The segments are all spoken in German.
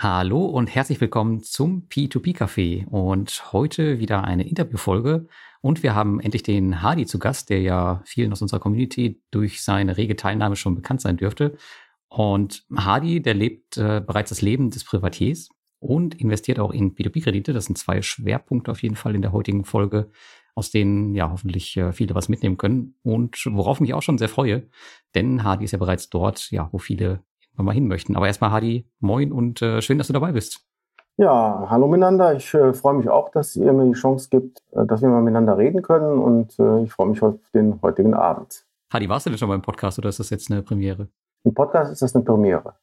Hallo und herzlich willkommen zum P2P Café und heute wieder eine Interviewfolge und wir haben endlich den Hardy zu Gast, der ja vielen aus unserer Community durch seine rege Teilnahme schon bekannt sein dürfte. Und Hardy, der lebt äh, bereits das Leben des Privatiers und investiert auch in P2P-Kredite. Das sind zwei Schwerpunkte auf jeden Fall in der heutigen Folge, aus denen ja hoffentlich äh, viele was mitnehmen können und worauf mich auch schon sehr freue, denn Hardy ist ja bereits dort, ja, wo viele mal hin möchten. Aber erstmal, Hadi, moin und äh, schön, dass du dabei bist. Ja, hallo miteinander. Ich äh, freue mich auch, dass ihr mir die Chance gibt, äh, dass wir mal miteinander reden können und äh, ich freue mich auf den heutigen Abend. Hadi, warst du denn schon beim Podcast oder ist das jetzt eine Premiere? Im Podcast ist das eine Premiere.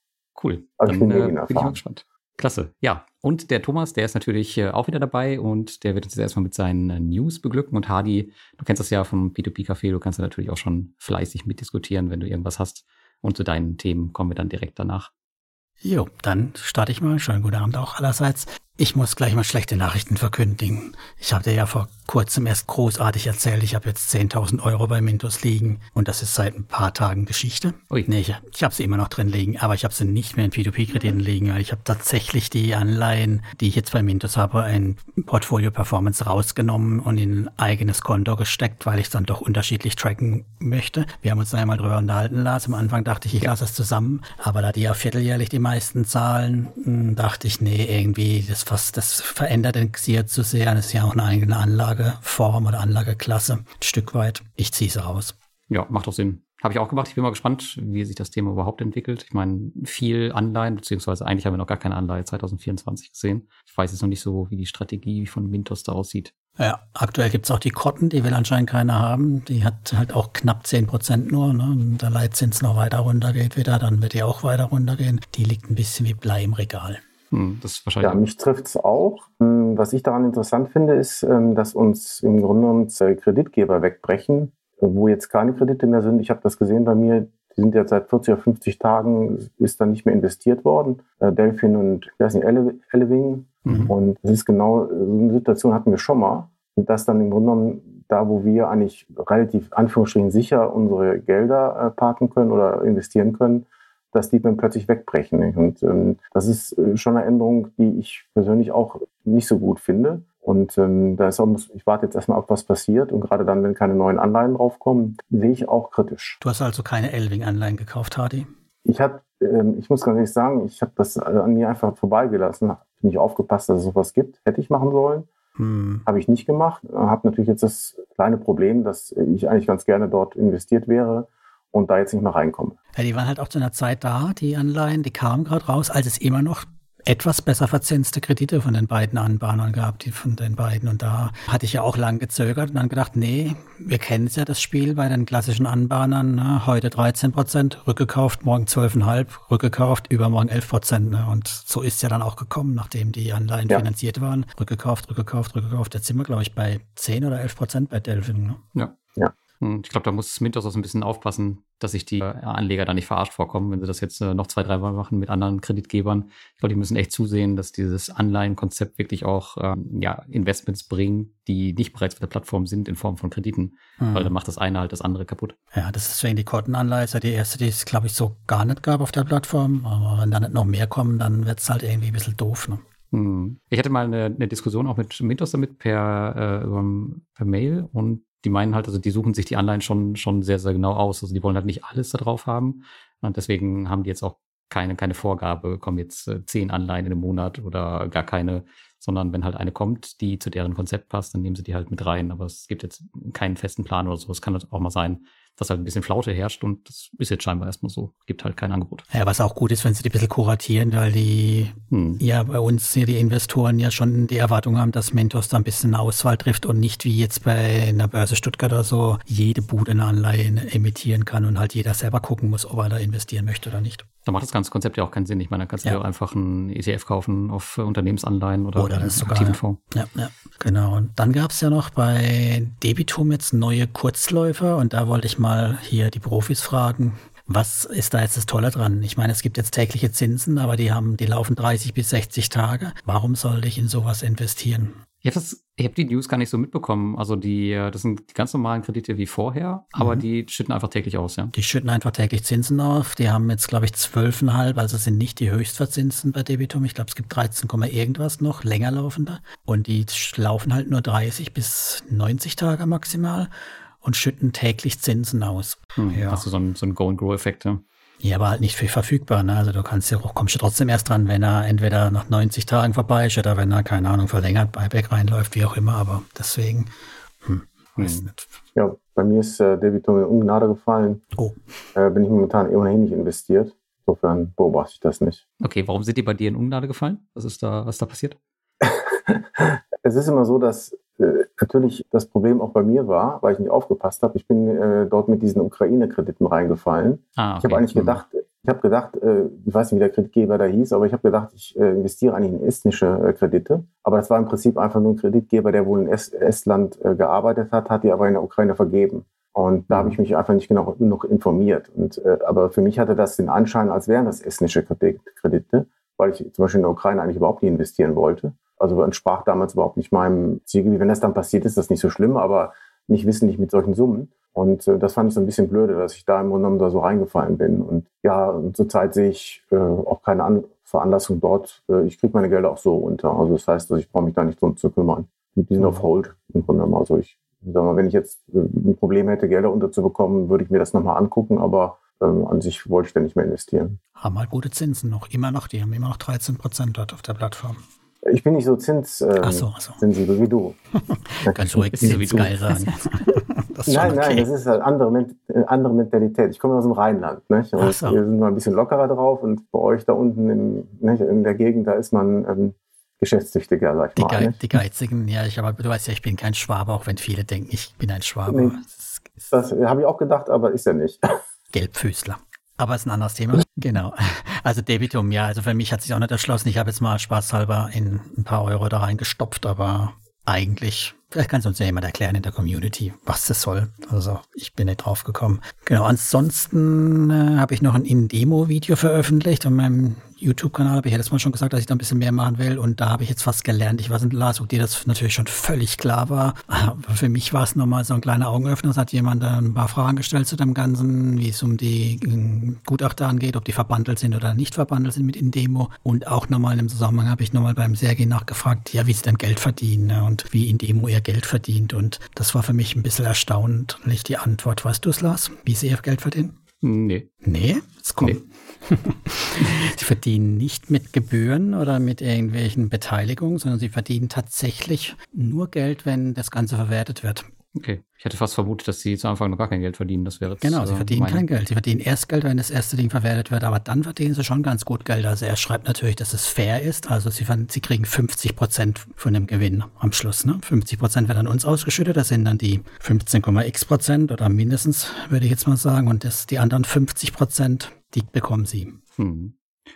Cool. Also Dann, ich bin, äh, bin ich mal gespannt. Klasse. Ja, und der Thomas, der ist natürlich äh, auch wieder dabei und der wird uns jetzt erstmal mit seinen äh, News beglücken. Und Hadi, du kennst das ja vom P2P-Café, du kannst ja natürlich auch schon fleißig mitdiskutieren, wenn du irgendwas hast. Und zu deinen Themen kommen wir dann direkt danach. Jo, dann starte ich mal. Schönen guten Abend auch allerseits. Ich muss gleich mal schlechte Nachrichten verkündigen. Ich habe dir ja vor kurzem erst großartig erzählt, ich habe jetzt 10.000 Euro bei Mintos liegen und das ist seit ein paar Tagen Geschichte. Ui. Nee, ich, ich habe sie immer noch drin liegen, aber ich habe sie nicht mehr in P2P-Krediten liegen, weil ich habe tatsächlich die Anleihen, die ich jetzt bei Mintos habe, in Portfolio Performance rausgenommen und in ein eigenes Konto gesteckt, weil ich es dann doch unterschiedlich tracken möchte. Wir haben uns da einmal drüber unterhalten, Lars. Am Anfang dachte ich, ich lasse es zusammen, aber da die ja vierteljährlich die meisten zahlen, hm, dachte ich, nee, irgendwie, das was, das verändert den Xier zu sehr. Das ist ja auch eine eigene Anlageform oder Anlageklasse, ein Stück weit. Ich ziehe es raus. Ja, macht doch Sinn. Habe ich auch gemacht. Ich bin mal gespannt, wie sich das Thema überhaupt entwickelt. Ich meine, viel Anleihen, beziehungsweise eigentlich haben wir noch gar keine Anleihe 2024 gesehen. Ich weiß jetzt noch nicht so, wie die Strategie von Mintos da aussieht. Ja, aktuell gibt es auch die Kotten, die will anscheinend keiner haben. Die hat halt auch knapp 10 Prozent nur. Ne? Und der Leitzins noch weiter runtergeht wieder, dann wird die auch weiter runtergehen. Die liegt ein bisschen wie Blei im Regal. Hm, das ist wahrscheinlich ja, mich trifft es auch. Hm, was ich daran interessant finde, ist, ähm, dass uns im Grunde genommen Kreditgeber wegbrechen, wo jetzt keine Kredite mehr sind. Ich habe das gesehen bei mir, die sind jetzt seit 40 oder 50 Tagen, ist dann nicht mehr investiert worden. Äh, Delphin und, ich weiß nicht, Eleving. Mhm. Und das ist genau, so eine Situation hatten wir schon mal. Und das dann im Grunde genommen da, wo wir eigentlich relativ, Anführungsstrichen, sicher unsere Gelder äh, parken können oder investieren können, dass die dann plötzlich wegbrechen. Und ähm, das ist äh, schon eine Änderung, die ich persönlich auch nicht so gut finde. Und ähm, da ist auch, ich warte jetzt erstmal ab, was passiert. Und gerade dann, wenn keine neuen Anleihen draufkommen, sehe ich auch kritisch. Du hast also keine Elving-Anleihen gekauft, Hardy? Ich habe, ähm, ich muss ganz ehrlich sagen, ich habe das an mir einfach vorbeigelassen. Habe nicht aufgepasst, dass es sowas gibt. Hätte ich machen sollen. Hm. Habe ich nicht gemacht. Habe natürlich jetzt das kleine Problem, dass ich eigentlich ganz gerne dort investiert wäre und da jetzt nicht mehr reinkomme. Ja, die waren halt auch zu einer Zeit da, die Anleihen, die kamen gerade raus, als es immer noch etwas besser verzinste Kredite von den beiden Anbahnern gab, die von den beiden. Und da hatte ich ja auch lang gezögert und dann gedacht, nee, wir kennen es ja, das Spiel bei den klassischen Anbahnern. Ne? Heute 13 Prozent, rückgekauft, morgen 12,5, rückgekauft, übermorgen 11 Prozent. Ne? Und so ist ja dann auch gekommen, nachdem die Anleihen ja. finanziert waren. Rückgekauft, rückgekauft, rückgekauft. Jetzt sind wir, glaube ich, bei 10 oder 11 Prozent bei Delphine. Ne? Ja. Ja. Hm, ich glaube, da muss Mintos auch ein bisschen aufpassen, dass sich die äh, Anleger da nicht verarscht vorkommen, wenn sie das jetzt äh, noch zwei, drei Mal machen mit anderen Kreditgebern. Ich glaube, die müssen echt zusehen, dass dieses Anleihenkonzept wirklich auch ähm, ja, Investments bringt, die nicht bereits auf der Plattform sind in Form von Krediten, mhm. weil dann macht das eine halt das andere kaputt. Ja, das ist deswegen die Kontenanleihe, die erste, die es, glaube ich, so gar nicht gab auf der Plattform. Aber wenn da nicht noch mehr kommen, dann wird es halt irgendwie ein bisschen doof. Ne? Hm. Ich hatte mal eine, eine, Diskussion auch mit Mintos damit per, äh, per Mail und die meinen halt, also die suchen sich die Anleihen schon, schon sehr, sehr genau aus. Also die wollen halt nicht alles da drauf haben. Und deswegen haben die jetzt auch keine, keine Vorgabe, kommen jetzt äh, zehn Anleihen in einem Monat oder gar keine, sondern wenn halt eine kommt, die zu deren Konzept passt, dann nehmen sie die halt mit rein. Aber es gibt jetzt keinen festen Plan oder so. Es kann halt auch mal sein, dass halt ein bisschen Flaute herrscht und das ist jetzt scheinbar erstmal so. Gibt halt kein Angebot. Ja, was auch gut ist, wenn sie die ein bisschen kuratieren, weil die hm. ja bei uns hier die Investoren ja schon die Erwartung haben, dass Mentos da ein bisschen eine Auswahl trifft und nicht wie jetzt bei einer Börse Stuttgart oder so jede Bude eine Anleihe emittieren kann und halt jeder selber gucken muss, ob er da investieren möchte oder nicht. Da macht das ganze Konzept ja auch keinen Sinn. Ich meine, da kannst du ja auch einfach einen ETF kaufen auf Unternehmensanleihen oder, oder das einen aktiven Fonds. Ja, ja, genau. Und dann gab es ja noch bei Debitum jetzt neue Kurzläufer und da wollte ich mal hier die Profis fragen. Was ist da jetzt das Tolle dran? Ich meine, es gibt jetzt tägliche Zinsen, aber die haben, die laufen 30 bis 60 Tage. Warum sollte ich in sowas investieren? Ich habe hab die News gar nicht so mitbekommen. Also die, das sind die ganz normalen Kredite wie vorher, aber mhm. die schütten einfach täglich aus, ja. Die schütten einfach täglich Zinsen auf. Die haben jetzt, glaube ich, 12,5, also sind nicht die Höchstverzinsen bei Debitum. Ich glaube, es gibt 13, irgendwas noch, länger laufende. Und die laufen halt nur 30 bis 90 Tage maximal und schütten täglich Zinsen aus. Hm, ja. Also so ein, so ein Go-and-Grow-Effekt, ja. Ja, aber halt nicht viel verfügbar. Ne? Also du kannst ja auch, kommst du trotzdem erst dran, wenn er entweder nach 90 Tagen vorbei ist oder wenn er, keine Ahnung, verlängert Buyback reinläuft, wie auch immer. Aber deswegen, hm, weiß hm. nicht. Ja, bei mir ist äh, Debitum in Ungnade gefallen. Oh. Äh, bin ich momentan immerhin nicht investiert. Insofern beobachte ich das nicht. Okay, warum sind die bei dir in Ungnade gefallen? Was ist da, was da passiert? es ist immer so, dass natürlich das Problem auch bei mir war, weil ich nicht aufgepasst habe. Ich bin äh, dort mit diesen Ukraine-Krediten reingefallen. Ah, okay. Ich habe eigentlich mhm. gedacht, ich habe gedacht, äh, ich weiß nicht, wie der Kreditgeber da hieß, aber ich habe gedacht, ich äh, investiere eigentlich in estnische äh, Kredite. Aber das war im Prinzip einfach nur ein Kreditgeber, der wohl in Est Estland äh, gearbeitet hat, hat die aber in der Ukraine vergeben. Und da habe ich mich einfach nicht genau genug informiert. Und, äh, aber für mich hatte das den Anschein, als wären das estnische Kredite, weil ich zum Beispiel in der Ukraine eigentlich überhaupt nicht investieren wollte. Also entsprach damals überhaupt nicht meinem Zielgebiet. Wenn das dann passiert, ist das nicht so schlimm, aber nicht wissentlich mit solchen Summen. Und äh, das fand ich so ein bisschen blöde, dass ich da im Grunde genommen da so reingefallen bin. Und ja, und zurzeit sehe ich äh, auch keine An Veranlassung dort. Äh, ich kriege meine Gelder auch so unter. Also das heißt, dass ich brauche mich da nicht drum zu kümmern. Die sind auf Hold im Grunde genommen. Also ich sag mal, wenn ich jetzt äh, ein Problem hätte, Gelder unterzubekommen, würde ich mir das nochmal angucken, aber ähm, an sich wollte ich da nicht mehr investieren. Haben halt gute Zinsen noch, immer noch, die haben immer noch 13 Prozent dort auf der Plattform. Ich bin nicht so zinssensibel äh, so, so. wie du. Ganz ruhig, so wie geil sagen. nein, okay. nein, das ist eine andere, äh, andere Mentalität. Ich komme aus dem Rheinland. Nicht? Und so. Wir sind mal ein bisschen lockerer drauf und bei euch da unten in, nicht, in der Gegend, da ist man ähm, geschäftstüchtiger, sag ich die mal. Ge die Geizigen, ja, ich, aber du weißt ja, ich bin kein Schwabe, auch wenn viele denken, ich bin ein Schwabe. Nee, das habe ich auch gedacht, aber ist er nicht. Gelbfüßler. Aber ist ein anderes Thema. Genau. Also Debitum, ja, also für mich hat sich auch nicht erschlossen. Ich habe jetzt mal spaßhalber in ein paar Euro da reingestopft, aber eigentlich, vielleicht kann es uns ja jemand erklären in der Community, was das soll. Also ich bin nicht drauf gekommen. Genau, ansonsten äh, habe ich noch ein In-Demo-Video veröffentlicht auf meinem YouTube-Kanal habe ich ja letztes Mal schon gesagt, dass ich da ein bisschen mehr machen will. Und da habe ich jetzt was gelernt. Ich weiß nicht, Lars, ob dir das natürlich schon völlig klar war. Aber für mich war es nochmal so ein kleiner Augenöffner. Es hat jemand ein paar Fragen gestellt zu dem Ganzen, wie es um die äh, Gutachter angeht, ob die verbandelt sind oder nicht verbandelt sind mit Indemo. Und auch nochmal im Zusammenhang habe ich nochmal beim Sergei nachgefragt, ja, wie sie denn Geld verdienen ne, und wie Indemo ihr Geld verdient. Und das war für mich ein bisschen erstaunlich, die Antwort. Weißt du es, Lars, wie sie ihr Geld verdienen? Nee. Nee? Jetzt kommt. Nee. Sie verdienen nicht mit Gebühren oder mit irgendwelchen Beteiligungen, sondern sie verdienen tatsächlich nur Geld, wenn das Ganze verwertet wird. Okay. Ich hätte fast vermutet, dass sie zu Anfang noch gar kein Geld verdienen. Das wäre jetzt, Genau, sie äh, verdienen kein Geld. Sie verdienen erst Geld, wenn das erste Ding verwertet wird, aber dann verdienen sie schon ganz gut Geld. Also er schreibt natürlich, dass es fair ist. Also sie, sie kriegen 50 Prozent von dem Gewinn am Schluss. Ne? 50 Prozent werden an uns ausgeschüttet. Das sind dann die 15,x Prozent oder mindestens, würde ich jetzt mal sagen. Und das, die anderen 50 Prozent, die bekommen sie. Hm.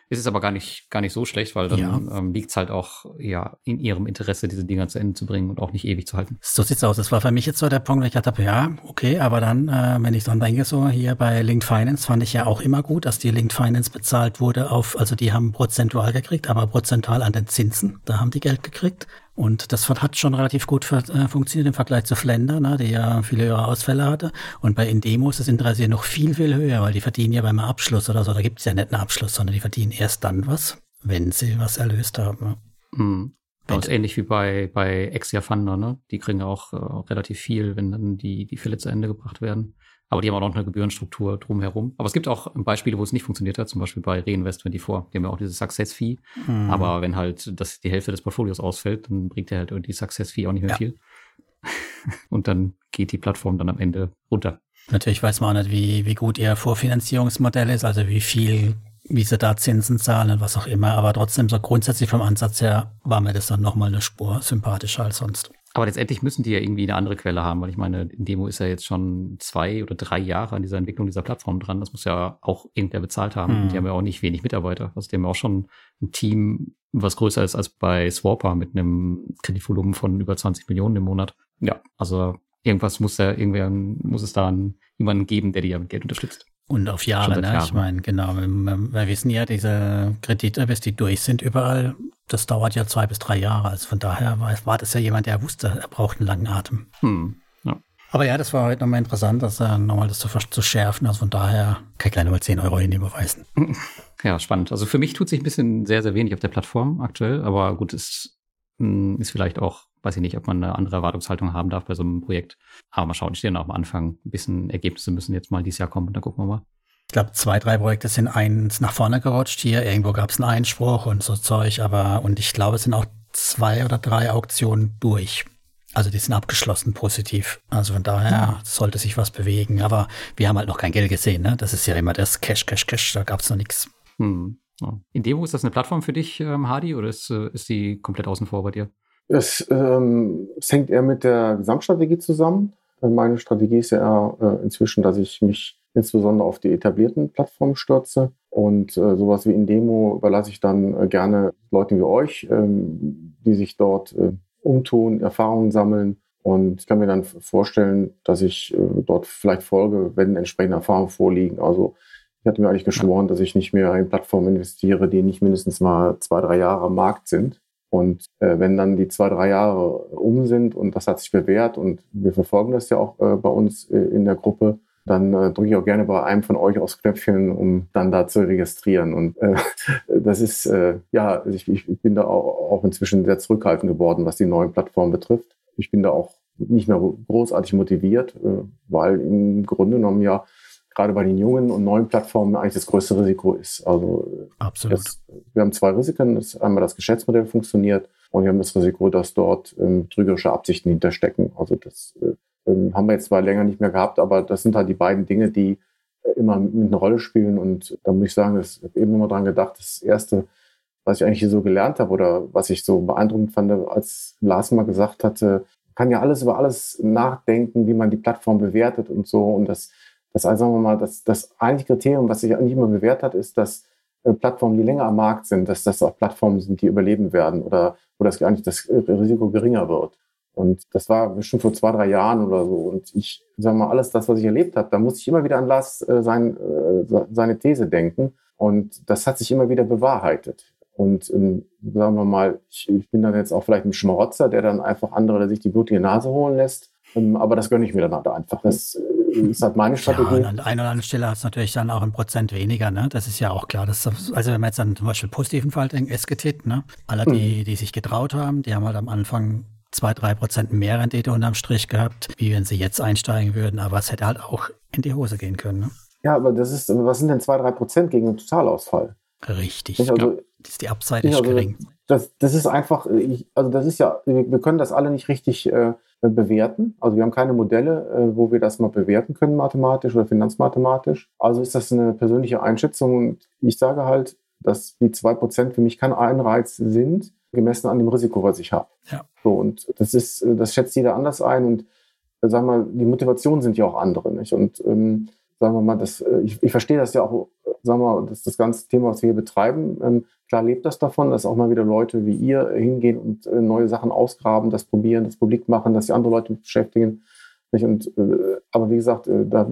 Ist es aber gar nicht, gar nicht so schlecht, weil dann ja. ähm, liegt es halt auch ja, in ihrem Interesse, diese Dinger zu Ende zu bringen und auch nicht ewig zu halten. So sieht's aus. Das war für mich jetzt so der Punkt, wo ich gedacht habe, ja, okay, aber dann, äh, wenn ich dran denke, so hier bei Linked Finance fand ich ja auch immer gut, dass die Linked Finance bezahlt wurde auf, also die haben prozentual gekriegt, aber prozentual an den Zinsen, da haben die Geld gekriegt. Und das hat schon relativ gut äh, funktioniert im Vergleich zu Flender, ne, die ja viele höhere Ausfälle hatte. Und bei Indemo ist das Interesse noch viel, viel höher, weil die verdienen ja beim Abschluss oder so, da gibt es ja nicht einen Abschluss, sondern die verdienen erst dann was, wenn sie was erlöst haben. Mhm. Das ist ähnlich wie bei, bei Exia Funder, ne? Die kriegen auch äh, relativ viel, wenn dann die, die Fälle zu Ende gebracht werden. Aber die haben auch noch eine Gebührenstruktur drumherum. Aber es gibt auch Beispiele, wo es nicht funktioniert hat, zum Beispiel bei Reinvest24. Die haben ja auch diese Success-Fee. Hm. Aber wenn halt das, die Hälfte des Portfolios ausfällt, dann bringt der halt die Success-Fee auch nicht mehr ja. viel. Und dann geht die Plattform dann am Ende runter. Natürlich weiß man auch nicht, wie, wie gut ihr Vorfinanzierungsmodell ist, also wie viel, wie sie da Zinsen zahlen und was auch immer. Aber trotzdem, so grundsätzlich vom Ansatz her, war mir das dann nochmal eine Spur sympathischer als sonst. Aber letztendlich müssen die ja irgendwie eine andere Quelle haben, weil ich meine, Demo ist ja jetzt schon zwei oder drei Jahre an dieser Entwicklung dieser Plattform dran. Das muss ja auch irgendwer bezahlt haben. Mhm. Die haben ja auch nicht wenig Mitarbeiter. Also die haben ja auch schon ein Team, was größer ist als bei Swapper mit einem Kreditvolumen von über 20 Millionen im Monat. Ja, also irgendwas muss ja irgendwer, muss es da jemanden geben, der die ja mit Geld unterstützt. Und auf Jahre, ne? Ich meine, genau. Wir, wir wissen ja, diese Kredite, bis die durch sind überall, das dauert ja zwei bis drei Jahre. Also von daher war, war das ja jemand, der wusste, er braucht einen langen Atem. Hm. Ja. Aber ja, das war heute nochmal interessant, das äh, nochmal das zu, zu schärfen. Also von daher kann ich gleich nochmal 10 Euro überweisen. Ja, spannend. Also für mich tut sich ein bisschen sehr, sehr wenig auf der Plattform aktuell. Aber gut, es ist vielleicht auch, weiß ich nicht, ob man eine andere Erwartungshaltung haben darf bei so einem Projekt. Aber mal schauen, ich stehe noch am Anfang. Ein bisschen Ergebnisse müssen jetzt mal dieses Jahr kommen und dann gucken wir mal. Ich glaube, zwei, drei Projekte sind eins nach vorne gerutscht hier. Irgendwo gab es einen Einspruch und so Zeug, aber und ich glaube, es sind auch zwei oder drei Auktionen durch. Also die sind abgeschlossen positiv. Also von daher ja. sollte sich was bewegen. Aber wir haben halt noch kein Geld gesehen. Ne? Das ist ja immer das Cash, Cash, Cash. Da gab es noch nichts. Hm. In Demo ist das eine Plattform für dich, ähm, Hardy, oder ist, äh, ist die komplett außen vor bei dir? Es, ähm, es hängt eher mit der Gesamtstrategie zusammen. Äh, meine Strategie ist ja äh, inzwischen, dass ich mich insbesondere auf die etablierten Plattformen stürze. Und äh, sowas wie in Demo überlasse ich dann äh, gerne Leuten wie euch, ähm, die sich dort äh, umtun, Erfahrungen sammeln. Und ich kann mir dann vorstellen, dass ich äh, dort vielleicht folge, wenn entsprechende Erfahrungen vorliegen. Also ich hatte mir eigentlich geschworen, dass ich nicht mehr in Plattformen investiere, die nicht mindestens mal zwei, drei Jahre am Markt sind. Und äh, wenn dann die zwei, drei Jahre um sind und das hat sich bewährt und wir verfolgen das ja auch äh, bei uns äh, in der Gruppe, dann äh, drücke ich auch gerne bei einem von euch aufs Knöpfchen, um dann da zu registrieren. Und äh, das ist, äh, ja, ich, ich bin da auch, auch inzwischen sehr zurückhaltend geworden, was die neuen Plattformen betrifft. Ich bin da auch nicht mehr großartig motiviert, äh, weil im Grunde genommen ja gerade bei den jungen und neuen Plattformen eigentlich das größte Risiko ist. Also Absolut. Das, wir haben zwei Risiken. Das einmal das Geschäftsmodell funktioniert und wir haben das Risiko, dass dort ähm, trügerische Absichten hinterstecken. Also das äh, ähm, haben wir jetzt zwar länger nicht mehr gehabt, aber das sind halt die beiden Dinge, die äh, immer mit eine Rolle spielen. Und da muss ich sagen, ich habe eben nochmal dran gedacht, das Erste, was ich eigentlich hier so gelernt habe oder was ich so beeindruckend fand, als Lars mal gesagt hatte, kann ja alles über alles nachdenken, wie man die Plattform bewertet und so. Und das, das also sagen wir mal, das, das eigentliche Kriterium, was sich eigentlich immer bewährt hat, ist, dass äh, Plattformen, die länger am Markt sind, dass das auch Plattformen sind, die überleben werden oder wo das eigentlich das Risiko geringer wird. Und das war bestimmt vor zwei, drei Jahren oder so. Und ich sage mal, alles das, was ich erlebt habe, da musste ich immer wieder an Lars äh, sein, äh, seine These denken. Und das hat sich immer wieder bewahrheitet. Und ähm, sagen wir mal, ich, ich, bin dann jetzt auch vielleicht ein Schmarotzer, der dann einfach andere der sich die blutige Nase holen lässt. Ähm, aber das gönne ich mir dann halt einfach. Das äh, ist halt meine Strategie. Ja, an einer oder anderen Stelle hat es natürlich dann auch ein Prozent weniger. Ne? Das ist ja auch klar. Das, also wenn man jetzt an zum Beispiel positiven Fall denkt, Esketit, ne? alle, die, mhm. die sich getraut haben, die haben halt am Anfang zwei, drei Prozent mehr Rendite unterm Strich gehabt, wie wenn sie jetzt einsteigen würden. Aber es hätte halt auch in die Hose gehen können. Ne? Ja, aber das ist, was sind denn zwei, drei Prozent gegen einen Totalausfall? Richtig. Also, ja. Das ist die Upside ist also, gering. Das, das ist einfach, ich, also das ist ja, wir, können das alle nicht richtig äh, bewerten. Also wir haben keine Modelle, äh, wo wir das mal bewerten können, mathematisch oder finanzmathematisch. Also ist das eine persönliche Einschätzung. Und ich sage halt, dass die zwei Prozent für mich kein Anreiz sind, gemessen an dem Risiko, was ich habe. Ja. So, und das ist, das schätzt jeder anders ein und äh, sagen wir mal, die Motivationen sind ja auch andere, nicht? Und ähm, sagen wir mal, das, äh, ich, ich verstehe das ja auch, sagen wir mal, das, das ganze Thema, was wir hier betreiben, ähm, klar lebt das davon, dass auch mal wieder Leute wie ihr hingehen und äh, neue Sachen ausgraben, das probieren, das publik machen, dass sie andere Leute beschäftigen. Und, äh, aber wie gesagt, äh, da,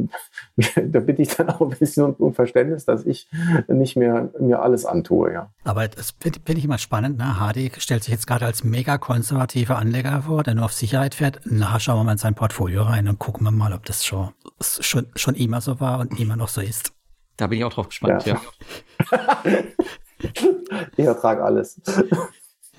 da bitte ich dann auch ein bisschen um Verständnis, dass ich nicht mehr mir alles antue. Ja. Aber das finde find ich immer spannend. Ne? Hardy stellt sich jetzt gerade als mega konservativer Anleger vor, der nur auf Sicherheit fährt. Na, schauen wir mal in sein Portfolio rein und gucken wir mal, ob das schon, schon, schon immer so war und immer noch so ist. Da bin ich auch drauf gespannt, ja. ja. ich ertrage alles.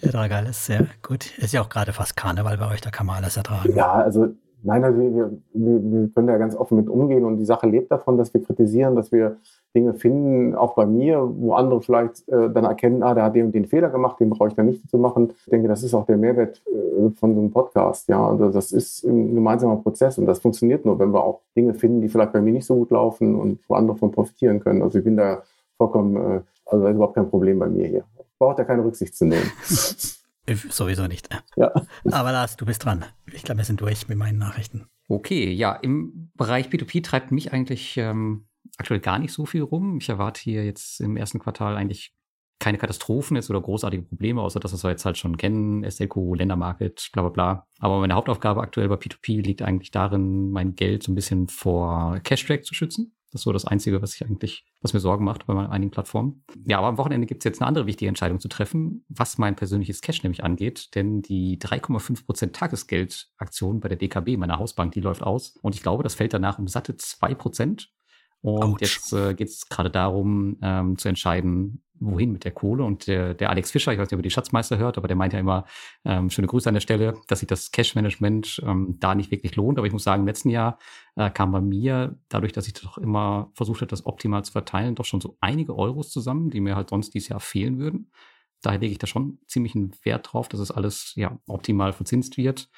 Ich ertrage alles, sehr gut. Ist ja auch gerade fast Karneval bei euch, da kann man alles ertragen. Ja, also Nein, also wir, wir, wir können da ganz offen mit umgehen und die Sache lebt davon, dass wir kritisieren, dass wir Dinge finden, auch bei mir, wo andere vielleicht äh, dann erkennen, ah, der hat den den Fehler gemacht, den brauche ich dann nicht zu machen. Ich denke, das ist auch der Mehrwert äh, von so einem Podcast. Ja, also das ist ein gemeinsamer Prozess und das funktioniert nur, wenn wir auch Dinge finden, die vielleicht bei mir nicht so gut laufen und wo andere von profitieren können. Also ich bin da vollkommen, äh, also da ist überhaupt kein Problem bei mir hier. Braucht da keine Rücksicht zu nehmen. Sowieso nicht. Ja. Aber Lars, du bist dran. Ich glaube, wir sind durch mit meinen Nachrichten. Okay, ja, im Bereich P2P treibt mich eigentlich ähm, aktuell gar nicht so viel rum. Ich erwarte hier jetzt im ersten Quartal eigentlich keine Katastrophen jetzt oder großartige Probleme, außer dass wir jetzt halt schon kennen, SLCO, Ländermarket, bla bla bla. Aber meine Hauptaufgabe aktuell bei P2P liegt eigentlich darin, mein Geld so ein bisschen vor Cashtrack zu schützen. Das ist so das Einzige, was ich eigentlich, was mir Sorgen macht bei einigen Plattformen. Ja, aber am Wochenende gibt es jetzt eine andere wichtige Entscheidung zu treffen, was mein persönliches Cash nämlich angeht. Denn die 3,5% Tagesgeldaktion bei der DKB, meiner Hausbank, die läuft aus. Und ich glaube, das fällt danach um satte 2%. Und Ouch. jetzt äh, geht es gerade darum, ähm, zu entscheiden, wohin mit der Kohle. Und der, der Alex Fischer, ich weiß nicht, ob ihr die Schatzmeister hört, aber der meint ja immer, ähm, schöne Grüße an der Stelle, dass sich das Cash-Management ähm, da nicht wirklich lohnt. Aber ich muss sagen, im letzten Jahr äh, kam bei mir, dadurch, dass ich doch immer versucht habe, das optimal zu verteilen, doch schon so einige Euros zusammen, die mir halt sonst dieses Jahr fehlen würden. Daher lege ich da schon ziemlich einen Wert drauf, dass es alles ja optimal verzinst wird.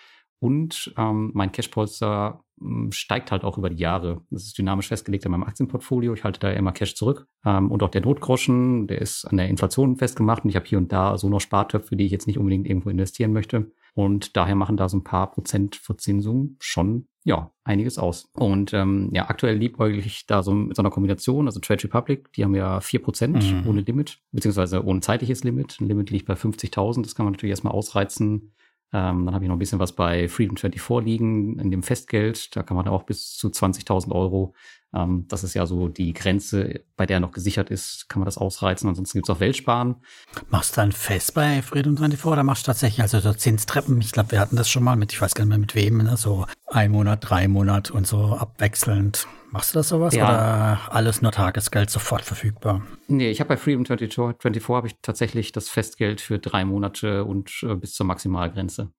Und ähm, mein Cashpolster hm, steigt halt auch über die Jahre. Das ist dynamisch festgelegt in meinem Aktienportfolio. Ich halte da immer Cash zurück. Ähm, und auch der Notgroschen, der ist an der Inflation festgemacht. Und ich habe hier und da so noch Spartöpfe, die ich jetzt nicht unbedingt irgendwo investieren möchte. Und daher machen da so ein paar Prozent Verzinsung schon, ja, einiges aus. Und ähm, ja, aktuell liebäugel ich da so mit so einer Kombination. Also Trade Republic, die haben ja vier Prozent mhm. ohne Limit, beziehungsweise ohne zeitliches Limit. Ein Limit liegt bei 50.000. Das kann man natürlich erstmal ausreizen ähm, dann habe ich noch ein bisschen was bei Freedom 24 liegen, in dem Festgeld. Da kann man auch bis zu 20.000 Euro. Ähm, das ist ja so die Grenze, bei der noch gesichert ist, kann man das ausreizen. Ansonsten gibt's auch Weltsparen. Machst du dann fest bei Freedom 24 oder machst du tatsächlich also so Zinstreppen? Ich glaube, wir hatten das schon mal mit, ich weiß gar nicht mehr mit wem, ne? so ein Monat, drei Monat und so abwechselnd. Machst du das sowas ja. oder alles nur Tagesgeld sofort verfügbar? Nee, ich habe bei Freedom 24, 24 habe ich tatsächlich das Festgeld für drei Monate und äh, bis zur Maximalgrenze.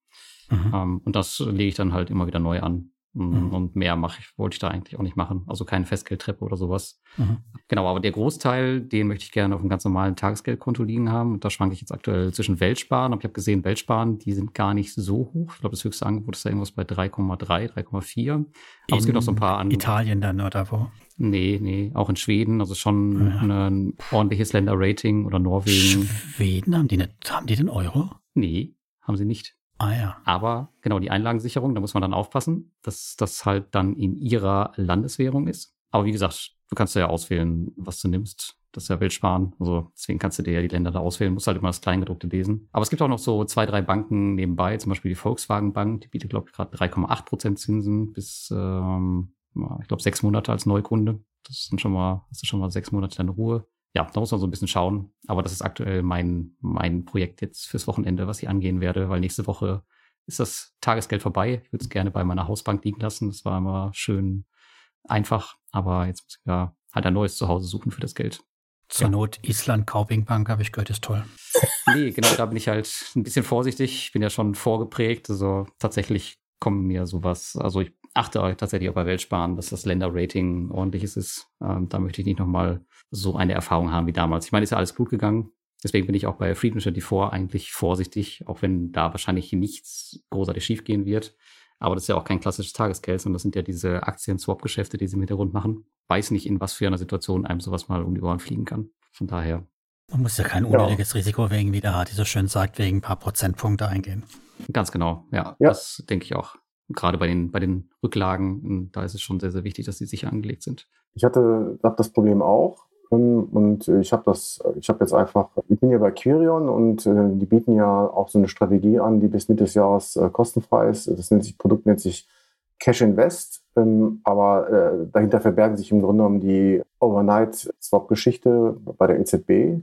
Mhm. Ähm, und das lege ich dann halt immer wieder neu an. Mhm. Und mehr mache ich, wollte ich da eigentlich auch nicht machen. Also keine Festgeldtreppe oder sowas. Mhm. Genau, aber der Großteil, den möchte ich gerne auf einem ganz normalen Tagesgeldkonto liegen haben. Und da schwanke ich jetzt aktuell zwischen Weltsparen. Aber ich habe gesehen, Weltsparen, die sind gar nicht so hoch. Ich glaube, das höchste Angebot ist da irgendwas bei 3,3, 3,4. Aber in es gibt auch so ein paar andere. Italien dann oder wo? Nee, nee, auch in Schweden. Also schon ja. ein ordentliches Länderrating oder Norwegen. Schweden, haben die, nicht, haben die den Euro? Nee, haben sie nicht. Ah ja. Aber genau die Einlagensicherung, da muss man dann aufpassen, dass das halt dann in ihrer Landeswährung ist. Aber wie gesagt, du kannst ja auswählen, was du nimmst. Das ist ja Weltsparen. Also deswegen kannst du dir ja die Länder da auswählen, musst halt immer das Kleingedruckte lesen. Aber es gibt auch noch so zwei, drei Banken nebenbei, zum Beispiel die Volkswagen Bank, die bietet, glaube ich, gerade 3,8 Prozent Zinsen bis, ähm, ich glaube, sechs Monate als Neukunde. Das sind schon mal, hast du schon mal sechs Monate deine Ruhe ja, da muss man so ein bisschen schauen. Aber das ist aktuell mein, mein Projekt jetzt fürs Wochenende, was ich angehen werde, weil nächste Woche ist das Tagesgeld vorbei. Ich würde es gerne bei meiner Hausbank liegen lassen. Das war immer schön einfach. Aber jetzt muss ich ja halt ein neues Zuhause suchen für das Geld. Zur ja. Not Island Kauping Bank, habe ich gehört, ist toll. Nee, genau, da bin ich halt ein bisschen vorsichtig. Ich bin ja schon vorgeprägt. Also tatsächlich kommen mir sowas, also ich achte tatsächlich auch bei Weltsparen, dass das Länderrating ordentliches ist. Ähm, da möchte ich nicht nochmal so eine Erfahrung haben wie damals. Ich meine, ist ja alles gut gegangen. Deswegen bin ich auch bei Freedom 24 eigentlich vorsichtig, auch wenn da wahrscheinlich nichts großartig schiefgehen wird. Aber das ist ja auch kein klassisches Tagesgeld, sondern das sind ja diese Aktien-Swap-Geschäfte, die sie im Hintergrund machen. Weiß nicht, in was für einer Situation einem sowas mal um die Ohren fliegen kann. Von daher. Man muss ja kein unnötiges ja. Risiko wegen, wie der Hardy so schön sagt, wegen ein paar Prozentpunkte eingehen. Ganz genau, ja. ja. Das denke ich auch. Gerade bei den, bei den Rücklagen, da ist es schon sehr, sehr wichtig, dass sie sicher angelegt sind. Ich hatte hab das Problem auch. Und ich habe das, ich habe jetzt einfach, ich bin ja bei Quirion und äh, die bieten ja auch so eine Strategie an, die bis Mitte des Jahres äh, kostenfrei ist. Das nennt sich, Produkt nennt sich Cash Invest, ähm, aber äh, dahinter verbergen sich im Grunde genommen die Overnight-Swap-Geschichte bei der EZB,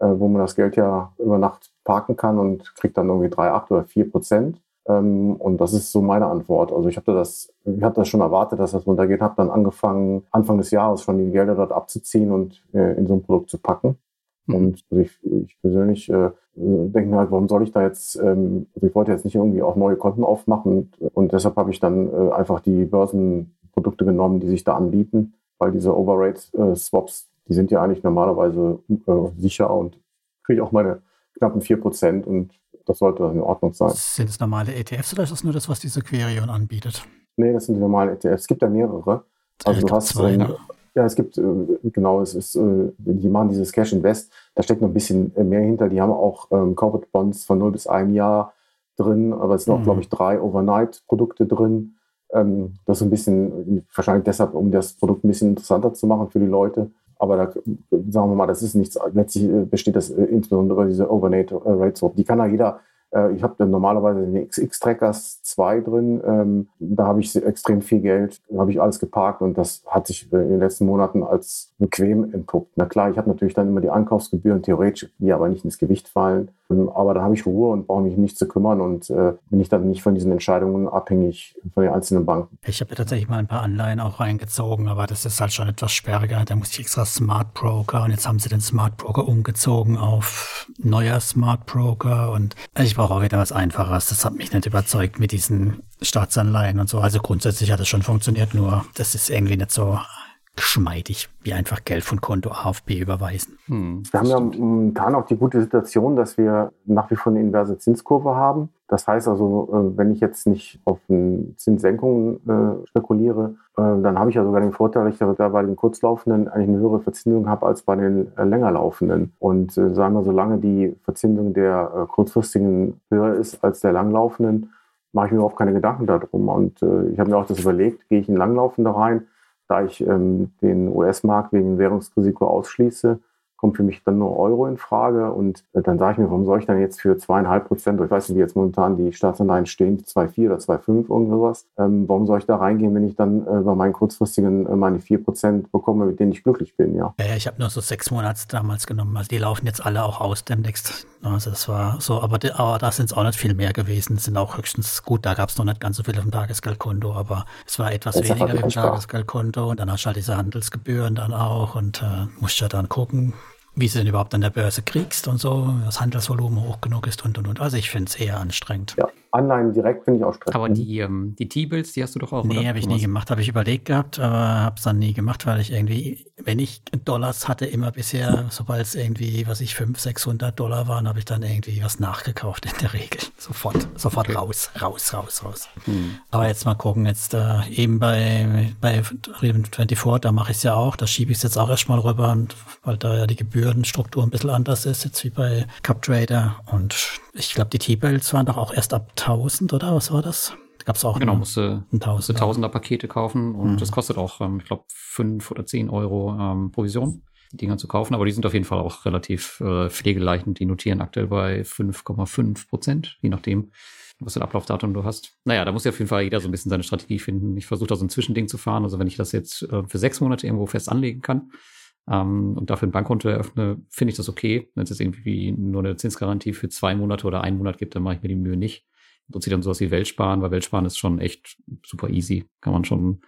wo man das Geld ja über Nacht parken kann und kriegt dann irgendwie drei, acht oder vier Prozent. Ähm, und das ist so meine Antwort. Also ich habe das, ich habe das schon erwartet, dass das runtergeht, habe dann angefangen, Anfang des Jahres schon die Gelder dort abzuziehen und äh, in so ein Produkt zu packen. Mhm. Und also ich, ich persönlich äh, denke halt, warum soll ich da jetzt, ähm, also ich wollte jetzt nicht irgendwie auch neue Konten aufmachen und, und deshalb habe ich dann äh, einfach die Börsenprodukte genommen, die sich da anbieten, weil diese Overrate-Swaps, die sind ja eigentlich normalerweise äh, sicher und kriege auch meine knappen vier Prozent und das sollte in Ordnung sein. Sind es normale ETFs oder ist das nur das, was diese Querion anbietet? Nee, das sind die normalen ETFs. Es gibt ja mehrere. Also du hast zwei, ne? Ja, es gibt, äh, genau, es ist, äh, die machen dieses Cash Invest, da steckt noch ein bisschen mehr hinter. Die haben auch ähm, Corporate Bonds von 0 bis 1 Jahr drin, aber es sind auch, mhm. glaube ich, drei Overnight-Produkte drin. Ähm, das ist ein bisschen, wahrscheinlich deshalb, um das Produkt ein bisschen interessanter zu machen für die Leute. Aber da, sagen wir mal, das ist nichts, letztlich äh, besteht das äh, insbesondere diese Overnight äh, Rate Swap. Die kann ja jeder ich habe dann normalerweise den XX-Trackers 2 drin. Ähm, da habe ich extrem viel Geld, habe ich alles geparkt und das hat sich in den letzten Monaten als bequem entpuppt. Na klar, ich habe natürlich dann immer die Ankaufsgebühren, theoretisch, die aber nicht ins Gewicht fallen. Ähm, aber da habe ich Ruhe und brauche mich nicht zu kümmern und äh, bin ich dann nicht von diesen Entscheidungen abhängig von den einzelnen Banken. Ich habe ja tatsächlich mal ein paar Anleihen auch reingezogen, aber das ist halt schon etwas sperriger. Da muss ich extra Smart Broker und jetzt haben sie den Smart Broker umgezogen auf neuer Smart Broker und ich brauche auch wieder was Einfaches. Das hat mich nicht überzeugt mit diesen Staatsanleihen und so. Also grundsätzlich hat es schon funktioniert, nur das ist irgendwie nicht so geschmeidig, wie einfach Geld von Konto A auf B überweisen. Hm, wir haben ja momentan auch die gute Situation, dass wir nach wie vor eine inverse Zinskurve haben. Das heißt also, äh, wenn ich jetzt nicht auf Zinssenkungen äh, spekuliere, äh, dann habe ich ja sogar den Vorteil, dass ich da bei den kurzlaufenden eigentlich eine höhere Verzinsung habe als bei den länger laufenden. Und sagen wir, solange die Verzinsung der kurzfristigen höher ist als der langlaufenden, mache ich mir überhaupt keine Gedanken darum. Und ich habe mir auch das überlegt, gehe ich in langlaufende rein, da ich ähm, den US-Markt wegen Währungsrisiko ausschließe, kommt für mich dann nur Euro in Frage. Und äh, dann sage ich mir, warum soll ich dann jetzt für zweieinhalb Prozent, ich weiß nicht, wie jetzt momentan die Staatsanleihen stehen, 2,4 oder 2,5 irgendwas, ähm, warum soll ich da reingehen, wenn ich dann äh, bei meinen kurzfristigen äh, meine 4 Prozent bekomme, mit denen ich glücklich bin, ja. Ja, ich habe nur so sechs Monate damals genommen. Also die laufen jetzt alle auch aus demnächst. Also das war so, aber, die, aber da sind es auch nicht viel mehr gewesen, sind auch höchstens gut, da gab es noch nicht ganz so viel auf dem Tagesgeldkonto, aber es war etwas das weniger auf dem Tagesgeldkonto und dann hast du halt diese Handelsgebühren dann auch und äh, musst ja dann gucken, wie du denn überhaupt an der Börse kriegst und so, das Handelsvolumen hoch genug ist und und und. Also ich finde es eher anstrengend. Ja, Anleihen direkt finde ich auch stressig. Aber die, ähm, die T-Bills, die hast du doch auch, Nee, habe ich nie gemacht. Habe ich überlegt gehabt, aber habe es dann nie gemacht, weil ich irgendwie, wenn ich Dollars hatte, immer bisher, sobald es irgendwie, was ich, 500, 600 Dollar waren, habe ich dann irgendwie was nachgekauft in der Regel. Sofort, sofort okay. raus, raus, raus, raus. Hm. Aber jetzt mal gucken, jetzt äh, eben bei, bei 24, da mache ich es ja auch, da schiebe ich es jetzt auch erstmal rüber, und, weil da ja die Gebührenstruktur ein bisschen anders ist, jetzt wie bei CupTrader und ich glaube, die T-Bells waren doch auch erst ab 1000 oder was war das? Gab es auch genau, eine, musste, ein musste Tausender Pakete kaufen und mhm. das kostet auch, ähm, ich glaube, 5 oder 10 Euro ähm, Provision, die Dinger zu kaufen. Aber die sind auf jeden Fall auch relativ äh, pflegeleicht und die notieren aktuell bei 5,5 Prozent, je nachdem, was für ein Ablaufdatum du hast. Naja, da muss ja auf jeden Fall jeder so ein bisschen seine Strategie finden. Ich versuche da so ein Zwischending zu fahren. Also wenn ich das jetzt äh, für sechs Monate irgendwo fest anlegen kann, ähm, und dafür ein Bankkonto eröffne, finde ich das okay. Wenn es jetzt irgendwie nur eine Zinsgarantie für zwei Monate oder einen Monat gibt, dann mache ich mir die Mühe nicht. Nutze ich dann sowas wie Weltsparen, weil Weltsparen ist schon echt super easy. Kann man schon,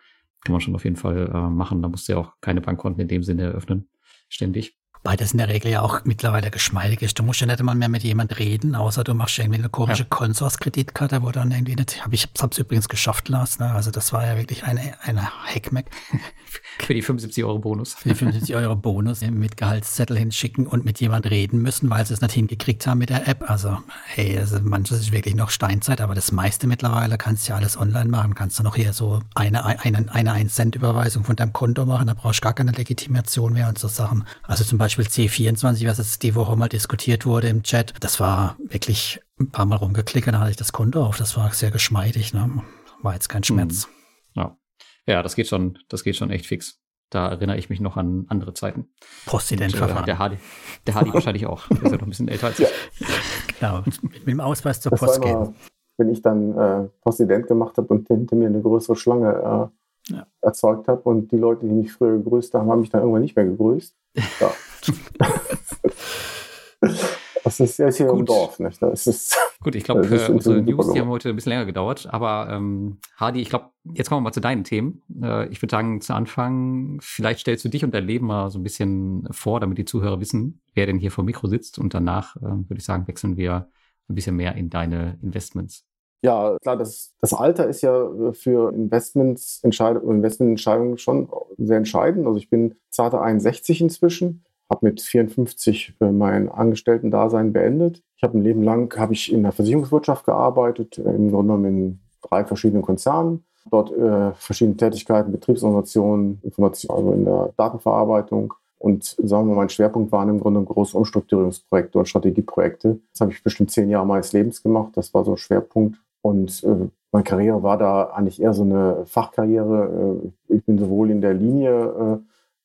kann man schon auf jeden Fall äh, machen. Da musst du ja auch keine Bankkonten in dem Sinne eröffnen. Ständig. Weil das in der Regel ja auch mittlerweile geschmeidig ist. Du musst ja nicht immer mehr mit jemand reden, außer du machst irgendwie eine komische ja. Konsors-Kreditkarte, wo dann irgendwie nicht, hab ich hab's übrigens geschafft, Lars, ne? Also das war ja wirklich eine, eine Hackmack. Für die 75 Euro Bonus. Für die 75 Euro Bonus mit Gehaltszettel hinschicken und mit jemand reden müssen, weil sie es nicht hingekriegt haben mit der App. Also, hey, also manches ist wirklich noch Steinzeit, aber das meiste mittlerweile kannst du ja alles online machen. Kannst du noch hier so eine, eine, eine 1 Cent Überweisung von deinem Konto machen, da brauchst du gar keine Legitimation mehr und so Sachen. Also zum Beispiel Beispiel C24, was jetzt die Woche mal diskutiert wurde im Chat, das war wirklich ein paar Mal rumgeklickt, dann hatte ich das Konto auf. Das war sehr geschmeidig, ne? War jetzt kein Schmerz. Hm. Ja. ja, das geht schon, das geht schon echt fix. Da erinnere ich mich noch an andere Zeiten. Postidentverfahren. Äh, der Hardy, der Hardy wahrscheinlich auch. Der ist ja noch ein bisschen älter als ich. Genau, mit, dem Ausweis zur das Post gehen. Wenn ich dann äh, Postident gemacht habe und hinter mir eine größere Schlange äh, ja. erzeugt habe und die Leute, die mich früher gegrüßt haben, haben mich dann irgendwann nicht mehr gegrüßt. Ja. das ist ja hier Gut. im Dorf, nicht? Das ist, Gut, ich glaube, äh, unsere News, die haben heute ein bisschen länger gedauert, aber ähm, Hardy, ich glaube, jetzt kommen wir mal zu deinen Themen. Äh, ich würde sagen, zu Anfang, vielleicht stellst du dich und dein Leben mal so ein bisschen vor, damit die Zuhörer wissen, wer denn hier vor Mikro sitzt und danach, äh, würde ich sagen, wechseln wir ein bisschen mehr in deine Investments. Ja, klar, das, das Alter ist ja für Investments, Investmententscheidungen schon sehr entscheidend. Also ich bin zarte 61 inzwischen, habe mit 54 äh, mein Angestellten-Dasein beendet. Ich habe ein Leben lang habe ich in der Versicherungswirtschaft gearbeitet, äh, im Grunde genommen in drei verschiedenen Konzernen. Dort äh, verschiedene Tätigkeiten, Betriebsorganisationen, Informationen, also in der Datenverarbeitung. Und sagen wir mal, mein Schwerpunkt waren im Grunde große Umstrukturierungsprojekte und Strategieprojekte. Das habe ich bestimmt zehn Jahre meines Lebens gemacht. Das war so ein Schwerpunkt. Und äh, meine Karriere war da eigentlich eher so eine Fachkarriere. Äh, ich bin sowohl in der Linie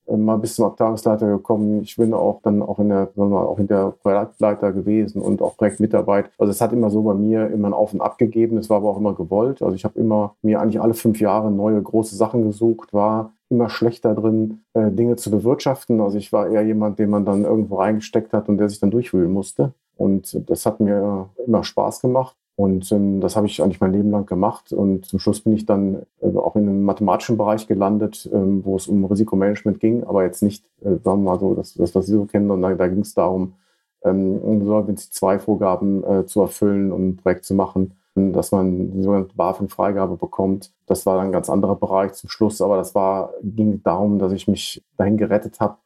mal bis zum Abteilungsleiter gekommen. Ich bin auch dann auch in der, auch in der Projektleiter gewesen und auch Projektmitarbeit. Also es hat immer so bei mir immer ein Auf und Ab gegeben. Es war aber auch immer gewollt. Also ich habe immer mir eigentlich alle fünf Jahre neue große Sachen gesucht, war immer schlechter drin, äh, Dinge zu bewirtschaften. Also ich war eher jemand, den man dann irgendwo reingesteckt hat und der sich dann durchwühlen musste. Und das hat mir immer Spaß gemacht. Und ähm, das habe ich eigentlich mein Leben lang gemacht. Und zum Schluss bin ich dann äh, auch in einem mathematischen Bereich gelandet, ähm, wo es um Risikomanagement ging, aber jetzt nicht, äh, sagen wir mal so, das, das was Sie so kennen. Und da, da ging es darum, ähm, Solvency 2 Vorgaben äh, zu erfüllen und ein Projekt zu machen, dass man die sogenannte BaFin-Freigabe bekommt. Das war dann ein ganz anderer Bereich zum Schluss, aber das war, ging darum, dass ich mich dahin gerettet habe,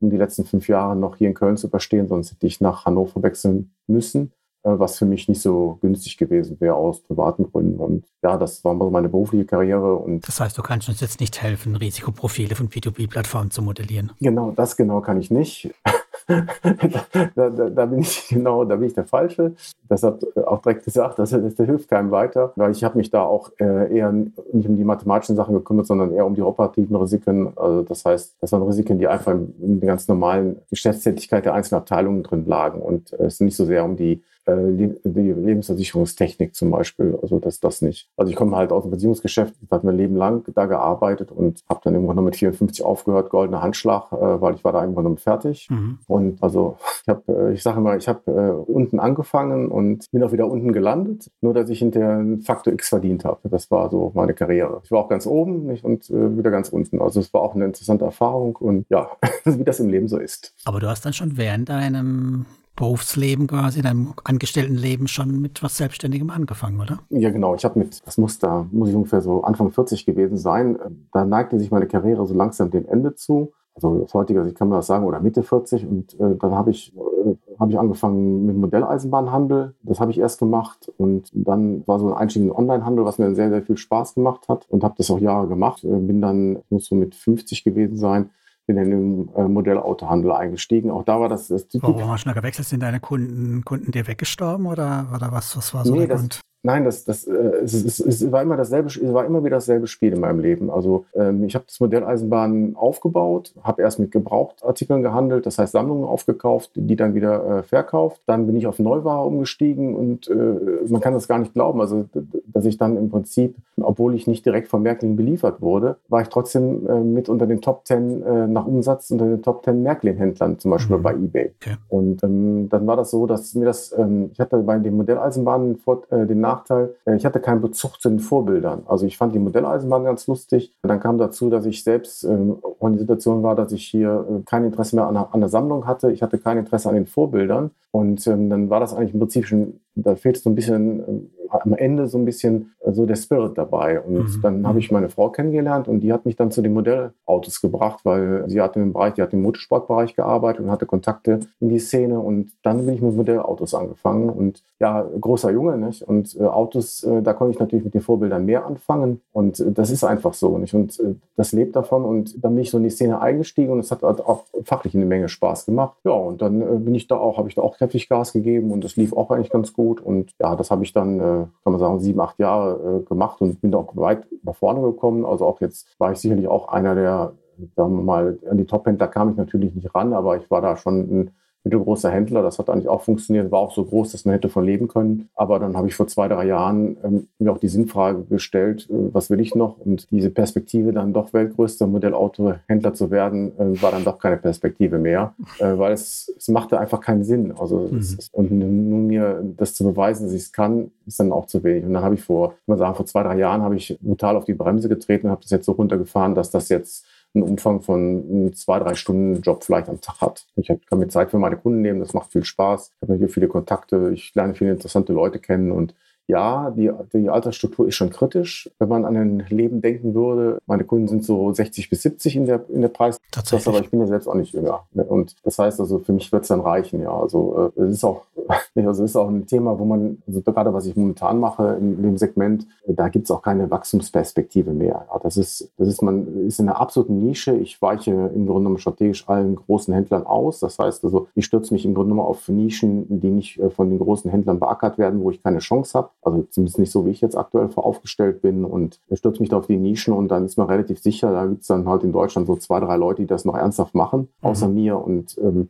um die letzten fünf Jahre noch hier in Köln zu überstehen, sonst hätte ich nach Hannover wechseln müssen. Äh, was für mich nicht so günstig gewesen wäre aus privaten Gründen. Und ja, das war meine berufliche Karriere. Und das heißt, du kannst uns jetzt nicht helfen, Risikoprofile von P2P-Plattformen zu modellieren. Genau, das genau kann ich nicht. da, da, da, bin ich genau, da bin ich der Falsche. Das hat auch direkt gesagt, das, das, hilft keinem weiter, weil ich habe mich da auch äh, eher nicht um die mathematischen Sachen gekümmert, sondern eher um die operativen Risiken. Also das heißt, das waren Risiken, die einfach in der ganz normalen Geschäftstätigkeit der einzelnen Abteilungen drin lagen und äh, es nicht so sehr um die die Lebensversicherungstechnik zum Beispiel, also das das nicht. Also ich komme halt aus dem Versicherungsgeschäft, ich habe mein Leben lang da gearbeitet und habe dann irgendwann noch mit 54 aufgehört, goldener Handschlag, äh, weil ich war da irgendwann noch fertig. Mhm. Und also ich habe, äh, ich sage mal, ich habe äh, unten angefangen und bin auch wieder unten gelandet, nur dass ich hinterher einen Faktor X verdient habe. Das war so meine Karriere. Ich war auch ganz oben nicht, und äh, wieder ganz unten. Also es war auch eine interessante Erfahrung und ja, wie das im Leben so ist. Aber du hast dann schon während deinem Berufsleben quasi, in deinem Angestelltenleben schon mit was Selbstständigem angefangen, oder? Ja, genau. Ich habe mit, das muss da, muss ich ungefähr so Anfang 40 gewesen sein. Da neigte sich meine Karriere so langsam dem Ende zu. Also aus heutiger Sicht kann man das sagen, oder Mitte 40. Und äh, dann habe ich, äh, hab ich angefangen mit Modelleisenbahnhandel. Das habe ich erst gemacht. Und dann war so ein Einstieg in Onlinehandel, was mir sehr, sehr viel Spaß gemacht hat. Und habe das auch Jahre gemacht. Äh, bin dann, muss so mit 50 gewesen sein, bin in den äh, Modellautohandel eingestiegen. Auch da war das. das Warum hast du da gewechselt? Sind deine Kunden, Kunden dir weggestorben oder, oder was, was war so nee, der das, Grund? Nein, das, das, äh, es, es, es, war immer dasselbe, es war immer wieder dasselbe Spiel in meinem Leben. Also ähm, ich habe das Modelleisenbahn aufgebaut, habe erst mit Gebrauchtartikeln gehandelt, das heißt Sammlungen aufgekauft, die dann wieder äh, verkauft. Dann bin ich auf Neuware umgestiegen und äh, man kann das gar nicht glauben. Also dass ich dann im Prinzip, obwohl ich nicht direkt von Märklin beliefert wurde, war ich trotzdem äh, mit unter den Top Ten äh, nach Umsatz unter den Top Ten Märklin-Händlern, zum Beispiel mhm. bei eBay. Okay. Und ähm, dann war das so, dass mir das, ähm, ich hatte bei den Modelleisenbahnen vor, äh, den Nach Nachteil, äh, ich hatte keinen Bezug zu den Vorbildern. Also ich fand die Modelleisenbahn ganz lustig. Dann kam dazu, dass ich selbst ähm, in die Situation war, dass ich hier äh, kein Interesse mehr an der, an der Sammlung hatte. Ich hatte kein Interesse an den Vorbildern. Und ähm, dann war das eigentlich im Prinzip schon, da fehlt so ein bisschen ähm, am Ende so ein bisschen äh, so der Spirit dabei. Und mhm. dann habe ich meine Frau kennengelernt und die hat mich dann zu den Modellautos gebracht, weil sie hat im Bereich, die hat im Motorsportbereich gearbeitet und hatte Kontakte in die Szene. Und dann bin ich mit Modellautos angefangen. Und ja, großer Junge, nicht? Und äh, Autos, äh, da konnte ich natürlich mit den Vorbildern mehr anfangen. Und äh, das ist einfach so, nicht? Und äh, das lebt davon. Und dann bin ich so in die Szene eingestiegen und es hat halt auch fachlich eine Menge Spaß gemacht. Ja, und dann äh, bin ich da auch, habe ich da auch kräftig Gas gegeben und es lief auch eigentlich ganz gut. Und ja, das habe ich dann, kann man sagen, sieben, acht Jahre äh, gemacht und bin da auch weit nach vorne gekommen. Also auch jetzt war ich sicherlich auch einer der, sagen wir mal, an die Top-Händler kam ich natürlich nicht ran, aber ich war da schon ein mittelgroßer Händler. Das hat eigentlich auch funktioniert, war auch so groß, dass man hätte von leben können. Aber dann habe ich vor zwei, drei Jahren ähm, mir auch die Sinnfrage gestellt, äh, was will ich noch? Und diese Perspektive, dann doch weltgrößter Modellautohändler zu werden, äh, war dann doch keine Perspektive mehr, äh, weil es, es machte einfach keinen Sinn. Also mhm. es, und nun mir das zu beweisen, dass ich es kann, ist dann auch zu wenig. Und dann habe ich vor, ich mal sagen, vor zwei, drei Jahren habe ich brutal auf die Bremse getreten und habe das jetzt so runtergefahren, dass das jetzt einen Umfang von zwei, drei Stunden Job vielleicht am Tag hat. Ich kann mir Zeit für meine Kunden nehmen, das macht viel Spaß. Ich habe natürlich viele Kontakte, ich lerne viele interessante Leute kennen und ja, die, die Altersstruktur ist schon kritisch. Wenn man an ein Leben denken würde, meine Kunden sind so 60 bis 70 in der, in der Preis. Tatsächlich. Aber ich bin ja selbst auch nicht jünger. Und das heißt also, für mich wird es dann reichen, ja. Also, äh, es ist auch, also, es ist auch ein Thema, wo man, also gerade was ich momentan mache in dem Segment, da gibt es auch keine Wachstumsperspektive mehr. Ja, das ist, das ist, man ist in einer absoluten Nische. Ich weiche im Grunde genommen strategisch allen großen Händlern aus. Das heißt also, ich stürze mich im Grunde genommen auf Nischen, die nicht äh, von den großen Händlern beackert werden, wo ich keine Chance habe. Also zumindest nicht so, wie ich jetzt aktuell aufgestellt bin. Und stürze mich da auf die Nischen und dann ist man relativ sicher, da gibt es dann halt in Deutschland so zwei, drei Leute, die das noch ernsthaft machen, außer mhm. mir. Und ähm,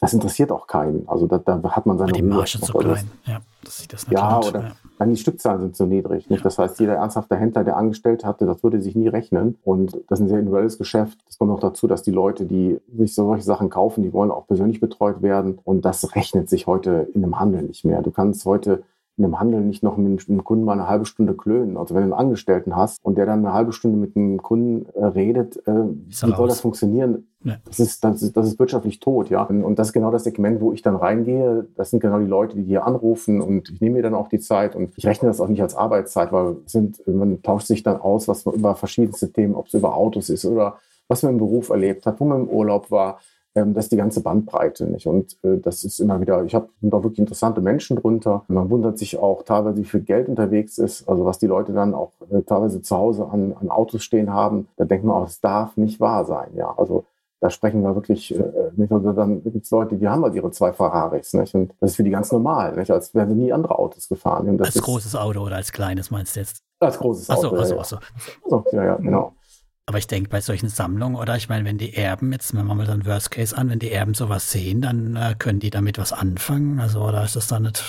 das interessiert auch keinen. Also da, da hat man seine die Marge zu klein. Ja, das sieht das Ja, oder ja. Dann die Stückzahlen sind zu niedrig. Nicht? Das heißt, jeder ernsthafte Händler, der angestellt hatte, das würde sich nie rechnen. Und das ist ein sehr individuelles Geschäft. Es kommt noch dazu, dass die Leute, die sich solche Sachen kaufen, die wollen auch persönlich betreut werden. Und das rechnet sich heute in einem Handel nicht mehr. Du kannst heute in einem Handel nicht noch mit einem Kunden mal eine halbe Stunde klönen. Also wenn du einen Angestellten hast und der dann eine halbe Stunde mit einem Kunden äh, redet, äh, wie soll das funktionieren? Ja. Das, ist, das, ist, das ist wirtschaftlich tot, ja. Und das ist genau das Segment, wo ich dann reingehe. Das sind genau die Leute, die hier anrufen und ich nehme mir dann auch die Zeit und ich rechne das auch nicht als Arbeitszeit, weil sind, man tauscht sich dann aus, was man über verschiedenste Themen, ob es über Autos ist oder was man im Beruf erlebt hat, wo man im Urlaub war ähm, das ist die ganze Bandbreite nicht. Und äh, das ist immer wieder, ich habe da wirklich interessante Menschen drunter. Man wundert sich auch teilweise, wie viel Geld unterwegs ist, also was die Leute dann auch äh, teilweise zu Hause an, an Autos stehen haben. Da denkt man auch, es darf nicht wahr sein. Ja, also da sprechen wir wirklich, äh, nicht nur dann gibt es Leute, die haben halt ihre zwei Ferraris, nicht? Und das ist für die ganz normal, nicht? Als wären sie nie andere Autos gefahren. als großes Auto oder als kleines meinst du jetzt? Als großes Auto. Achso, achso, achso. So, ja, ja, genau. Aber ich denke, bei solchen Sammlungen, oder ich meine, wenn die Erben, jetzt machen wir mal dann Worst Case an, wenn die Erben sowas sehen, dann äh, können die damit was anfangen. Also, oder ist das dann nicht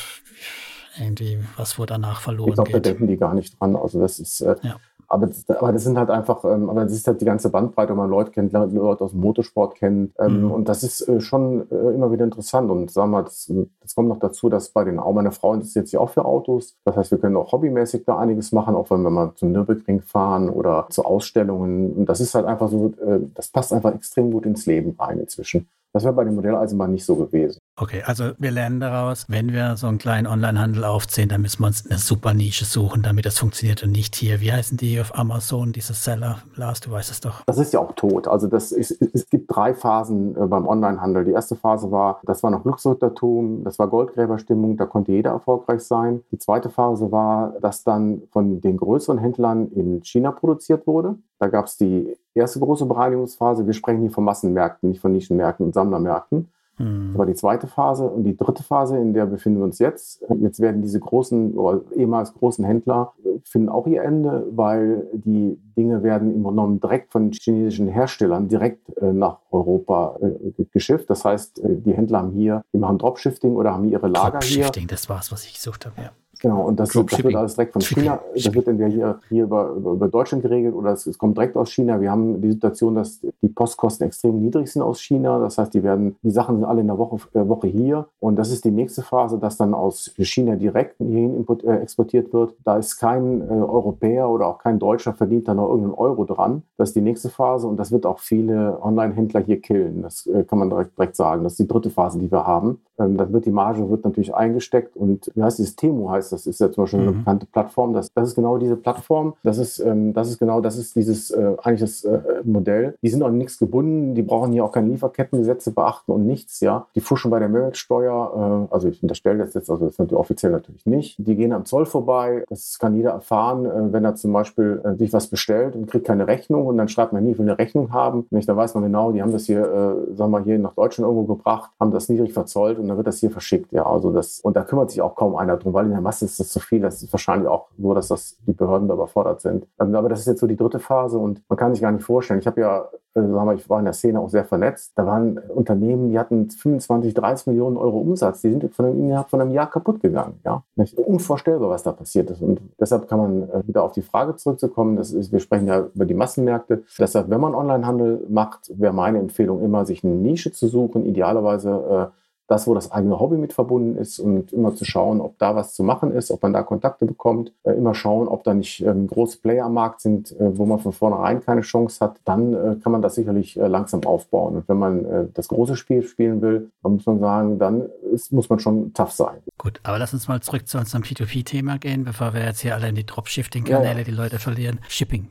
irgendwie was, wo danach verloren ich glaub, geht? Da denken die gar nicht dran. Also, das ist, äh, ja. Aber, aber das sind halt einfach, ähm, aber das ist halt die ganze Bandbreite, wenn man Leute kennt, Leute aus dem Motorsport kennt. Ähm, mhm. Und das ist äh, schon äh, immer wieder interessant. Und sagen wir mal, das, das kommt noch dazu, dass bei den auch meine Frau interessiert sich auch für Autos. Das heißt, wir können auch hobbymäßig da einiges machen, auch wenn wir mal zum Nürburgring fahren oder zu Ausstellungen. Und das ist halt einfach so, äh, das passt einfach extrem gut ins Leben rein inzwischen. Das wäre bei den Modelleisenbahnen nicht so gewesen. Okay, also wir lernen daraus, wenn wir so einen kleinen Onlinehandel aufziehen, dann müssen wir uns eine super Nische suchen, damit das funktioniert und nicht hier. Wie heißen die auf Amazon, diese Seller? Lars, du weißt es doch. Das ist ja auch tot. Also das ist, es gibt drei Phasen äh, beim Onlinehandel. Die erste Phase war, das war noch Glücksrittertum, das war Goldgräberstimmung, da konnte jeder erfolgreich sein. Die zweite Phase war, dass dann von den größeren Händlern in China produziert wurde. Da gab es die erste große Bereinigungsphase. Wir sprechen hier von Massenmärkten, nicht von Nischenmärkten und Sammlermärkten. Mhm. Das war die zweite Phase. Und die dritte Phase, in der befinden wir uns jetzt. Jetzt werden diese großen oder ehemals großen Händler finden auch ihr Ende, weil die Dinge werden im Grunde genommen direkt von chinesischen Herstellern direkt äh, nach Europa äh, geschifft. Das heißt, äh, die Händler haben hier, die machen Dropshifting oder haben hier ihre Lager Dropshifting, hier. Dropshifting, das war es, was ich gesucht habe, ja. Genau, und das, das wird alles direkt von China, das wird entweder hier, hier über, über Deutschland geregelt oder es, es, kommt direkt aus China. Wir haben die Situation, dass die Postkosten extrem niedrig sind aus China. Das heißt, die werden, die Sachen sind alle in der Woche, äh, Woche hier. Und das ist die nächste Phase, dass dann aus China direkt hierhin import, äh, exportiert wird. Da ist kein äh, Europäer oder auch kein Deutscher verdient da noch irgendeinen Euro dran. Das ist die nächste Phase und das wird auch viele Online-Händler hier killen. Das äh, kann man direkt, direkt sagen. Das ist die dritte Phase, die wir haben. Dann wird die Marge wird natürlich eingesteckt und wie heißt dieses Temu heißt, das ist ja zum Beispiel mhm. eine bekannte Plattform. Das, das ist genau diese Plattform. Das ist, ähm, das ist genau, das ist dieses äh, eigentlich das äh, Modell. Die sind auch nichts gebunden, die brauchen hier auch keine Lieferkettengesetze beachten und nichts, ja. Die fuschen bei der Mehrwertsteuer, äh, also ich unterstelle das jetzt, also das ist natürlich offiziell natürlich nicht. Die gehen am Zoll vorbei, das kann jeder erfahren, äh, wenn er zum Beispiel äh, sich was bestellt und kriegt keine Rechnung und dann schreibt man nie, will eine Rechnung haben. Nicht, dann weiß man genau, die haben das hier, äh, sagen wir hier nach Deutschland irgendwo gebracht, haben das niedrig verzollt und dann wird das hier verschickt. Ja, also das, und da kümmert sich auch kaum einer drum, weil in der Masse ist das zu viel. Das ist wahrscheinlich auch nur, dass das die Behörden da überfordert sind. Ähm, aber das ist jetzt so die dritte Phase und man kann sich gar nicht vorstellen. Ich habe ja äh, sagen wir, ich war in der Szene auch sehr vernetzt. Da waren Unternehmen, die hatten 25, 30 Millionen Euro Umsatz. Die sind von einem, von einem Jahr kaputt gegangen. Ja? Unvorstellbar, was da passiert ist. Und deshalb kann man äh, wieder auf die Frage zurückzukommen. Das ist, wir sprechen ja über die Massenmärkte. Deshalb, wenn man Onlinehandel macht, wäre meine Empfehlung immer, sich eine Nische zu suchen, idealerweise äh, das, wo das eigene Hobby mit verbunden ist und immer zu schauen, ob da was zu machen ist, ob man da Kontakte bekommt, äh, immer schauen, ob da nicht ähm, große Player am Markt sind, äh, wo man von vornherein keine Chance hat, dann äh, kann man das sicherlich äh, langsam aufbauen. Und wenn man äh, das große Spiel spielen will, dann muss man sagen, dann ist, muss man schon tough sein. Gut, aber lass uns mal zurück zu unserem P2P-Thema gehen, bevor wir jetzt hier alle in die Dropshifting-Kanäle ja, ja. die Leute verlieren. Shipping.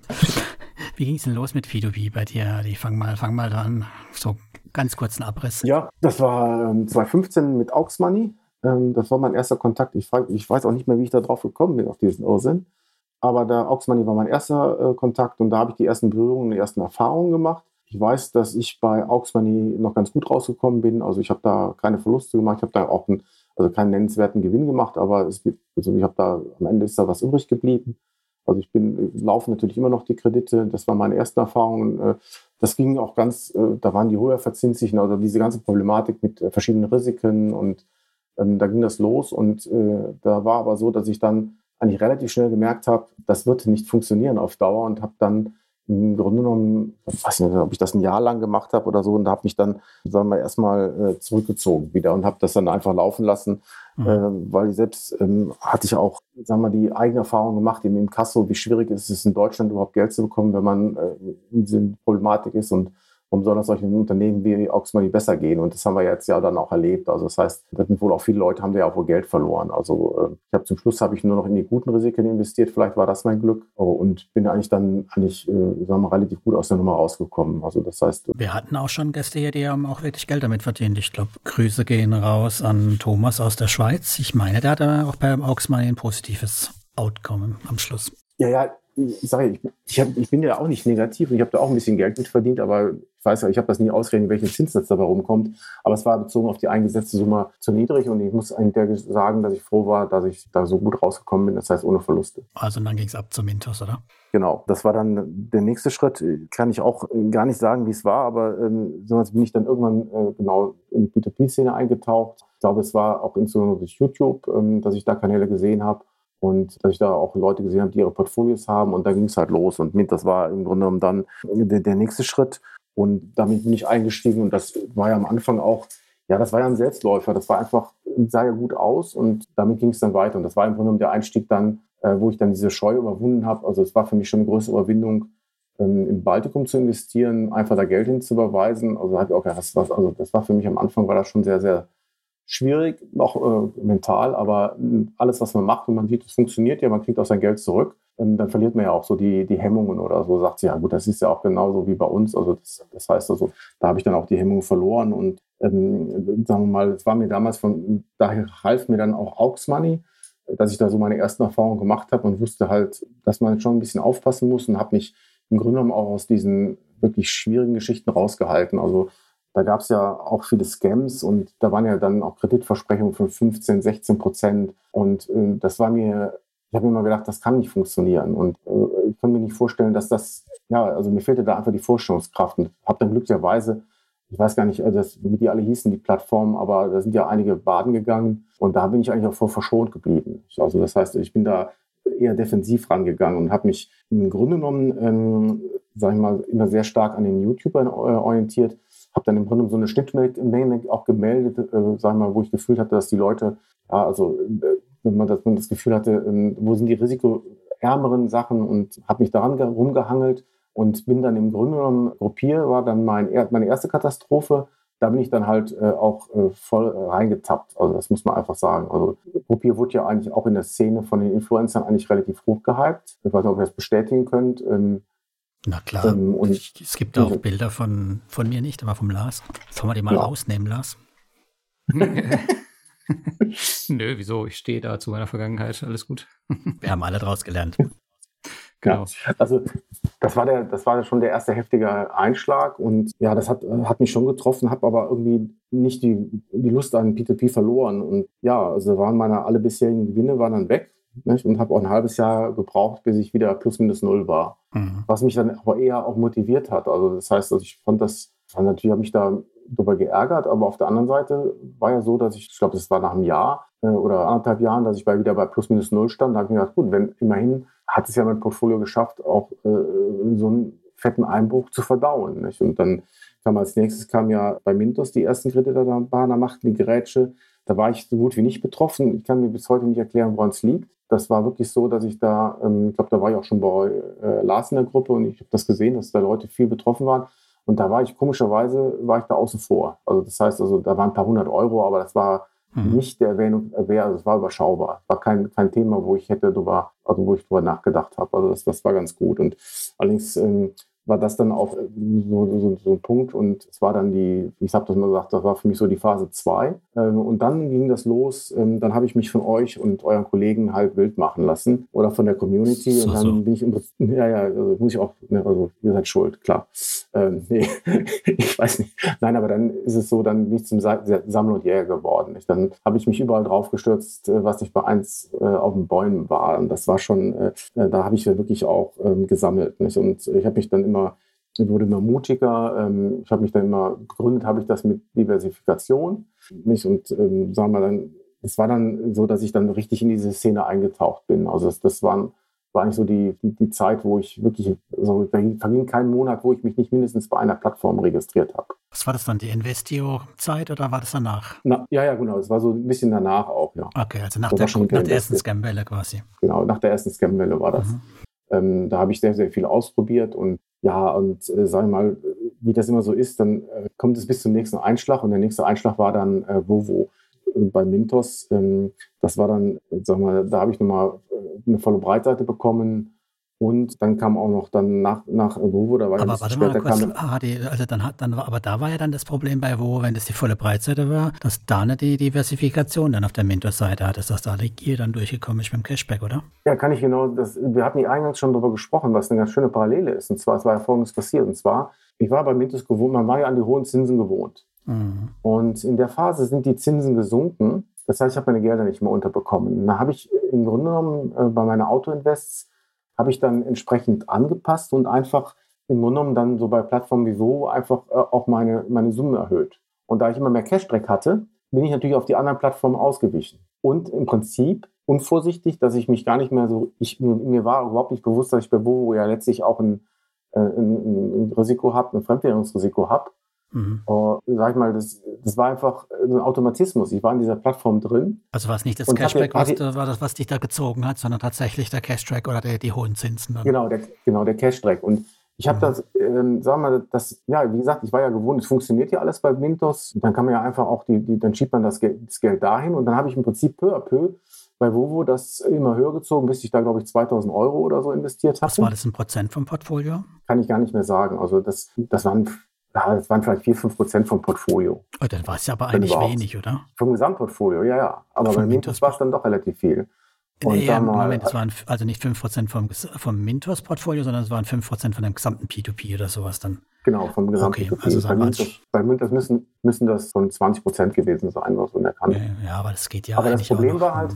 Wie ging es denn los mit P2P bei dir? Ich fang mal, fang mal an. So ganz kurzen Abriss. Ja, das war ähm, 2015 mit Aux Money. Ähm, das war mein erster Kontakt. Ich, ich, weiß auch nicht mehr, wie ich da drauf gekommen bin, auf diesen Irrsinn. Aber der Aux Money war mein erster äh, Kontakt und da habe ich die ersten Berührungen, die ersten Erfahrungen gemacht. Ich weiß, dass ich bei Aux Money noch ganz gut rausgekommen bin. Also ich habe da keine Verluste gemacht. Ich habe da auch ein also keinen nennenswerten Gewinn gemacht, aber es, also ich habe da am Ende ist da was übrig geblieben. Also ich bin, laufen natürlich immer noch die Kredite. Das war meine erste Erfahrung. Das ging auch ganz, äh, da waren die höher verzinslichen, also diese ganze Problematik mit äh, verschiedenen Risiken und ähm, da ging das los und äh, da war aber so, dass ich dann eigentlich relativ schnell gemerkt habe, das wird nicht funktionieren auf Dauer und habe dann im Grunde genommen, ich weiß nicht, ob ich das ein Jahr lang gemacht habe oder so und habe mich dann, sagen wir, erstmal äh, zurückgezogen wieder und habe das dann einfach laufen lassen, mhm. äh, weil selbst ähm, hatte ich auch, sagen wir, die eigene Erfahrung gemacht im Kasso, wie schwierig ist es in Deutschland überhaupt Geld zu bekommen, wenn man äh, in dieser Problematik ist und warum soll das solchen Unternehmen wie Oxmoney besser gehen? Und das haben wir jetzt ja dann auch erlebt. Also das heißt, da sind wohl auch viele Leute, haben da ja auch wohl Geld verloren. Also äh, ich habe zum Schluss habe ich nur noch in die guten Risiken investiert. Vielleicht war das mein Glück oh, und bin eigentlich dann eigentlich, äh, sagen wir mal, relativ gut aus der Nummer rausgekommen. Also das heißt. Wir hatten auch schon Gäste hier, die haben auch wirklich Geld damit verdient. Ich glaube, Grüße gehen raus an Thomas aus der Schweiz. Ich meine, der hatte auch bei Oxmoney ein positives Outcome am Schluss. Ja, ja, ich sage, ich, ich, hab, ich bin ja auch nicht negativ und ich habe da auch ein bisschen Geld mit verdient, aber ich weiß ja, ich habe das nie ausgerechnet, welchen Zinssatz dabei rumkommt. Aber es war bezogen auf die eingesetzte Summe zu niedrig und ich muss eigentlich sagen, dass ich froh war, dass ich da so gut rausgekommen bin, das heißt ohne Verluste. Also dann ging es ab zum Mintos, oder? Genau, das war dann der nächste Schritt. Kann ich auch gar nicht sagen, wie es war, aber ähm, so bin ich dann irgendwann äh, genau in die P2P-Szene eingetaucht. Ich glaube, es war auch insbesondere durch YouTube, ähm, dass ich da Kanäle gesehen habe und dass ich da auch Leute gesehen habe, die ihre Portfolios haben und da ging es halt los und mit, das war im Grunde genommen dann der, der nächste Schritt und damit bin ich eingestiegen und das war ja am Anfang auch, ja, das war ja ein Selbstläufer, das war einfach, sah ja gut aus und damit ging es dann weiter. Und das war im Grunde genommen der Einstieg dann, äh, wo ich dann diese Scheu überwunden habe, also es war für mich schon eine größere Überwindung, ähm, im Baltikum zu investieren, einfach da Geld hinzuüberweisen, also ja, das, war, also das war für mich am Anfang, war das schon sehr, sehr schwierig, auch äh, mental, aber äh, alles, was man macht und man sieht, es funktioniert ja, man kriegt auch sein Geld zurück, ähm, dann verliert man ja auch so die, die Hemmungen oder so, sagt sie, ja gut, das ist ja auch genauso wie bei uns. Also das, das heißt also, da habe ich dann auch die Hemmungen verloren und ähm, sagen wir mal, es war mir damals von, daher half mir dann auch Aux Money, dass ich da so meine ersten Erfahrungen gemacht habe und wusste halt, dass man schon ein bisschen aufpassen muss und habe mich im Grunde genommen auch aus diesen wirklich schwierigen Geschichten rausgehalten. Also da gab es ja auch viele Scams und da waren ja dann auch Kreditversprechungen von 15, 16 Prozent. Und äh, das war mir, ich habe mir immer gedacht, das kann nicht funktionieren. Und äh, ich kann mir nicht vorstellen, dass das, ja, also mir fehlte da einfach die Vorstellungskraft. Und habe dann glücklicherweise, ich weiß gar nicht, also das, wie die alle hießen, die Plattformen, aber da sind ja einige baden gegangen. Und da bin ich eigentlich auch vor verschont geblieben. Also das heißt, ich bin da eher defensiv rangegangen und habe mich im Grunde genommen, ähm, sage ich mal, immer sehr stark an den YouTubern äh, orientiert habe dann im Grunde so eine Schnittmenge auch gemeldet, äh, sagen wir mal, wo ich gefühlt hatte, dass die Leute, ja, also äh, wenn man das, man das Gefühl hatte, äh, wo sind die risikoärmeren Sachen und habe mich daran rumgehangelt und bin dann im Grunde genommen, Gruppier war dann mein, meine erste Katastrophe. Da bin ich dann halt äh, auch äh, voll reingetappt. Also das muss man einfach sagen. Also Gruppier wurde ja eigentlich auch in der Szene von den Influencern eigentlich relativ hoch gehypt. Ich weiß nicht, ob ihr das bestätigen könnt. Ähm, na klar. Ähm, und ich, es gibt auch Bilder von, von mir nicht, aber vom Lars. Sollen wir die mal ja. rausnehmen, Lars? Nö, wieso? Ich stehe da zu meiner Vergangenheit. Alles gut. wir haben alle draus gelernt. Genau. Ja, also das war der, das war schon der erste heftige Einschlag und ja, das hat, hat mich schon getroffen, habe aber irgendwie nicht die, die Lust an P2P verloren und ja, also waren meine alle bisherigen Gewinne waren dann weg nicht? und habe auch ein halbes Jahr gebraucht, bis ich wieder plus minus null war. Mhm. Was mich dann aber eher auch motiviert hat. Also das heißt, also ich fand das, natürlich habe ich da darüber geärgert, aber auf der anderen Seite war ja so, dass ich, ich glaube, das war nach einem Jahr äh, oder anderthalb Jahren, dass ich bei, wieder bei plus minus null stand. Da habe ich mir gedacht, gut, wenn immerhin hat es ja mein Portfolio geschafft, auch äh, so einen fetten Einbruch zu verdauen. Nicht? Und dann kam als nächstes kam ja bei Mintos die ersten Kredite da, da machten die Gerätsche. Da war ich so gut wie nicht betroffen. Ich kann mir bis heute nicht erklären, woran es liegt das war wirklich so, dass ich da, ähm, ich glaube, da war ich auch schon bei äh, Lars in der Gruppe und ich habe das gesehen, dass da Leute viel betroffen waren. Und da war ich komischerweise, war ich da außen vor. Also das heißt, also da waren ein paar hundert Euro, aber das war mhm. nicht der Erwähnung also es war überschaubar. War kein, kein Thema, wo ich hätte drüber, also wo ich drüber nachgedacht habe. Also das, das war ganz gut. Und allerdings ähm, war das dann auch so, so, so ein Punkt und es war dann die, ich habe das mal gesagt, das war für mich so die Phase 2. Ähm, und dann ging das los, ähm, dann habe ich mich von euch und euren Kollegen halt wild machen lassen oder von der Community und dann so. bin ich im ja, ja, also muss ich auch, ne, also ihr seid schuld, klar. Ähm, nee, ich weiß nicht. Nein, aber dann ist es so, dann bin ich zum Sa- Sammler und Jäger geworden. Ich, dann habe ich mich überall drauf gestürzt, äh, was nicht bei eins äh, auf den Bäumen war. Und das war schon, äh, äh, da habe ich ja wirklich auch ähm, gesammelt. Nicht? Und ich habe mich dann immer, ich wurde immer mutiger. Ähm, ich habe mich dann immer gegründet, habe ich das mit Diversifikation. Nicht? Und ähm, sagen wir dann, es war dann so, dass ich dann richtig in diese Szene eingetaucht bin. Also das, das waren war eigentlich so die, die, die Zeit, wo ich wirklich, also da verging kein Monat, wo ich mich nicht mindestens bei einer Plattform registriert habe. Was war das dann, die Investio-Zeit oder war das danach? Na, ja, ja, genau. Es war so ein bisschen danach auch, ja. Okay, also nach Das der, nach der ersten. Scam-Welle quasi. Genau, nach der ersten Scam-Welle war das. Mhm. Ähm, da habe ich sehr, sehr viel ausprobiert und ja, und äh, sag ich mal, wie das immer so ist, dann äh, kommt es bis zum nächsten Einschlag und der nächste Einschlag war dann äh, Vovo bei Mintos. Ähm, das war dann, sag mal, da habe ich nochmal äh, eine volle Breitseite bekommen und dann kam auch noch dann nach, nach Vovo, da war Aber warte mal später, kurz, kam, ah, die, also dann hat, dann war, aber da war ja dann das Problem bei wo, wenn das die volle Breitseite war, dass da nicht die Diversifikation dann auf der Mintos-Seite hat, dass das da hier dann durchgekommen ist beim Cashback, oder? Ja, kann ich genau, das, wir hatten ja eingangs schon darüber gesprochen, was eine ganz schöne Parallele ist. Und zwar, es war ja folgendes passiert. Und zwar, ich war bei Mintos gewohnt, man war ja an die hohen Zinsen gewohnt. Mhm. Und in der Phase sind die Zinsen gesunken. Das heißt, ich habe meine Gelder nicht mehr unterbekommen. Da habe ich im Grunde genommen äh, bei meiner Autoinvests habe ich dann entsprechend angepasst und einfach im Grunde genommen dann so bei Plattformen wie so einfach äh, auch meine, meine Summe erhöht. Und da ich immer mehr Cash-Track hatte, bin ich natürlich auf die anderen Plattformen ausgewichen. Und im Prinzip unvorsichtig, dass ich mich gar nicht mehr so, ich, mir, mir war überhaupt nicht bewusst, dass ich bei Bovo ja letztlich auch ein, äh, ein, ein Risiko habe, ein Fremdwährungsrisiko habe. Mhm. Uh, sag ich mal, das, das war einfach ein Automatismus. Ich war in dieser Plattform drin. Also war es nicht das Cashback, was, war das, was dich da gezogen hat, sondern tatsächlich der Cashtrack oder der, die hohen Zinsen dann. Genau, der, genau, der Cash-Track. Und ich habe Mhm. das, ähm, sagen wir mal, das, ja, wie gesagt, ich war ja gewohnt, es funktioniert ja alles bei Mintos. Dann kann man ja einfach auch, die, die, dann schiebt man das Geld, das Geld dahin. Und dann habe ich im Prinzip peu à peu bei Vovo das immer höher gezogen, bis ich da, glaube ich, 2000 Euro oder so investiert Was hatte. war das, ein Prozent vom Portfolio? Kann ich gar nicht mehr sagen. Also das, das waren, ja, das waren vielleicht 4, 5 Prozent vom Portfolio. Oh, dann war es ja aber eigentlich überhaupt. wenig, oder? Vom Gesamtportfolio, ja, ja. Aber Vom bei Mintos war es dann doch relativ viel. Und ja, mal- Moment, es waren f- also nicht 5% vom, vom Mintos-Portfolio, sondern es waren 5% von dem gesamten P2P oder sowas dann. Genau, vom gesamten Okay, Profil. also bei Mintos, bei Mintos müssen, müssen das von 20 Prozent gewesen sein, was Kante. Ja, ja, aber das geht ja Aber das Problem war halt,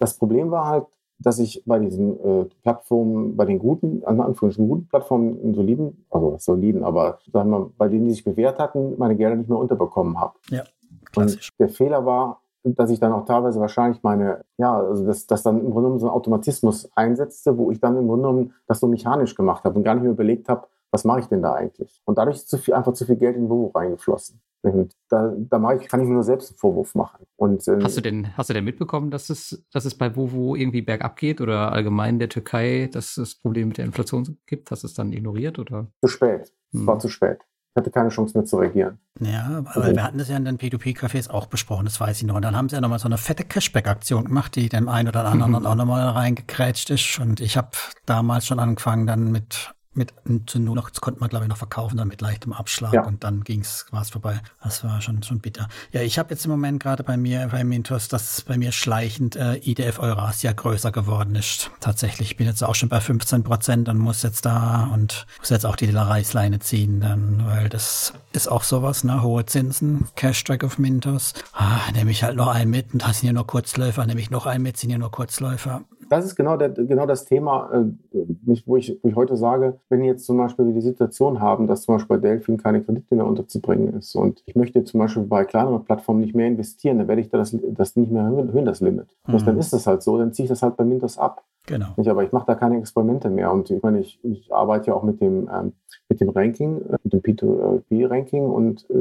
das Problem war halt, dass ich bei diesen äh, Plattformen, bei den guten, an Anführungsstrichen guten Plattformen, in soliden, also soliden, aber sagen wir, mal, bei denen, die sich bewährt hatten, meine Gelder nicht mehr unterbekommen habe. Ja, klassisch. Und der Fehler war, dass ich dann auch teilweise wahrscheinlich meine, ja, also dass das dann im Grunde genommen so ein Automatismus einsetzte, wo ich dann im Grunde genommen das so mechanisch gemacht habe und gar nicht mehr überlegt habe, was mache ich denn da eigentlich? Und dadurch ist zu viel, einfach zu viel Geld in Vovo reingeflossen. Und da, da mache ich, kann ich mir nur selbst einen Vorwurf machen. Und, ähm, Hast du denn, hast du denn mitbekommen, dass es, dass es bei Vovo irgendwie bergab geht oder allgemein in der Türkei, dass es Probleme mit der Inflation gibt? Hast du es dann ignoriert oder? zu spät. Es Hm. war zu spät. Ich hatte keine Chance mehr zu reagieren. Ja, aber wir hatten das ja in den P2P-Cafés auch besprochen, das weiß ich noch. Und dann haben sie ja nochmal so eine fette Cashback-Aktion gemacht, die dem einen oder anderen dann auch nochmal reingekrätscht ist. Und ich habe damals schon angefangen, dann mit, mit zu nur noch, das konnte man glaube ich noch verkaufen, dann mit leichtem Abschlag. Ja. Und dann ging's war es vorbei. Das war schon, schon bitter. Ja, ich habe jetzt im Moment gerade bei mir, bei Mintos, dass bei mir schleichend äh, IDF Eurasia größer geworden ist. Tatsächlich, ich bin jetzt auch schon bei 15 Prozent und muss jetzt da und muss jetzt auch die Reißleine ziehen, dann, weil das ist auch sowas, ne? Hohe Zinsen, Cash-Track auf Mintos. Ah, nehme ich halt noch einen mit und da sind ja nur Kurzläufer, nehme ich noch einen mit, sind ja nur Kurzläufer. Das ist genau, der, genau das Thema, äh, mich, wo, ich, wo ich heute sage, wenn wir jetzt zum Beispiel wir die Situation haben, dass zum Beispiel bei Delphin keine Kredite mehr unterzubringen ist und ich möchte zum Beispiel bei kleineren Plattformen nicht mehr investieren, dann werde ich da das, das nicht mehr erhöhen, das Limit. Und Mhm. dann ist das halt so, dann ziehe ich das halt bei Mintos ab. Genau. Nicht, aber ich mache da keine Experimente mehr. Und ich meine, ich, ich arbeite ja auch mit dem, ähm, mit dem Ranking, äh, mit dem P2P-Ranking und äh,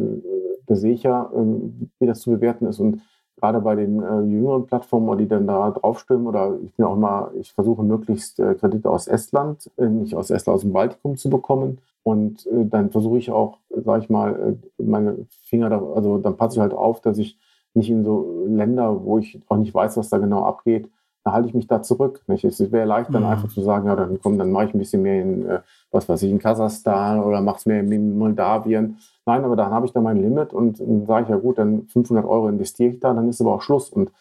da sehe ich ja, ähm, wie das zu bewerten ist. Und gerade bei den äh, jüngeren Plattformen, die dann da draufstimmen, oder ich bin auch immer, ich versuche möglichst äh, Kredite aus Estland, äh, nicht aus Estland, aus dem Baltikum zu bekommen. Und äh, dann versuche ich auch, sage ich mal, äh, meine Finger da, also dann passe ich halt auf, dass ich nicht in so Länder, wo ich auch nicht weiß, was da genau abgeht, da halte ich mich da zurück. Nicht? Es wäre leicht, dann mhm. einfach zu sagen, ja, dann komm, dann mache ich ein bisschen mehr in, äh, was weiß ich, in Kasachstan oder mach's mehr in Moldawien. Nein, aber dann habe ich da mein Limit und dann sage ich, ja gut, dann 500 Euro investiere ich da, dann ist aber auch Schluss. Und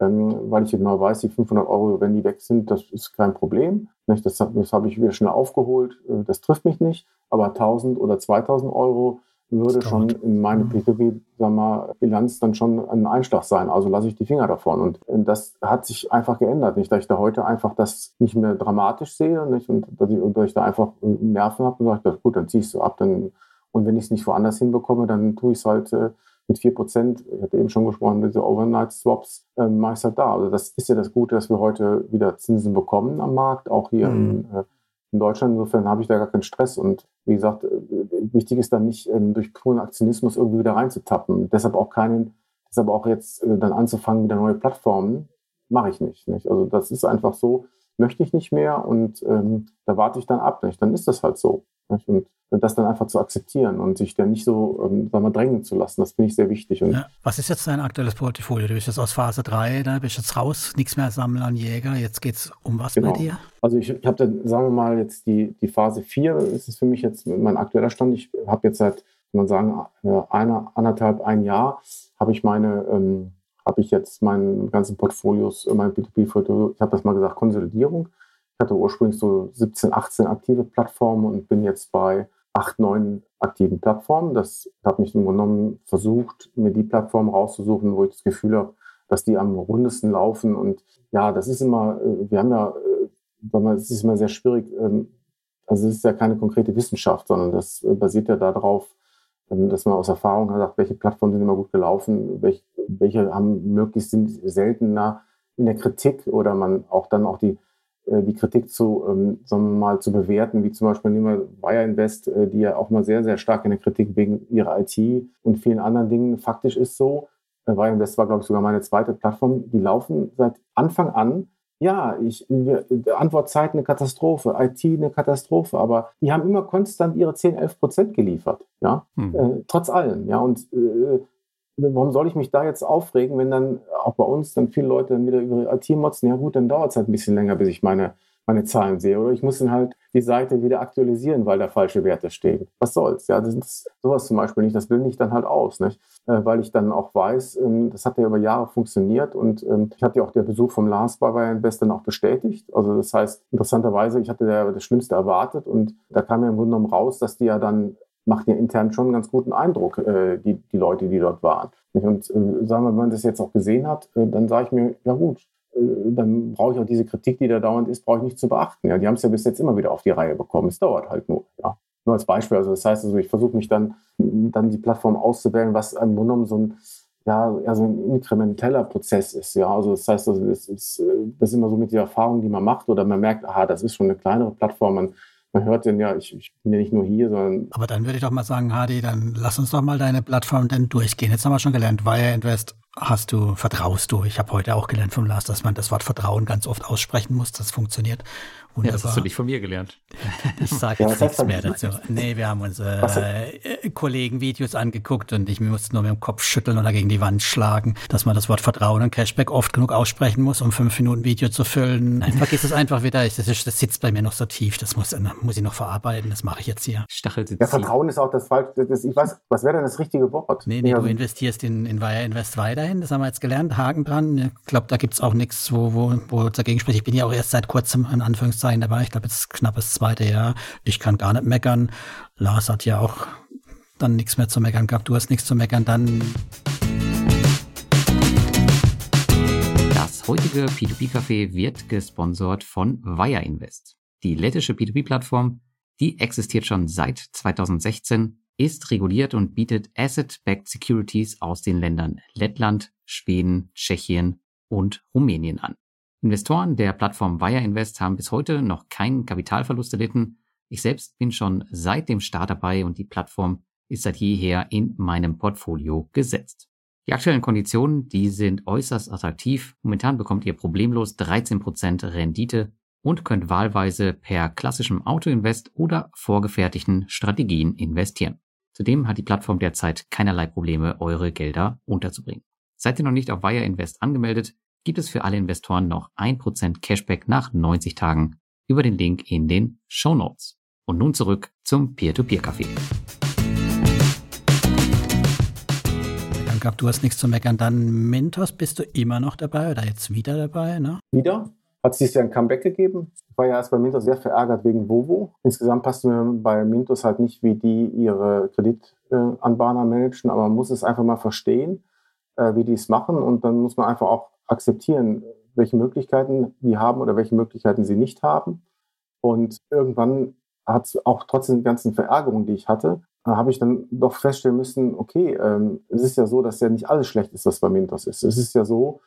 ähm, weil ich genau weiß, die 500 Euro, wenn die weg sind, das ist kein Problem. Das, das habe ich wieder schnell aufgeholt. Äh, das trifft mich nicht. Aber 1000 oder 2000 Euro würde schon in meine P2P-Bilanz dann schon ein Einschlag sein. Also lasse ich die Finger davon. Und das hat sich einfach geändert. Nicht, dass ich da heute einfach das nicht mehr dramatisch sehe nicht? Und, dass ich, dass ich da einfach Nerven habe und sage, gut, dann ziehst du ab. Dann, und wenn ich es nicht woanders hinbekomme, dann tue ich es halt äh, mit 4%, ich hatte eben schon gesprochen, diese Overnight-Swaps, äh, mache ich es halt da. Also das ist ja das Gute, dass wir heute wieder Zinsen bekommen am Markt, auch hier mhm. in, äh, in Deutschland. Insofern habe ich da gar keinen Stress. Und wie gesagt, äh, wichtig ist dann nicht, ähm, durch puren Aktionismus irgendwie wieder reinzutappen. Deshalb auch keinen, deshalb auch jetzt äh, dann anzufangen, wieder neue Plattformen, mache ich nicht, nicht. Also das ist einfach so, möchte ich nicht mehr und ähm, da warte ich dann ab. Nicht? Dann ist das halt so. Nicht? Und das dann einfach zu akzeptieren und sich dann nicht so ähm, sagen wir, drängen zu lassen, das finde ich sehr wichtig. Ja. Was ist jetzt dein aktuelles Portfolio? Du bist jetzt aus Phase 3, da bist jetzt raus, nichts mehr sammeln an Jäger. Jetzt geht es um was genau. bei dir? Also ich, ich habe dann, sagen wir mal, jetzt die, die Phase 4 ist es für mich jetzt mein aktueller Stand. Ich habe jetzt seit, kann man sagen, äh, einer, anderthalb, ein Jahr habe ich meine ähm, habe ich jetzt meinen ganzen Portfolios, äh, mein B2B-Portfolio, ich habe das mal gesagt, Konsolidierung. Ich hatte ursprünglich so 17, 18 aktive Plattformen und bin jetzt bei acht, neun aktiven Plattformen. Das habe mich Grunde genommen versucht, mir die Plattform rauszusuchen, wo ich das Gefühl habe, dass die am rundesten laufen. Und ja, das ist immer, äh, wir haben ja, äh, es ist immer sehr schwierig, ähm, also es ist ja keine konkrete Wissenschaft, sondern das äh, basiert ja darauf, ähm, dass man aus Erfahrung sagt, welche Plattformen sind immer gut gelaufen, welche, welche haben möglichst sind seltener in der Kritik oder man auch dann auch die die Kritik zu, ähm, sagen wir mal, zu bewerten, wie zum Beispiel nehmen wir Wire Invest, äh, die ja auch mal sehr, sehr stark in der Kritik wegen ihrer IT und vielen anderen Dingen. Faktisch ist so, äh, Wire Invest war, glaube ich, sogar meine zweite Plattform, die laufen seit Anfang an ja, ich, Antwortzeit eine Katastrophe, IT eine Katastrophe, aber die haben immer konstant ihre 10, 11 Prozent geliefert, ja, hm. äh, trotz allem, ja, und äh, warum soll ich mich da jetzt aufregen, wenn dann auch bei uns dann viele Leute dann wieder über IT motzen? Ja gut, dann dauert es halt ein bisschen länger, bis ich meine, meine Zahlen sehe. Oder ich muss dann halt die Seite wieder aktualisieren, weil da falsche Werte stehen. Was soll's? Ja, das ist sowas zum Beispiel nicht. Das will ich dann halt aus, nicht? Äh, weil ich dann auch weiß, ähm, das hat ja über Jahre funktioniert und ähm, ich hatte ja auch der Besuch vom Lars bei Invest dann auch bestätigt. Also das heißt, interessanterweise, ich hatte ja das Schlimmste erwartet und da kam ja im Grunde genommen raus, dass die ja dann macht ja intern schon einen ganz guten Eindruck, äh, die, die Leute, die dort waren. Und äh, sagen wir, wenn man das jetzt auch gesehen hat, äh, dann sage ich mir, ja gut, äh, dann brauche ich auch diese Kritik, die da dauernd ist, brauche ich nicht zu beachten. Ja, die haben es ja bis jetzt immer wieder auf die Reihe bekommen. Es dauert halt nur. Ja. Nur als Beispiel. Also das heißt, also ich versuche mich dann, dann die Plattform auszuwählen, was im Grunde genommen so ein ja, eher so ein inkrementeller Prozess ist. Ja, also das heißt, also das ist, äh, das ist immer so mit der Erfahrung, die man macht, oder man merkt, aha, das ist schon eine kleinere Plattform, man man hört denn ja, ich, ich, bin ja nicht nur hier, sondern. Aber dann würde ich doch mal sagen, Hadi, dann lass uns doch mal deine Plattform denn durchgehen. Jetzt haben wir schon gelernt, Wire Invest hast du, vertraust du. Ich habe heute auch gelernt vom Lars, dass man das Wort Vertrauen ganz oft aussprechen muss. Das funktioniert. Wunderbar. Ja, das hast du nicht von mir gelernt. Ich sage jetzt ja, nichts mehr dazu. Nee, wir haben uns äh, Kollegen Videos angeguckt und ich musste nur mit dem Kopf schütteln oder gegen die Wand schlagen, dass man das Wort Vertrauen und Cashback oft genug aussprechen muss, um fünf Minuten Video zu füllen. Nein, vergiss es einfach wieder. Das, ist, das sitzt bei mir noch so tief. Das muss, muss ich noch verarbeiten. Das mache ich jetzt hier. Stachelsitz. Ja, Vertrauen ist auch das falsche. ich weiß, was wäre denn das richtige Wort? Nee, nee, ja. du investierst in, in Wire Invest weiterhin. Das haben wir jetzt gelernt. Haken dran. Ich glaube, da gibt es auch nichts, wo, wo, wo dagegen spricht. Ich bin ja auch erst seit kurzem, in Anführungszeichen, dabei. Ich glaube, jetzt knappes zweite Jahr. Ich kann gar nicht meckern. Lars hat ja auch dann nichts mehr zu meckern gehabt. Du hast nichts zu meckern. Dann Das heutige P2P-Café wird gesponsert von Wire Invest. Die lettische P2P-Plattform, die existiert schon seit 2016, ist reguliert und bietet Asset-Backed Securities aus den Ländern Lettland, Schweden, Tschechien und Rumänien an. Investoren der Plattform Wire Invest haben bis heute noch keinen Kapitalverlust erlitten. Ich selbst bin schon seit dem Start dabei und die Plattform ist seit jeher in meinem Portfolio gesetzt. Die aktuellen Konditionen, die sind äußerst attraktiv. Momentan bekommt ihr problemlos 13% Rendite und könnt wahlweise per klassischem Autoinvest oder vorgefertigten Strategien investieren. Zudem hat die Plattform derzeit keinerlei Probleme, eure Gelder unterzubringen. Seid ihr noch nicht auf Wire Invest angemeldet, gibt es für alle Investoren noch 1% Cashback nach 90 Tagen über den Link in den Show Notes. Und nun zurück zum Peer-to-Peer-Café. Dann gab du hast nichts zu meckern. Dann Mentos, bist du immer noch dabei oder jetzt wieder dabei? Ne? Wieder? Hat sich ja ein Comeback gegeben. Ich war ja erst bei Mintos sehr verärgert wegen Vovo. Insgesamt passt mir bei Mintos halt nicht, wie die ihre Kreditanbahner managen, aber man muss es einfach mal verstehen, äh, wie die es machen und dann muss man einfach auch akzeptieren, welche Möglichkeiten die haben oder welche Möglichkeiten sie nicht haben. Und irgendwann hat es auch trotz den ganzen Verärgerungen, die ich hatte, habe ich dann doch feststellen müssen, okay, ähm, es ist ja so, dass ja nicht alles schlecht ist, was bei Mintos ist. Es ist ja so,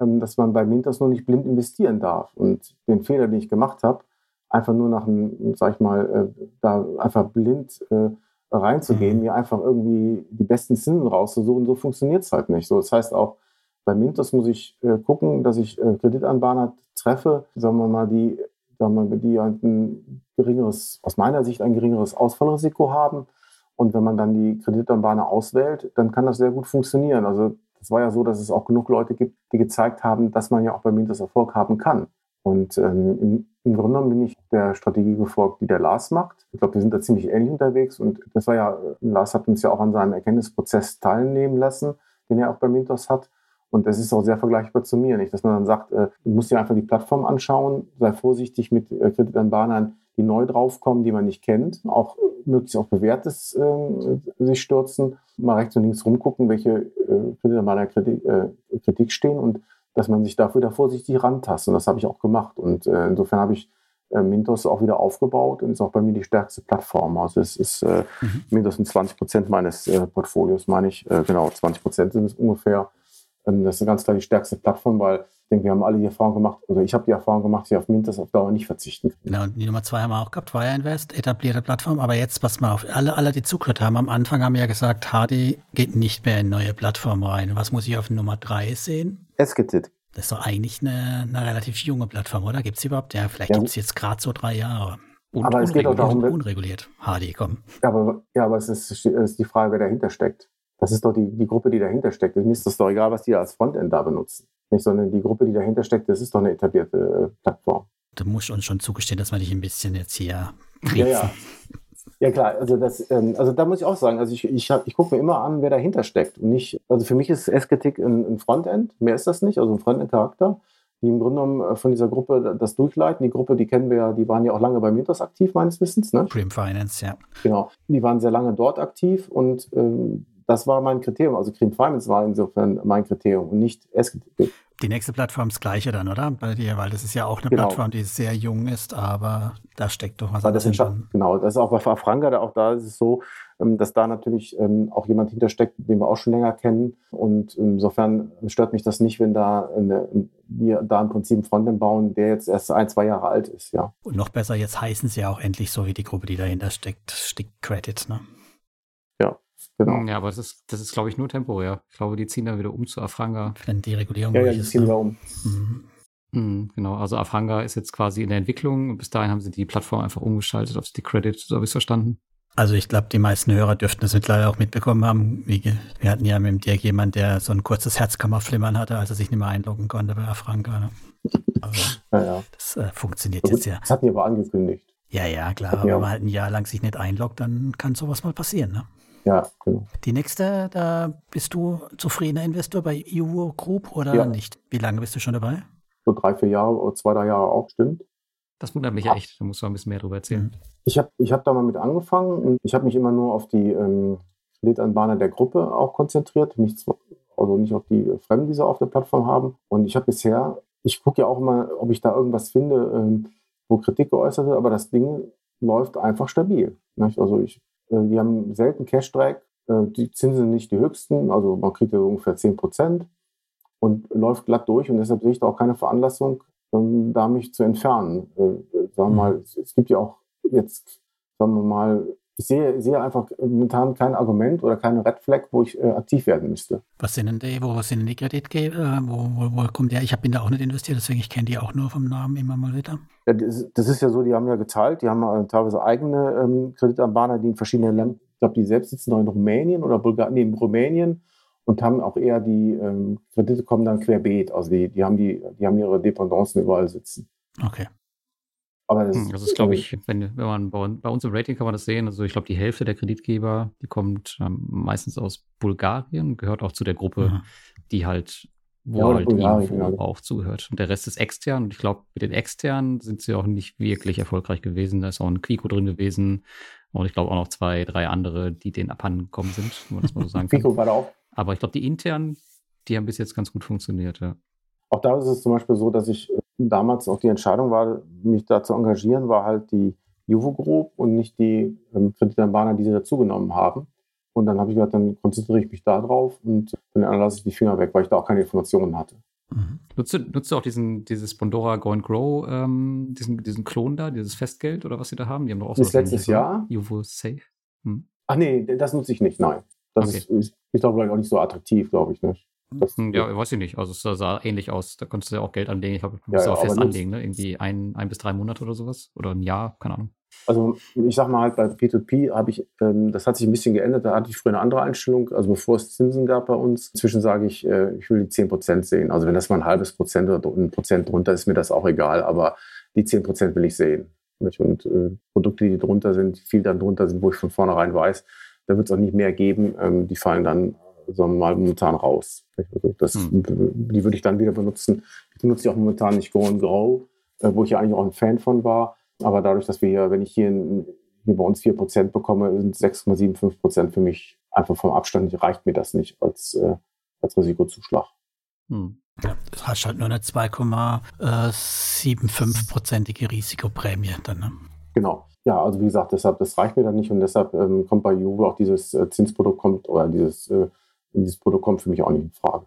dass man bei Mintos nur nicht blind investieren darf. Und den Fehler, den ich gemacht habe, einfach nur nach einem, sag ich mal, äh, da einfach blind äh, reinzugehen, mhm. mir einfach irgendwie die besten Zinsen rauszusuchen, so funktioniert es halt nicht. So, das heißt auch, bei Mintos muss ich äh, gucken, dass ich Kreditanbahner treffe, sagen wir mal, die, sagen wir mal, die ein geringeres, aus meiner Sicht ein geringeres Ausfallrisiko haben. Und wenn man dann die Kreditanbahner auswählt, dann kann das sehr gut funktionieren. Also es war ja so, dass es auch genug Leute gibt, die gezeigt haben, dass man ja auch bei Mintos Erfolg haben kann. Und ähm, im, im, Grunde bin ich der Strategie gefolgt, die der Lars macht. Ich glaube, wir sind da ziemlich ähnlich unterwegs. Und das war ja, Lars hat uns ja auch an seinem Erkenntnisprozess teilnehmen lassen, den er auch bei Mintos hat. Und das ist auch sehr vergleichbar zu mir, nicht? Dass man dann sagt, äh, du musst dir einfach die Plattform anschauen, sei vorsichtig mit äh, Kreditanbahnern, die neu draufkommen, die man nicht kennt, auch möglichst auf Bewährtes äh, sich stürzen, mal rechts und links rumgucken, welche äh, Kreditanbahner Kritik, äh, Kritik stehen und dass man sich dafür da vorsichtig rantastet. Und das habe ich auch gemacht. Und äh, insofern habe ich äh, Mintos auch wieder aufgebaut und ist auch bei mir die stärkste Plattform. Also es ist äh, mhm. Mintos sind 20 Prozent meines äh, Portfolios, meine ich. Äh, genau, 20 Prozent sind es ungefähr. Ähm, das ist ganz klar die stärkste Plattform, weil ich denke, wir haben alle die Erfahrung gemacht, oder ich habe die Erfahrung gemacht, dass ich auf Mintos auf Dauer nicht verzichten kann. Genau, und die Nummer zwei haben wir auch gehabt, Wire Invest, etablierte Plattform. Aber jetzt, pass mal auf, alle, alle, die zugehört haben, am Anfang haben wir ja gesagt, Hardy geht nicht mehr in neue Plattformen rein. Was muss ich auf Nummer drei sehen? Esketit. Das ist doch eigentlich eine, eine relativ junge Plattform, oder? Gibt es überhaupt? Ja, vielleicht ja. gibt es jetzt gerade so drei Jahre. Und aber es geht auch darum, unreguliert. Hardy, komm. Ja, aber, ja, aber es ist, es ist die Frage, wer dahinter steckt. Das ist doch die, die Gruppe, die dahinter steckt. Mir ist das doch egal, was die als Frontend da benutzen. Nicht, sondern die Gruppe, die dahinter steckt, das ist doch eine etablierte äh, Plattform. Du musst uns schon zugestehen, dass wir dich ein bisschen jetzt hier kriegen. Ja, ja. Ja klar, also das, ähm, also da muss ich auch sagen, also ich, ich, ich gucke mir immer an, wer dahinter steckt. Und nicht, also für mich ist Esketik ein, ein Frontend, mehr ist das nicht, also ein Frontend-Charakter, die im Grunde genommen äh, von dieser Gruppe das durchleiten. Die Gruppe, die kennen wir ja, die waren ja auch lange bei Mintos aktiv, meines Wissens. Ne? Prim Finance, ja. Genau. Die waren sehr lange dort aktiv und ähm, das war mein Kriterium. Also Cream Finance war insofern mein Kriterium und nicht SGTP. Die nächste Plattform ist das gleiche dann, oder? Bei dir, weil das ist ja auch eine genau. Plattform, die sehr jung ist, aber da steckt doch was das drin. Genau, das ist auch bei Franga, auch da ist es so, ähm, dass da natürlich ähm, auch jemand hintersteckt, den wir auch schon länger kennen. Und insofern stört mich das nicht, wenn da eine, wir da im Prinzip einen Frontend bauen, der jetzt erst ein, zwei Jahre alt ist, ja. Und noch besser, jetzt heißen sie ja auch endlich so wie die Gruppe, die dahinter steckt, Stick Credit, ne? Genau. Ja, aber das ist, das ist, glaube ich, nur temporär. Ich glaube, die ziehen dann wieder um zu Afranga. Wenn die Regulierung ja, ja, die ziehen ne? wieder um. Mhm. Mhm, genau, also Afranga ist jetzt quasi in der Entwicklung und bis dahin haben sie die Plattform einfach umgeschaltet auf die Credit, so habe ich es verstanden. Also ich glaube, die meisten Hörer dürften das mittlerweile auch mitbekommen haben. Wir hatten ja mit dem Dirk jemand, der so ein kurzes Herzkammerflimmern hatte, als er sich nicht mehr einloggen konnte bei Afranca. Ne? Also ja, ja. das äh, funktioniert gut, jetzt ja. Das hatten die aber angekündigt. Ja, ja, klar. Aber wenn man halt ein Jahr lang sich nicht einloggt, dann kann sowas mal passieren. Ne? Ja, genau. Die nächste, da bist du zufriedener Investor bei EU Group oder ja. nicht? Wie lange bist du schon dabei? So drei, vier Jahre oder zwei, drei Jahre auch, stimmt. Das wundert mich echt. Da musst du ein bisschen mehr darüber erzählen. Ich habe ich hab da mal mit angefangen und ich habe mich immer nur auf die ähm, Kreditanbahner der Gruppe auch konzentriert, nichts, also nicht auf die Fremden, die sie auf der Plattform haben. Und ich habe bisher, ich gucke ja auch immer, ob ich da irgendwas finde, ähm, wo Kritik geäußert wird, aber das Ding läuft einfach stabil. Nicht? Also ich die haben selten Cash-Drag. Äh, die Zinsen sind nicht die höchsten, also man kriegt ja ungefähr 10 Prozent und läuft glatt durch. Und deshalb sehe ich da auch keine Veranlassung, ähm, da mich zu entfernen. Äh, sagen wir mhm. mal, es gibt ja auch jetzt, sagen wir mal, ich sehe, sehe einfach momentan kein Argument oder keine Red Flag, wo ich äh, aktiv werden müsste. Was sind denn die, wo sind denn die Kreditgeber? Wo, wo, wo kommt der? Ich bin da auch nicht investiert, deswegen ich kenne die auch nur vom Namen immer mal wieder. Ja, das, das, ist ja so, die haben ja geteilt, die haben äh, teilweise eigene ähm, Kreditanbahner, die in verschiedenen Ländern, ich glaube, die selbst sitzen noch in Rumänien oder Bulgarien, nee, in Rumänien und haben auch eher die ähm, Kredite kommen dann querbeet. Also die, die haben die, die haben ihre Dependancen überall sitzen. Okay. Aber das, hm, das ist, glaube ich, wenn, wenn man bei, bei, uns im Rating kann man das sehen. Also ich glaube, die Hälfte der Kreditgeber, die kommt ähm, meistens aus Bulgarien, gehört auch zu der Gruppe, mhm. die halt, wo ja, halt irgendwo genau. auch zugehört. Und der Rest ist extern. Und ich glaube, mit den externen sind sie auch nicht wirklich erfolgreich gewesen. Da ist auch ein Quico drin gewesen. Und ich glaube auch noch zwei, drei andere, die den abhanden gekommen sind, wenn man das mal so sagen kann. Quico war da auch. Aber ich glaube, die internen, die haben bis jetzt ganz gut funktioniert, ja. Auch da ist es zum Beispiel so, dass ich damals auch die Entscheidung war, mich da zu engagieren, war halt die Juvo Group und nicht die ähm, Kreditanbahner, die sie dazugenommen haben. Und dann habe ich gesagt, dann konzentriere ich mich da drauf und dann lasse ich die Finger weg, weil ich da auch keine Informationen hatte. Mhm. Nutzt, du, nutzt du auch diesen, dieses Bondora Go and Grow, ähm, diesen, diesen Klon da, dieses Festgeld oder was sie da haben? Die haben doch auch so Das letztes Jahr? Juvo Safe? Hm. Ach nee, das nutze ich nicht, nein. Das okay. ist, ist, ist auch auch nicht so attraktiv, glaube ich nicht. Ja, weiß ich nicht. Also es sah ähnlich aus. Da konntest du ja auch Geld anlegen. Ich glaube, du musst ja, ja, auch fest anlegen, ne? Irgendwie ein, ein bis drei Monate oder sowas. Oder ein Jahr, keine Ahnung. Also ich sag mal halt, bei P2P habe ich, ähm, das hat sich ein bisschen geändert. Da hatte ich früher eine andere Einstellung. Also bevor es Zinsen gab bei uns, inzwischen sage ich, äh, ich will die 10% sehen. Also wenn das mal ein halbes Prozent oder ein Prozent drunter ist, mir das auch egal. Aber die 10% will ich sehen. Und äh, Produkte, die drunter sind, viel dann drunter sind, wo ich von vornherein weiß, da wird es auch nicht mehr geben. Ähm, die fallen dann sagen wir mal, momentan raus. Also das, hm. Die würde ich dann wieder benutzen. Ich benutze die auch momentan nicht Go and Grow, äh, wo ich ja eigentlich auch ein Fan von war. Aber dadurch, dass wir hier, wenn ich hier, hier bei uns 4% bekomme, sind 6,75% für mich einfach vom Abstand, reicht mir das nicht als, äh, als Risikozuschlag. Hm. Das hast halt nur eine 2,75-prozentige Risikoprämie dann. Ne? Genau. Ja, also wie gesagt, deshalb, das reicht mir dann nicht und deshalb ähm, kommt bei Juve auch dieses äh, Zinsprodukt kommt oder dieses äh, dieses Produkt kommt für mich auch nicht in Frage.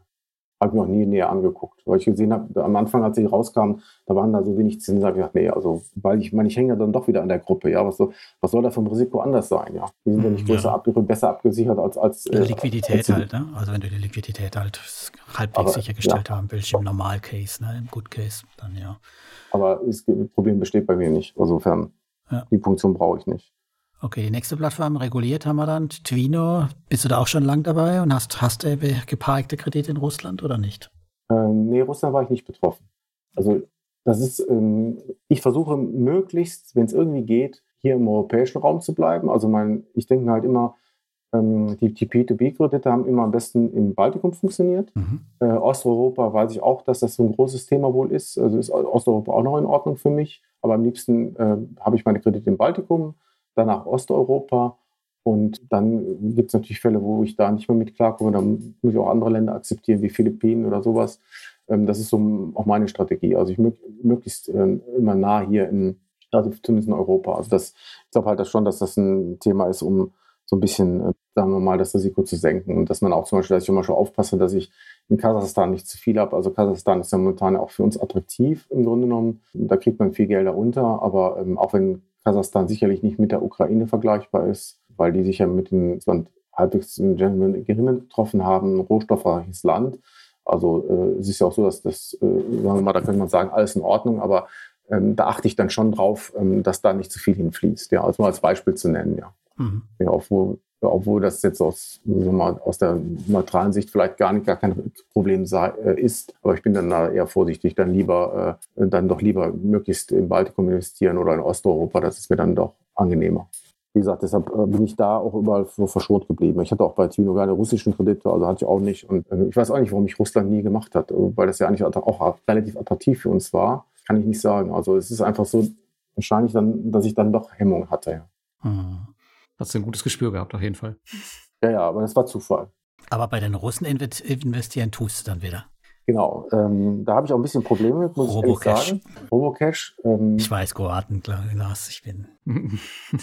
Habe ich mir auch nie näher angeguckt. Weil ich gesehen habe, am Anfang, als ich rauskam, da waren da so wenig Zinsen, da habe ich gedacht, nee, also, weil ich meine, ich hänge ja dann doch wieder an der Gruppe, ja. Was, so, was soll da vom Risiko anders sein, ja? Die sind ja nicht größer ja. Ab, besser abgesichert als. als äh, Liquidität als, halt, ne? Also wenn du die Liquidität halt halbwegs aber, sichergestellt ja. haben willst, im Normal-Case, ne? Im Good-Case, dann ja. Aber das Problem besteht bei mir nicht. Insofern, ja. die Funktion brauche ich nicht. Okay, die nächste Plattform reguliert haben wir dann. Twino, bist du da auch schon lang dabei und hast, hast du geparkte Kredite in Russland oder nicht? Ähm, nee, Russland war ich nicht betroffen. Also das ist, ähm, ich versuche möglichst, wenn es irgendwie geht, hier im europäischen Raum zu bleiben. Also mein, ich denke halt immer, ähm, die, die P2B-Kredite haben immer am besten im Baltikum funktioniert. Mhm. Äh, Osteuropa weiß ich auch, dass das so ein großes Thema wohl ist. Also ist Osteuropa auch noch in Ordnung für mich. Aber am liebsten äh, habe ich meine Kredite im Baltikum danach Osteuropa. Und dann gibt es natürlich Fälle, wo ich da nicht mehr mit klarkomme. Dann muss ich auch andere Länder akzeptieren, wie Philippinen oder sowas. Ähm, das ist so auch meine Strategie. Also ich mög möglichst äh, immer nah hier in, also zumindest in Europa. Also das, ich glaube halt das schon, dass das ein Thema ist, um so ein bisschen, äh, sagen wir mal, das Risiko zu senken. Und dass man auch zum Beispiel, dass ich immer schon aufpasse, dass ich in Kasachstan nicht zu viel habe. Also Kasachstan ist ja momentan auch für uns attraktiv im Grunde genommen. Da kriegt man viel Geld darunter, aber ähm, auch wenn Kasachstan sicherlich nicht mit der Ukraine vergleichbar ist, weil die sich ja mit dem Land halbwegs Gentleman Agreement getroffen haben, rohstoffreiches Land. Also äh, es ist ja auch so, dass das, äh, sagen wir mal, da könnte man sagen, alles in Ordnung, aber ähm, da achte ich dann schon drauf, ähm, dass da nicht zu viel hinfließt. Ja, also mal als Beispiel zu nennen, ja. Mhm. ja obwohl, obwohl das jetzt aus, mal, aus der neutralen Sicht vielleicht gar nicht gar kein Problem sei, äh, ist. Aber ich bin dann da eher vorsichtig, dann lieber, äh, dann doch lieber möglichst im Baltikum investieren oder in Osteuropa. Das ist mir dann doch angenehmer. Wie gesagt, deshalb äh, bin ich da auch überall verschont geblieben. Ich hatte auch bei Tino keine russischen Kredite, also hatte ich auch nicht. Und ich weiß auch nicht, warum ich Russland nie gemacht hat, weil das ja eigentlich auch relativ attraktiv für uns war. Kann ich nicht sagen. Also es ist einfach so wahrscheinlich dann, dass ich dann doch Hemmung hatte. Ja. Hm. Hast du ein gutes Gespür gehabt, auf jeden Fall. Ja, ja, aber das war Zufall. Aber bei den Russen investieren tust du dann wieder. Genau, ähm, da habe ich auch ein bisschen Probleme mit, muss Robocash. ich sagen. Robocash. Ähm, ich weiß, Kroaten, klar, Lars, ich bin.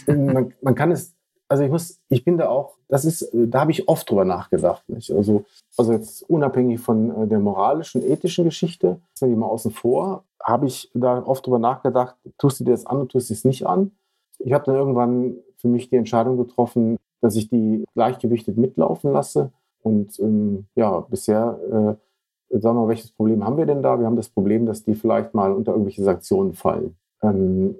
man, man, kann es, also ich muss, ich bin da auch, das ist, da habe ich oft drüber nachgedacht. Nicht? Also, also jetzt unabhängig von äh, der moralischen, ethischen Geschichte, das nehme ich mal außen vor, habe ich da oft drüber nachgedacht, tust du dir das an und tust du es nicht an? Ich habe dann irgendwann für mich die Entscheidung getroffen, dass ich die gleichgewichtet mitlaufen lasse. Und ähm, ja, bisher, äh, sagen wir mal, welches Problem haben wir denn da? Wir haben das Problem, dass die vielleicht mal unter irgendwelche Sanktionen fallen. Ähm,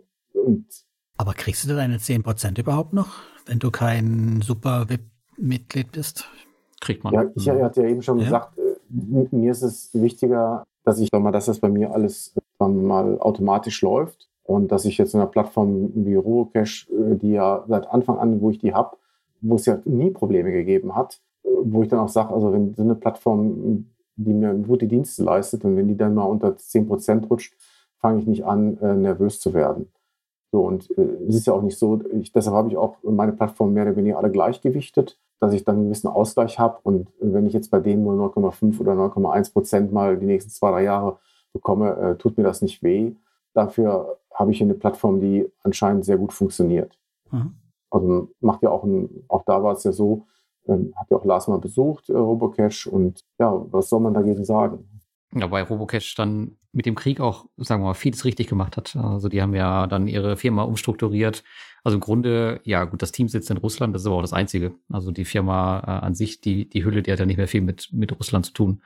Aber kriegst du deine 10% überhaupt noch, wenn du kein super VIP-Mitglied bist? kriegt man. Ja, ich Mhm. hatte ja eben schon Ja. gesagt, äh, mir ist es wichtiger, dass ich sag mal, dass das bei mir alles dann mal automatisch läuft und dass ich jetzt in einer Plattform wie Robocash, äh, die ja seit Anfang an, wo ich die habe, wo es ja nie Probleme gegeben hat, äh, wo ich dann auch sage, also wenn so eine Plattform, die mir gute Dienste leistet und wenn die dann mal unter 10% rutscht, fange ich nicht an, äh, nervös zu werden. So, und es ist ja auch nicht so, ich, deshalb habe ich auch meine Plattform mehr oder weniger alle gleichgewichtet, dass ich dann einen gewissen Ausgleich habe. Und wenn ich jetzt bei denen nur 0,5 oder 9,1 Prozent mal die nächsten zwei, drei Jahre bekomme, äh, tut mir das nicht weh. Dafür habe ich eine Plattform, die anscheinend sehr gut funktioniert. Mhm. Also macht ja auch ein, auch da war es ja so, ähm, hat ja auch Lars mal besucht, äh, Robocash, und ja, was soll man dagegen sagen? Ja, bei Robocash dann mit dem Krieg auch, sagen wir mal, vieles richtig gemacht hat. Also die haben ja dann ihre Firma umstrukturiert. Also im Grunde, ja gut, das Team sitzt in Russland, das ist aber auch das Einzige. Also die Firma äh, an sich, die, die Hülle, die hat ja nicht mehr viel mit, mit Russland zu tun.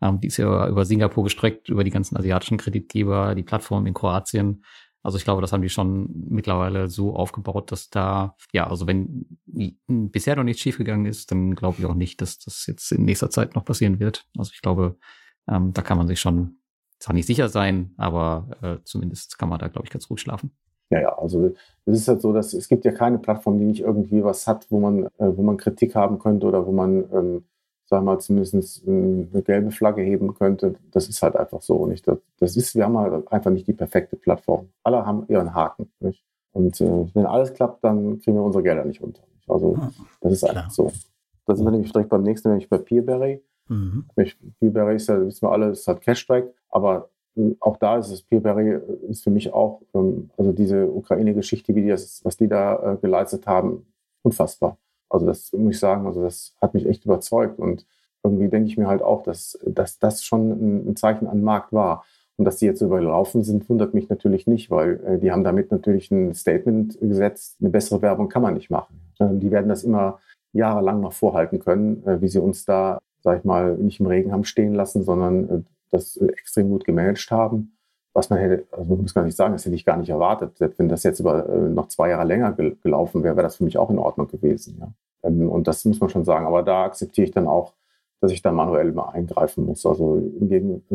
Ähm, die ist ja über Singapur gestreckt, über die ganzen asiatischen Kreditgeber, die Plattform in Kroatien. Also ich glaube, das haben die schon mittlerweile so aufgebaut, dass da, ja, also wenn bisher noch nichts schiefgegangen ist, dann glaube ich auch nicht, dass das jetzt in nächster Zeit noch passieren wird. Also ich glaube, ähm, da kann man sich schon zwar nicht sicher sein, aber äh, zumindest kann man da, glaube ich, ganz ruhig schlafen. Ja, ja, also es ist halt so, dass es gibt ja keine Plattform, die nicht irgendwie was hat, wo man, äh, wo man Kritik haben könnte oder wo man, ähm, sagen wir mal, zumindest ähm, eine gelbe Flagge heben könnte. Das ist halt einfach so. Nicht? Das, ist, wir haben halt einfach nicht die perfekte Plattform. Alle haben ihren Haken. Nicht? Und äh, wenn alles klappt, dann kriegen wir unsere Gelder nicht unter. Nicht? Also Hm. das ist einfach so. Da sind wir nämlich direkt beim nächsten, nämlich bei Peerberry. Mhm. Peerberry ist ja, wissen wir alle, ist halt Cashback, aber äh, auch da ist es, Peerberry äh, ist für mich auch, ähm, also diese Ukraine-Geschichte, wie die das, was die da äh, geleistet haben, unfassbar. Also das muss ich sagen, also das hat mich echt überzeugt und irgendwie denke ich mir halt auch, dass, dass das schon ein, Zeichen an Markt war. Und dass die jetzt überlaufen sind, wundert mich natürlich nicht, weil äh, die haben damit natürlich ein Statement gesetzt, eine bessere Werbung kann man nicht machen. Äh, die werden das immer jahrelang noch vorhalten können, äh, wie sie uns da sag ich mal, nicht im Regen haben stehen lassen, sondern äh, das äh, extrem gut gemanagt haben. Was man hätte, also muss gar nicht sagen, das hätte ich gar nicht erwartet. Selbst wenn das jetzt über äh, noch zwei Jahre länger gel gelaufen wäre, wäre das für mich auch in Ordnung gewesen. Ja. Ähm, und das muss man schon sagen. Aber da akzeptiere ich dann auch, dass ich da manuell mal eingreifen muss. Also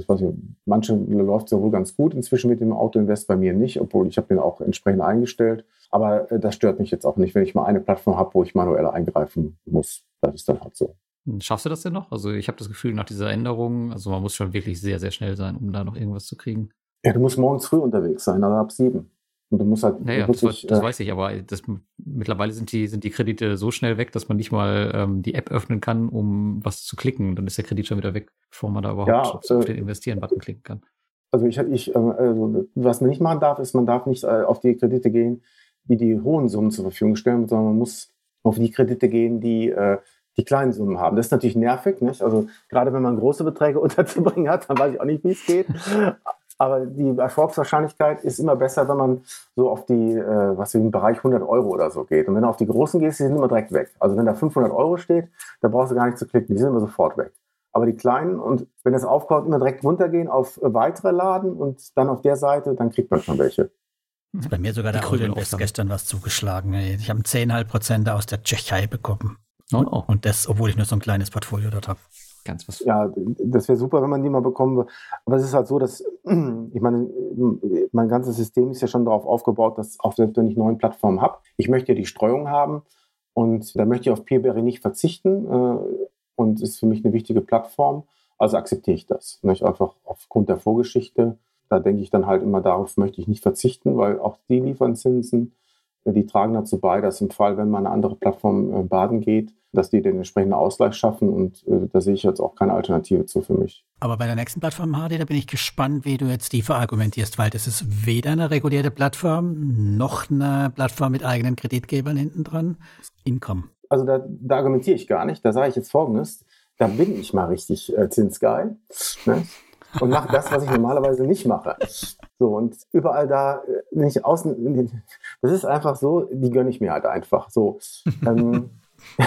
was ich, manche läuft es ja wohl ganz gut inzwischen mit dem Autoinvest, bei mir nicht, obwohl ich habe den auch entsprechend eingestellt. Aber äh, das stört mich jetzt auch nicht, wenn ich mal eine Plattform habe, wo ich manuell eingreifen muss. Das ist dann halt so. Schaffst du das denn noch? Also ich habe das Gefühl, nach dieser Änderung, also man muss schon wirklich sehr, sehr schnell sein, um da noch irgendwas zu kriegen. Ja, du musst morgens früh unterwegs sein, also ab sieben. Und du musst halt Naja, das, wirklich, das äh, weiß ich, aber das, mittlerweile sind die, sind die Kredite so schnell weg, dass man nicht mal ähm, die App öffnen kann, um was zu klicken. Dann ist der Kredit schon wieder weg, bevor man da überhaupt Ja, auf äh, den Investieren-Button klicken kann. also ich, ich äh, also was man nicht machen darf, ist, man darf nicht äh, auf die Kredite gehen, die die hohen Summen zur Verfügung stellen, sondern man muss auf die Kredite gehen, die die kleinen Summen haben. Das ist natürlich nervig, nicht? Also gerade wenn man große Beträge unterzubringen hat, dann weiß ich auch nicht, wie es geht. Aber die Erfolgswahrscheinlichkeit ist immer besser, wenn man so auf die, äh, was im Bereich 100 Euro oder so geht. Und wenn du auf die großen gehst, die sind immer direkt weg. Also wenn da 500 Euro steht, da brauchst du gar nicht zu klicken, die sind immer sofort weg. Aber die kleinen und wenn das aufkommt, immer direkt runtergehen auf äh, weitere Laden und dann auf der Seite, dann kriegt man schon welche. Ist bei mir sogar der Autoinvest gestern was zugeschlagen. ey. Ich habe 10,5 Prozent aus der Tschechei bekommen. Oh, oh, Und das, obwohl ich nur so ein kleines Portfolio dort habe. Ganz was. Ja, das wäre super, wenn man die mal bekommen würde. Aber es ist halt so, dass, ich meine, mein ganzes System ist ja schon darauf aufgebaut, dass auch selbst wenn ich neuen Plattformen habe, ich möchte ja die Streuung haben und da möchte ich auf Peerberry nicht verzichten äh, und ist für mich eine wichtige Plattform. Also akzeptiere ich das. Nicht? Einfach aufgrund der Vorgeschichte. Da denke ich dann halt immer, darauf möchte ich nicht verzichten, weil auch die liefern Zinsen. Die tragen dazu bei, dass im Fall, wenn mal eine andere Plattform äh, baden geht, dass die den entsprechenden Ausgleich schaffen und äh, da sehe ich jetzt auch keine Alternative zu für mich. Aber bei der nächsten Plattform, Hardy, da bin ich gespannt, wie du jetzt die verargumentierst, weil das ist weder eine regulierte Plattform noch eine Plattform mit eigenen Kreditgebern hinten dran. Income. Also da, da argumentiere ich gar nicht. Da sage ich jetzt Folgendes. Da bin ich mal richtig äh, zinsgeil ne? und mache das, was ich normalerweise nicht mache. So, und überall da, äh, wenn ich außen, das ist einfach so, die gönne ich mir halt einfach. So, ähm,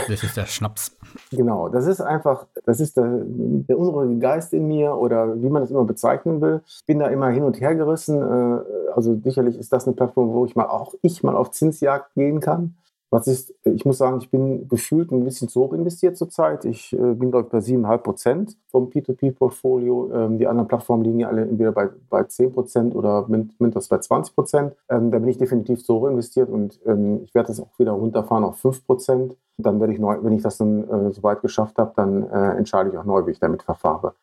Das ist der Schnaps. Genau, das ist einfach, das ist der, der unruhige Geist in mir oder wie man das immer bezeichnen will. Ich bin da immer hin und her gerissen. äh, Also sicherlich ist das eine Plattform, wo ich mal auch ich mal auf Zinsjagd gehen kann. Was ist, ich muss sagen, ich bin gefühlt ein bisschen zu hoch investiert zurzeit. Ich äh, bin, glaube ich, bei 7,5 Prozent vom P2P-Portfolio. Ähm, die anderen Plattformen liegen ja alle entweder bei, bei 10 Prozent oder mindestens bei 20 Prozent. Ähm, da bin ich definitiv zu hoch investiert und ähm, ich werde das auch wieder runterfahren auf 5 Prozent. Dann werde ich neu, wenn ich das dann äh, soweit geschafft habe, dann äh, entscheide ich auch neu, wie ich damit verfahre.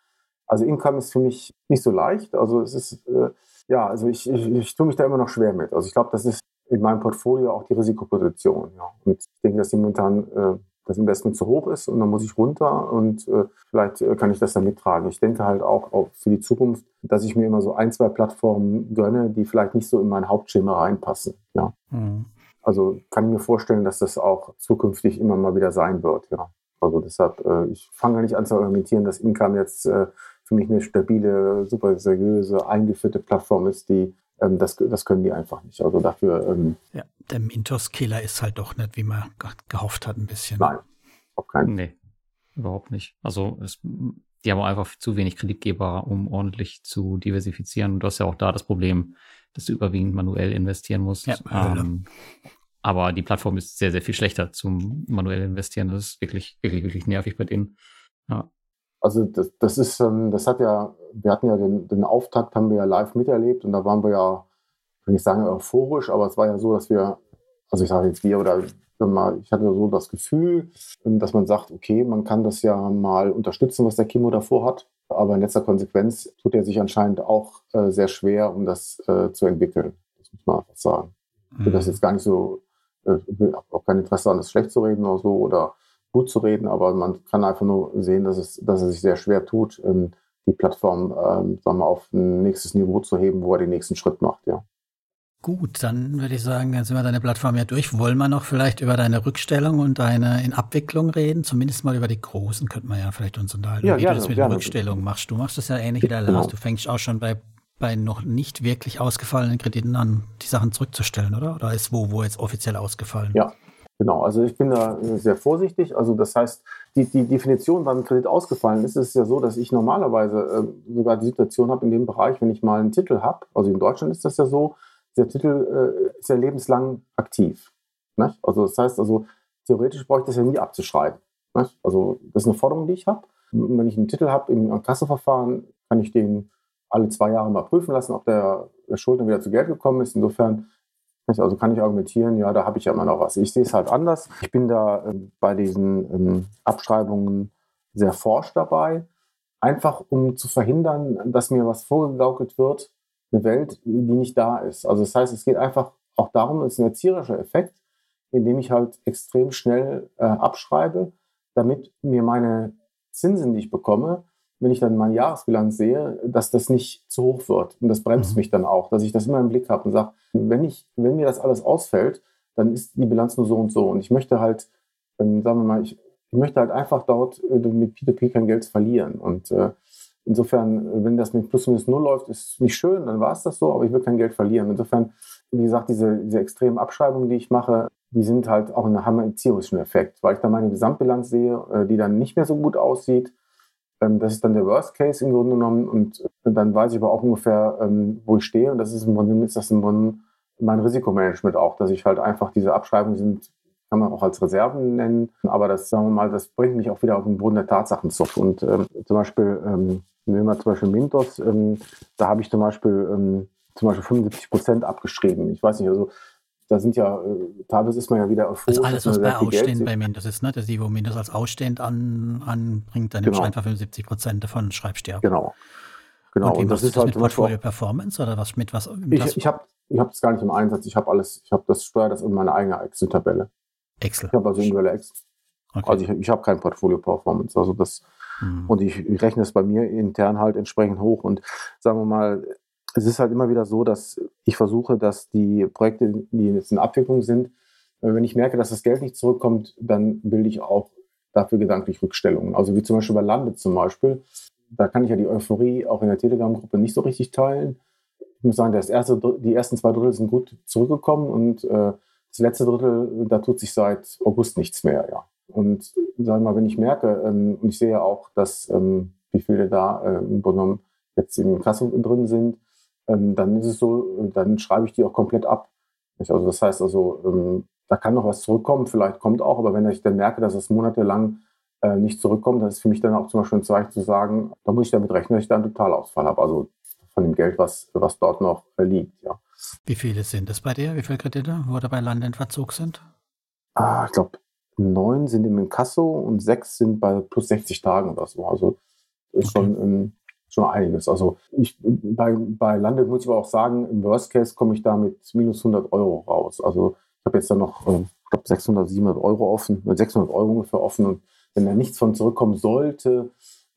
Also Income ist für mich nicht so leicht. Also es ist, äh, ja, also ich, ich, ich tue mich da immer noch schwer mit. Also ich glaube, das ist in meinem Portfolio auch die Risikoposition. Ja. Und ich denke, dass momentan äh, das Investment zu hoch ist und dann muss ich runter und äh, vielleicht äh, kann ich das dann mittragen. Ich denke halt auch, auch für die Zukunft, dass ich mir immer so ein, zwei Plattformen gönne, die vielleicht nicht so in mein Hauptschema reinpassen. Ja. Mhm. Also kann ich mir vorstellen, dass das auch zukünftig immer mal wieder sein wird. Ja. Also deshalb, äh, ich fange nicht an zu argumentieren, dass Income jetzt äh, für mich eine stabile, super seriöse, eingeführte Plattform ist, die ähm, das, das können die einfach nicht. Also dafür. Ähm, ja, der Mintos-Killer ist halt doch nicht, wie man gehofft hat, ein bisschen. Nein, auf keinen Nee, überhaupt nicht. Also es, die haben einfach zu wenig Kreditgeber, um ordentlich zu diversifizieren. Und du hast ja auch da das Problem, dass du überwiegend manuell investieren musst. Ja, ähm, aber die Plattform ist sehr, sehr viel schlechter zum manuell investieren. Das ist wirklich, wirklich, wirklich nervig bei denen. Ja. Also das, das ist, ähm, das hat ja, wir hatten ja den, den Auftakt, haben wir ja live miterlebt und da waren wir ja, will ich sagen, euphorisch, aber es war ja so, dass wir, also ich sage jetzt wir oder ich hatte so das Gefühl, ähm, dass man sagt, okay, man kann das ja mal unterstützen, was der Chemo davor hat, aber in letzter Konsequenz tut er sich anscheinend auch äh, sehr schwer, um das äh, zu entwickeln. Das muss man einfach sagen. Ich will das mhm. jetzt gar nicht so, äh, ich will auch kein Interesse an das schlecht zu reden oder so oder gut zu reden, aber man kann einfach nur sehen, dass es, dass er sich sehr schwer tut, ähm, die Plattform ähm, sagen wir, auf ein nächstes Niveau zu heben, wo er den nächsten Schritt macht, ja. Gut, dann würde ich sagen, dann sind wir deine Plattform ja durch. Wollen wir noch vielleicht über deine Rückstellung und deine in Abwicklung reden? Zumindest mal über die großen könnte man ja vielleicht uns unterhalten, ja, wie gerne, du das mit gerne. Rückstellung machst. Du machst das ja ähnlich wie der Lars. Genau. Du fängst auch schon bei, bei noch nicht wirklich ausgefallenen Krediten an, die Sachen zurückzustellen, oder? Oder ist wo, wo jetzt offiziell ausgefallen? Ja, Genau, also ich bin da sehr vorsichtig. Also das heißt, die, die Definition, wann ein Kredit ausgefallen ist, ist ja so, dass ich normalerweise äh, sogar die Situation habe in dem Bereich, wenn ich mal einen Titel habe, also in Deutschland ist das ja so, der Titel äh, ist ja lebenslang aktiv. Nicht? Also das heißt, also theoretisch brauche ich das ja nie abzuschreiben. Nicht? Also das ist eine Forderung, die ich habe. Wenn ich einen Titel habe im Kasseverfahren, kann ich den alle zwei Jahre mal prüfen lassen, ob der, der Schuldner wieder zu Geld gekommen ist. Insofern also kann ich argumentieren, ja, da habe ich ja immer noch was. Ich sehe es halt anders. Ich bin da äh, bei diesen ähm, Abschreibungen sehr forsch dabei, einfach um zu verhindern, dass mir was vorgegaukelt wird, eine Welt, die nicht da ist. Also das heißt, es geht einfach auch darum, es ist ein erzieherischer Effekt, indem ich halt extrem schnell äh, abschreibe, damit mir meine Zinsen, die ich bekomme, wenn ich dann meine Jahresbilanz sehe, dass das nicht zu hoch wird. Und das bremst mhm. mich dann auch, dass ich das immer im Blick habe und sage, wenn, ich, wenn mir das alles ausfällt, dann ist die Bilanz nur so und so. Und ich möchte halt, ähm, sagen wir mal, ich, ich, möchte halt einfach dort äh, mit P2P kein Geld verlieren. Und äh, insofern, wenn das mit plus minus null läuft, ist nicht schön, dann war es das so, aber ich will kein Geld verlieren. Insofern, wie gesagt, diese, diese extremen Abschreibungen, die ich mache, die sind halt auch eine, haben einen erzieherischen Effekt, weil ich dann meine Gesamtbilanz sehe, äh, die dann nicht mehr so gut aussieht das ist dann der Worst Case im Grunde genommen und dann weiß ich aber auch ungefähr, ähm, wo ich stehe und das ist im Grunde ist das im Grunde mein Risikomanagement auch, dass ich halt einfach diese Abschreibungen sind, kann man auch als Reserven nennen, aber das, sagen wir mal, das bringt mich auch wieder auf den Boden der Tatsachen zurück und ähm, zum Beispiel, ähm, nehmen wir zum Beispiel Mintos, ähm, da habe ich zum Beispiel ähm, zum Beispiel 75 Prozent abgeschrieben. Ich weiß nicht, also da sind ja, äh, teilweise ist man ja wieder euphorisch. Also alles, was bei Ausstehend bei Mintos ist, ne? Das die, wo Mintos als Ausstehend an, anbringt, dann genau. einfach 75 Prozent davon und schreibst dir ab. Genau. Genau. Und, und das ist halt mit Portfolio Performance oder was mit was? Mit ich ich habe ich hab das gar nicht im Einsatz. Ich habe alles, ich habe das steuere das in meine eigene Excel-Tabelle. Excel. Ich habe also individuelle Excel. Okay. Also ich, ich habe kein Portfolio Performance. Also das hm. und ich, ich rechne es bei mir intern halt entsprechend hoch und sagen wir mal, es ist halt immer wieder so, dass ich versuche, dass die Projekte, die jetzt in Abwicklung sind, wenn ich merke, dass das Geld nicht zurückkommt, dann bilde ich auch dafür gedanklich Rückstellungen. Also wie zum Beispiel bei Lande zum Beispiel. Da kann ich ja die Euphorie auch in der Telegram-Gruppe nicht so richtig teilen. Ich muss sagen, das erste, die ersten zwei Drittel sind gut zurückgekommen und äh, das letzte Drittel, da tut sich seit August nichts mehr. Ja. Und sagen wir mal, wenn ich merke, ähm, und ich sehe ja auch, dass ähm, wie viele da äh, im Grunde jetzt in Kasse drin sind, ähm, dann ist es so, dann schreibe ich die auch komplett ab. Also das heißt also, ähm, da kann noch was zurückkommen, vielleicht kommt auch, aber wenn ich dann merke, dass es monatelang äh, nicht zurückkommt, das ist für mich dann auch zum Beispiel ein Zeichen zu sagen, da muss ich damit rechnen, dass ich da einen Totalausfall habe. Also von dem Geld, was, was dort noch äh, liegt. Ja. Wie viele sind es bei dir? Wie viele Kredite, wo dabei Land in Verzug sind? Ah, ich glaube, neun sind im Inkasso und sechs sind bei plus 60 Tagen oder so. Also ist okay. schon, ähm, schon einiges. Also ich, bei, bei Lande muss ich aber auch sagen, im Worst Case komme ich da mit minus 100 Euro raus. Also ich habe jetzt da noch, äh, ich glaube, 600, 700 Euro offen, 600 Euro ungefähr offen. Und wenn da nichts von zurückkommen sollte,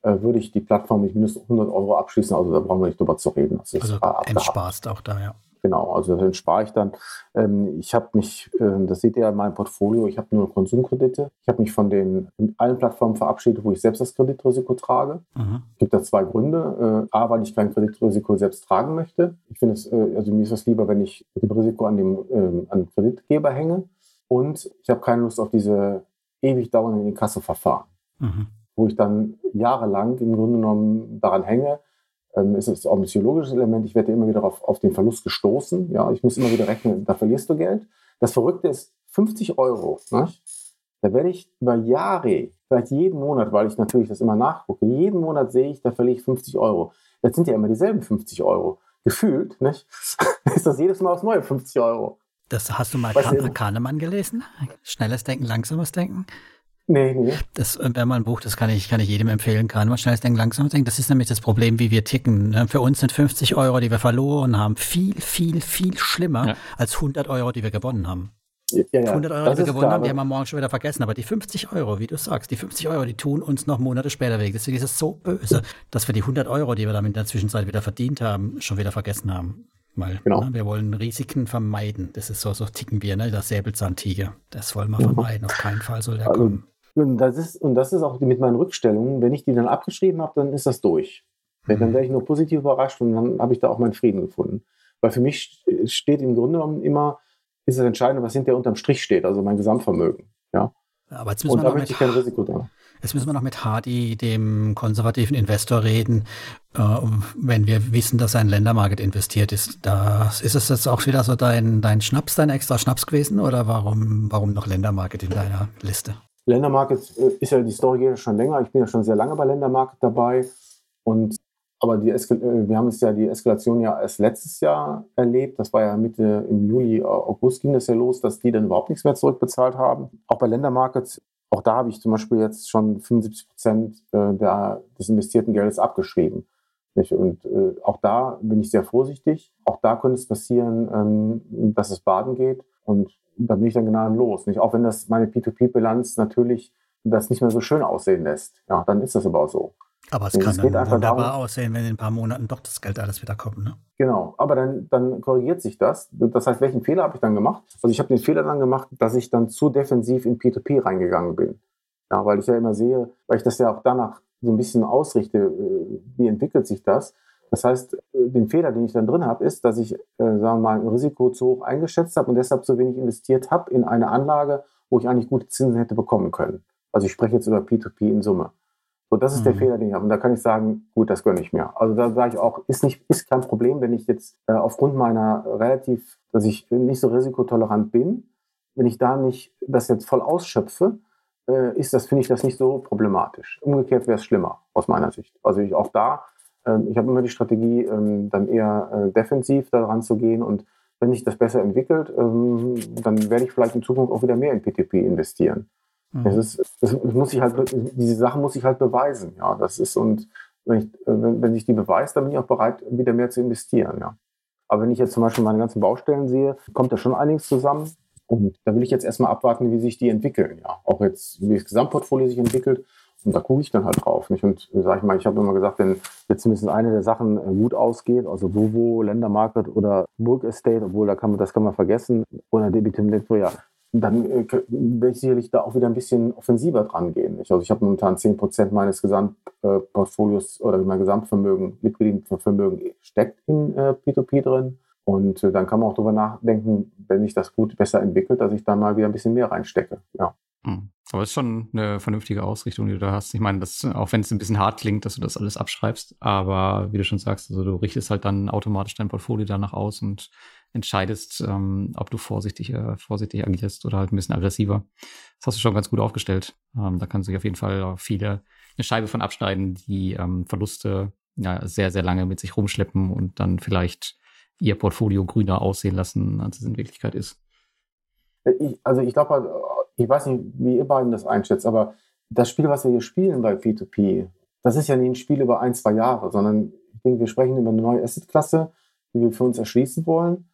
äh, würde ich die Plattform mit minus 100 Euro abschließen. Also da brauchen wir nicht drüber zu reden. Das also entsparst auch da, ja. Genau, also dann spare ich dann. Ähm, ich habe mich, äh, das seht ihr ja in meinem Portfolio, ich habe nur Konsumkredite. Ich habe mich von den allen Plattformen verabschiedet, wo ich selbst das Kreditrisiko trage. Mhm. Es gibt da zwei Gründe. Äh, A, weil ich kein Kreditrisiko selbst tragen möchte. Ich finde es, äh, also mir ist es lieber, wenn ich mit dem Risiko an dem ähm, an Kreditgeber hänge. Und ich habe keine Lust auf diese ewig dauernden Inkassoverfahren, mhm. wo ich dann jahrelang im Grunde genommen daran hänge, ähm, ist es auch ein psychologisches Element. Ich werde immer wieder auf, auf den Verlust gestoßen. Ja, ich muss immer wieder rechnen, da verlierst du Geld. Das Verrückte ist 50 Euro. Ne? Da werde ich über Jahre, vielleicht jeden Monat, weil ich natürlich das immer nachgucke, jeden Monat sehe ich, da verliere ich 50 Euro. Jetzt sind ja immer dieselben 50 Euro. Gefühlt, nicht? ist das jedes Mal aufs neue 50 Euro. Das hast du mal Kahnemann gelesen? Schnelles Denken, langsames Denken? Nee, nee. Das wäre mal ein Buch, das kann ich, kann ich jedem empfehlen. Kann man schnell denken, langsam denken. Das ist nämlich das Problem, wie wir ticken. Ne? Für uns sind 50 Euro, die wir verloren haben, viel, viel, viel schlimmer ja. als 100 Euro, die wir gewonnen haben. Ja, ja, 100 Euro, die wir gewonnen klar, haben, die haben wir morgen schon wieder vergessen. Aber die 50 Euro, wie du sagst, die 50 Euro, die tun uns noch Monate später weg. Deswegen ist es so böse, dass wir die 100 Euro, die wir damit in der Zwischenzeit wieder verdient haben, schon wieder vergessen haben. Weil genau. ne, wir wollen Risiken vermeiden. Das ist so, so ticken wir, ne? Das Säbelzahntiger. Das wollen wir mhm. vermeiden. Auf keinen Fall soll der also, kommen. Und das ist, und das ist auch mit meinen Rückstellungen. Wenn ich die dann abgeschrieben habe, dann ist das durch. Mhm. Dann werde ich nur positiv überrascht und dann habe ich da auch meinen Frieden gefunden. Weil für mich steht im Grunde genommen immer, ist das Entscheidende, was hinterher unterm Strich steht, also mein Gesamtvermögen. Ja. Aber jetzt müssen und wir da möchte ich kein Risiko dran. Jetzt müssen wir noch mit Hardy, dem konservativen Investor, reden, äh, wenn wir wissen, dass er in Ländermarket investiert ist. Das, ist es jetzt auch wieder so dein, dein Schnaps, dein extra Schnaps gewesen oder warum, warum noch Ländermarket in deiner Liste? Ländermarket äh, ist ja die Story geht schon länger. Ich bin ja schon sehr lange bei Ländermarket dabei. Und aber die äh, wir haben es ja die Eskalation ja erst letztes Jahr erlebt. Das war ja Mitte im Juli, August ging das ja los, dass die dann überhaupt nichts mehr zurückbezahlt haben. Auch bei Ländermarket, auch da habe ich zum Beispiel jetzt schon 75 Prozent äh, des investierten Geldes abgeschrieben. Und äh, auch da bin ich sehr vorsichtig. Auch da könnte es passieren, ähm, dass es baden geht. Und da bin ich dann gnadenlos. Nicht? Auch wenn das meine P2P-Bilanz natürlich das nicht mehr so schön aussehen lässt. Ja, dann ist das aber auch so. Aber es und kann es dann wunderbar darum, aussehen, wenn in ein paar Monaten doch das Geld alles wieder kommt. Ne? Genau, aber dann, dann korrigiert sich das. Das heißt, welchen Fehler habe ich dann gemacht? Also ich habe den Fehler dann gemacht, dass ich dann zu defensiv in P2P reingegangen bin. Ja, weil ich ja immer sehe, weil ich das ja auch danach so ein bisschen ausrichte, äh, wie entwickelt sich das. Das heißt, äh, den Fehler, den ich dann drin habe, ist, dass ich, äh, sagen wir mal, ein Risiko zu hoch eingeschätzt habe und deshalb zu wenig investiert habe in eine Anlage, wo ich eigentlich gute Zinsen hätte bekommen können. Also ich spreche jetzt über P2P in Summe. So, das ist mhm. der Fehler, den ich habe. Und da kann ich sagen, gut, das gönne ich mir. Also da sage ich auch, ist nicht, ist kein Problem, wenn ich jetzt äh, aufgrund meiner relativ, dass ich nicht so risikotolerant bin, wenn ich da nicht das jetzt voll ausschöpfe, äh, ist das, finde ich das nicht so problematisch. Umgekehrt wäre es schlimmer, aus meiner Sicht. Also ich auch da ähm, ich habe immer die Strategie, ähm, dann eher äh, defensiv daran zu gehen und wenn sich das besser entwickelt, ähm, dann werde ich vielleicht in Zukunft auch wieder mehr in PTP investieren. Mhm. Das ist, das muss ich halt, diese Sache muss ich halt beweisen. Ja, das ist und wenn, ich, äh, wenn, wenn sich die beweist, dann bin ich auch bereit, wieder mehr zu investieren. Ja. Aber wenn ich jetzt zum Beispiel meine ganzen Baustellen sehe, kommt da schon einiges zusammen. Und da will ich jetzt erstmal abwarten, wie sich die entwickeln. Ja. Auch jetzt, wie das Gesamtportfolio sich entwickelt. Und da gucke ich dann halt drauf. Nicht? Und sag ich mal, ich habe immer gesagt, wenn jetzt zumindest eine der Sachen äh, gut ausgeht, also Vovo, Ländermarket oder Burg Estate, obwohl da kann man, das kann man vergessen, oder Debitum Netto, ja, dann äh, werde ich sicherlich da auch wieder ein bisschen offensiver dran gehen. Nicht? Also ich habe momentan 10% meines Gesamtportfolios äh, oder mein Gesamtvermögen, Liquiditätsvermögen steckt in äh, P2P drin. Und äh, dann kann man auch darüber nachdenken, wenn sich das gut besser entwickelt, dass ich da mal wieder ein bisschen mehr reinstecke. Ja. Hm. Aber es ist schon eine vernünftige Ausrichtung, die du da hast. Ich meine, das, auch wenn es ein bisschen hart klingt, dass du das alles abschreibst, aber wie du schon sagst, also du richtest halt dann automatisch dein Portfolio danach aus und entscheidest, ähm, ob du vorsichtig, äh, vorsichtig agierst oder halt ein bisschen aggressiver. Das hast du schon ganz gut aufgestellt. Ähm, da kannst du sich auf jeden Fall viele eine Scheibe von abschneiden, die ähm, Verluste ja, sehr, sehr lange mit sich rumschleppen und dann vielleicht ihr Portfolio grüner aussehen lassen, als es in Wirklichkeit ist. Ich, also ich glaube, halt, ich weiß nicht, wie ihr beiden das einschätzt, aber das Spiel, was wir hier spielen bei P2P, das ist ja nicht ein Spiel über ein, zwei Jahre, sondern ich denke, wir sprechen über eine neue Asset-Klasse, die wir für uns erschließen wollen,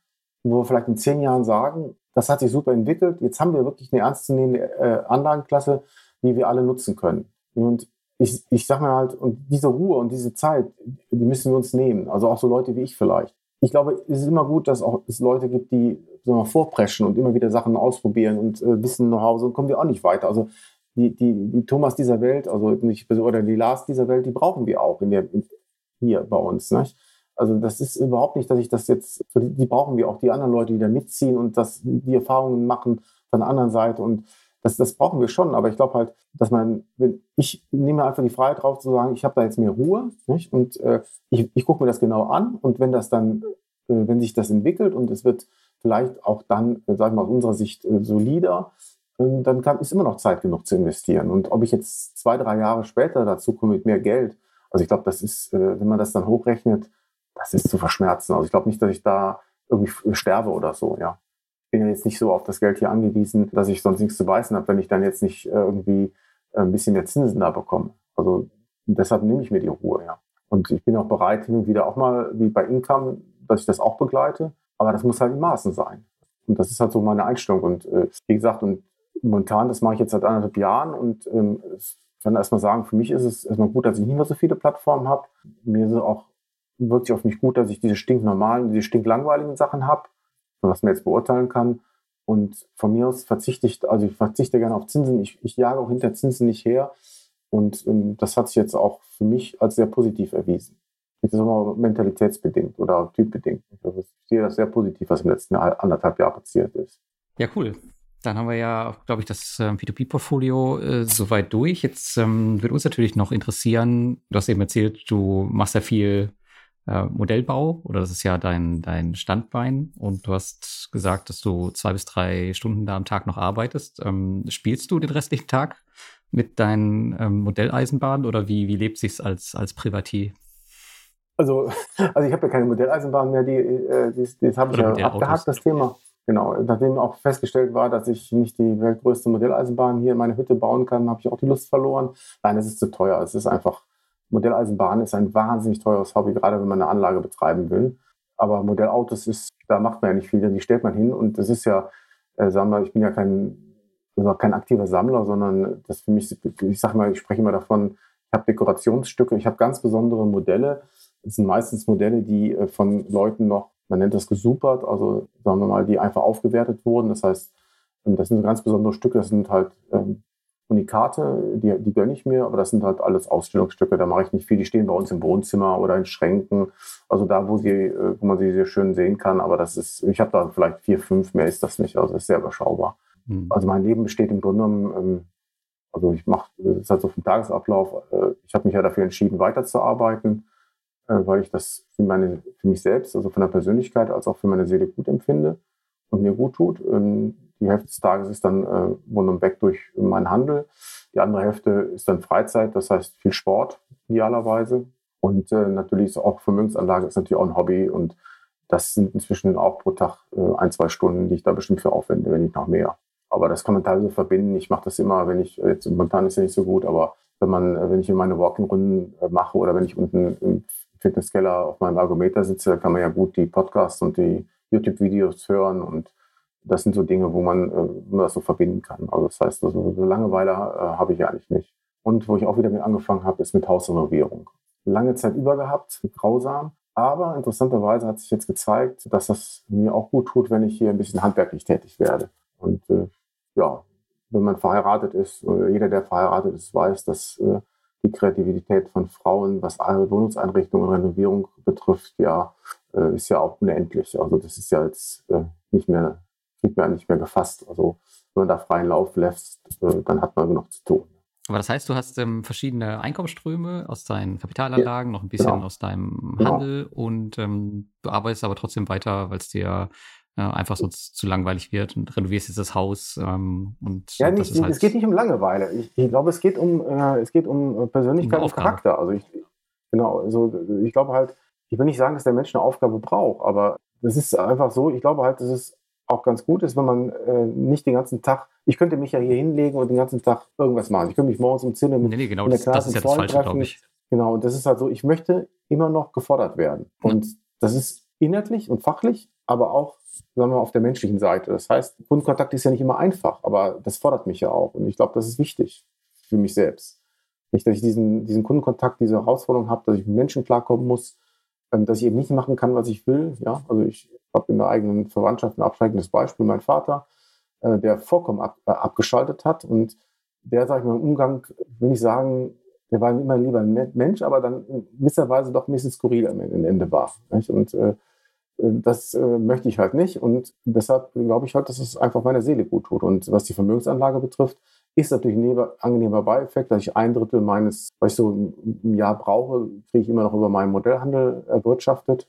wo wir vielleicht in zehn Jahren sagen, das hat sich super entwickelt, jetzt haben wir wirklich eine ernstzunehmende äh, Anlagenklasse, die wir alle nutzen können. Und ich, ich sage mir halt, und diese Ruhe und diese Zeit, die müssen wir uns nehmen. Also auch so Leute wie ich vielleicht. Ich glaube, es ist immer gut, dass auch es Leute gibt, die sagen wir, vorpreschen und immer wieder Sachen ausprobieren und äh, wissen nach Hause und kommen wir auch nicht weiter. Also die, die, die Thomas dieser Welt, also nicht, oder die Lars dieser Welt, die brauchen wir auch in der, hier bei uns. Nicht? Also das ist überhaupt nicht, dass ich das jetzt, die brauchen wir auch, die anderen Leute, die da mitziehen und das, die Erfahrungen machen von der anderen Seite und das, das brauchen wir schon, aber ich glaube halt, dass man, wenn ich nehme einfach die Freiheit drauf zu sagen, ich habe da jetzt mehr Ruhe nicht? und äh, ich, ich gucke mir das genau an und wenn das dann, äh, wenn sich das entwickelt und es wird vielleicht auch dann, äh, sagen wir mal aus unserer Sicht äh, solider, äh, dann kann, ist immer noch Zeit genug zu investieren. Und ob ich jetzt zwei, drei Jahre später dazu komme mit mehr Geld, also ich glaube, das ist, äh, wenn man das dann hochrechnet, das ist zu verschmerzen. Also ich glaube nicht, dass ich da irgendwie sterbe oder so, ja bin ja jetzt nicht so auf das Geld hier angewiesen, dass ich sonst nichts zu beißen habe, wenn ich dann jetzt nicht äh, irgendwie äh, ein bisschen mehr Zinsen da bekomme. Also deshalb nehme ich mir die Ruhe, ja. Und ich bin auch bereit, hin und wieder auch mal, wie bei Income, dass ich das auch begleite. Aber das muss halt in Maßen sein. Und das ist halt so meine Einstellung. Und äh, wie gesagt, und momentan, das mache ich jetzt seit anderthalb Jahren und ähm, ich kann erstmal sagen, für mich ist es erstmal gut, dass ich nicht mehr so viele Plattformen habe. Mir ist es auch wirklich auf mich gut, dass ich diese stinknormalen, diese stinklangweiligen Sachen habe was man jetzt beurteilen kann. Und von mir aus verzichte ich, also ich verzichte gerne auf Zinsen. Ich, ich jage auch hinter Zinsen nicht her. Und ähm, das hat sich jetzt auch für mich als sehr positiv erwiesen. Das ist immer mentalitätsbedingt oder typbedingt. Also ich sehe das sehr positiv, was im letzten anderthalb Jahr passiert ist. Ja, cool. Dann haben wir ja, glaube ich, das äh, P2P-Portfolio äh, soweit durch. Jetzt ähm, würde uns natürlich noch interessieren, du hast eben erzählt, du machst ja viel äh, Modellbau oder das ist ja dein, dein Standbein und du hast gesagt, dass du zwei bis drei Stunden da am Tag noch arbeitest. Ähm, spielst du den restlichen Tag mit deinen ähm, Modelleisenbahnen oder wie, wie lebt sich's als, als Privatier? Also, also ich habe ja keine Modelleisenbahn mehr, die, äh, das, das habe ich ja abgehakt, das Thema. Genau, nachdem auch festgestellt war, dass ich nicht die weltgrößte Modelleisenbahn hier in meine Hütte bauen kann, habe ich auch die Lust verloren. Nein, es ist zu teuer. Es ist einfach, Modelleisenbahn ist ein wahnsinnig teures Hobby, gerade wenn man eine Anlage betreiben will. Aber Modellautos ist, da macht man ja nicht viel, die stellt man hin und das ist ja, äh, sagen wir, ich bin ja kein, also kein aktiver Sammler, sondern das für mich, ich sage mal, ich spreche immer davon, ich habe Dekorationsstücke, ich habe ganz besondere Modelle. Das sind meistens Modelle, die äh, von Leuten noch, man nennt das gesupert, also sagen wir mal, die einfach aufgewertet wurden. Das heißt, das sind ganz besondere Stücke, das sind halt ähm, Unikate, die, die gönne ich mir, aber das sind halt alles Ausstellungsstücke, da mache ich nicht viel. Die stehen bei uns im Wohnzimmer oder in Schränken, also da, wo, sie, äh, wo man sie sehr schön sehen kann. Aber das ist, ich habe da vielleicht vier, fünf, mehr ist das nicht, also ist sehr überschaubar. Mhm. Also mein Leben besteht im Grunde genommen, ähm, also ich mache, das ist halt so vom Tagesablauf, äh, ich habe mich ja dafür entschieden, weiterzuarbeiten, äh, weil ich das für, meine, für mich selbst, also von der Persönlichkeit als auch für meine Seele gut empfinde und mir gut tut. Die Hälfte des Tages ist dann äh, rund und weg durch meinen Handel. Die andere Hälfte ist dann Freizeit, das heißt viel Sport idealerweise. Und äh, natürlich ist auch Vermögensanlage ist natürlich auch ein Hobby und das sind inzwischen auch pro Tag äh, ein, zwei Stunden, die ich da bestimmt für aufwende, wenn nicht noch mehr. Aber das kann man teilweise verbinden. Ich mache das immer, wenn ich, jetzt momentan ist ja nicht so gut, aber wenn man, wenn ich in meine Walking-Runden äh, mache oder wenn ich unten im Fitnesskeller auf meinem Ergometer sitze, kann man ja gut die Podcasts und die YouTube-Videos hören und das sind so Dinge, wo man, äh, wo das so verbinden kann. Also das heißt, also, so Langeweile äh, habe ich eigentlich nicht. Und wo ich auch wieder mit angefangen habe, ist mit Hausrenovierung. Lange Zeit über gehabt, grausam. Aber interessanterweise hat sich jetzt gezeigt, dass das mir auch gut tut, wenn ich hier ein bisschen handwerklich tätig werde. Und äh, ja, wenn man verheiratet ist, oder jeder, der verheiratet ist, weiß, dass äh, die Kreativität von Frauen, was Wohnungseinrichtungen und Renovierung betrifft, ja, äh, ist ja auch unendlich. Also das ist ja jetzt äh, nicht mehr kriegt man nicht mehr gefasst. Also wenn man da freien Lauf lässt, äh, dann hat man genug zu tun. Aber das heißt, du hast ähm, verschiedene Einkommensströme aus deinen Kapitalanlagen, ja, noch ein bisschen genau. aus deinem genau. Handel genau. und ähm, du arbeitest aber trotzdem weiter, weil es dir äh, einfach sonst zu langweilig wird und renovierst jetzt das Haus. Ähm, und ja, nicht, halt es geht nicht um Langeweile. Ich, ich glaube, es geht um, äh, es geht um Persönlichkeit um und Charakter. Also ich, genau, also ich glaube halt, ich will nicht sagen, dass der Mensch eine Aufgabe braucht, aber es ist einfach so, ich glaube halt, dass es auch ganz gut ist, wenn man äh, nicht den ganzen Tag, ich könnte mich ja hier hinlegen und den ganzen Tag irgendwas machen. Ich könnte mich morgens um 10 Uhr mit nee, nee, genau, in der Klasse das ist ja das Falsche, glaube ich. Genau, und das ist halt so, ich möchte immer noch gefordert werden. Und ja. das ist inhaltlich und fachlich, aber auch, sagen wir mal, auf der menschlichen Seite. Das heißt, Kundenkontakt ist ja nicht immer einfach, aber das fordert mich ja auch. Und ich glaube, das ist wichtig für mich selbst. Nicht, dass ich diesen, diesen Kundenkontakt, diese Herausforderung habe, dass ich mit Menschen klarkommen muss, ähm, dass ich eben nicht machen kann, was ich will. Ja, also ich habe in der eigenen Verwandtschaft ein abschreckendes Beispiel. Mein Vater, äh, der vollkommen ab, äh, abgeschaltet hat und der, sage ich mal, im Umgang, will ich sagen, der war immer lieber ein Mensch, aber dann in gewisser Weise doch ein bisschen skurril am Ende war. Nicht? Und äh, das äh, möchte ich halt nicht. Und deshalb glaube ich halt, dass es einfach meiner Seele gut tut. Und was die Vermögensanlage betrifft, ist natürlich ein angenehmer Beieffekt, dass ich ein Drittel meines, was ich so im Jahr brauche, kriege ich immer noch über meinen Modellhandel erwirtschaftet.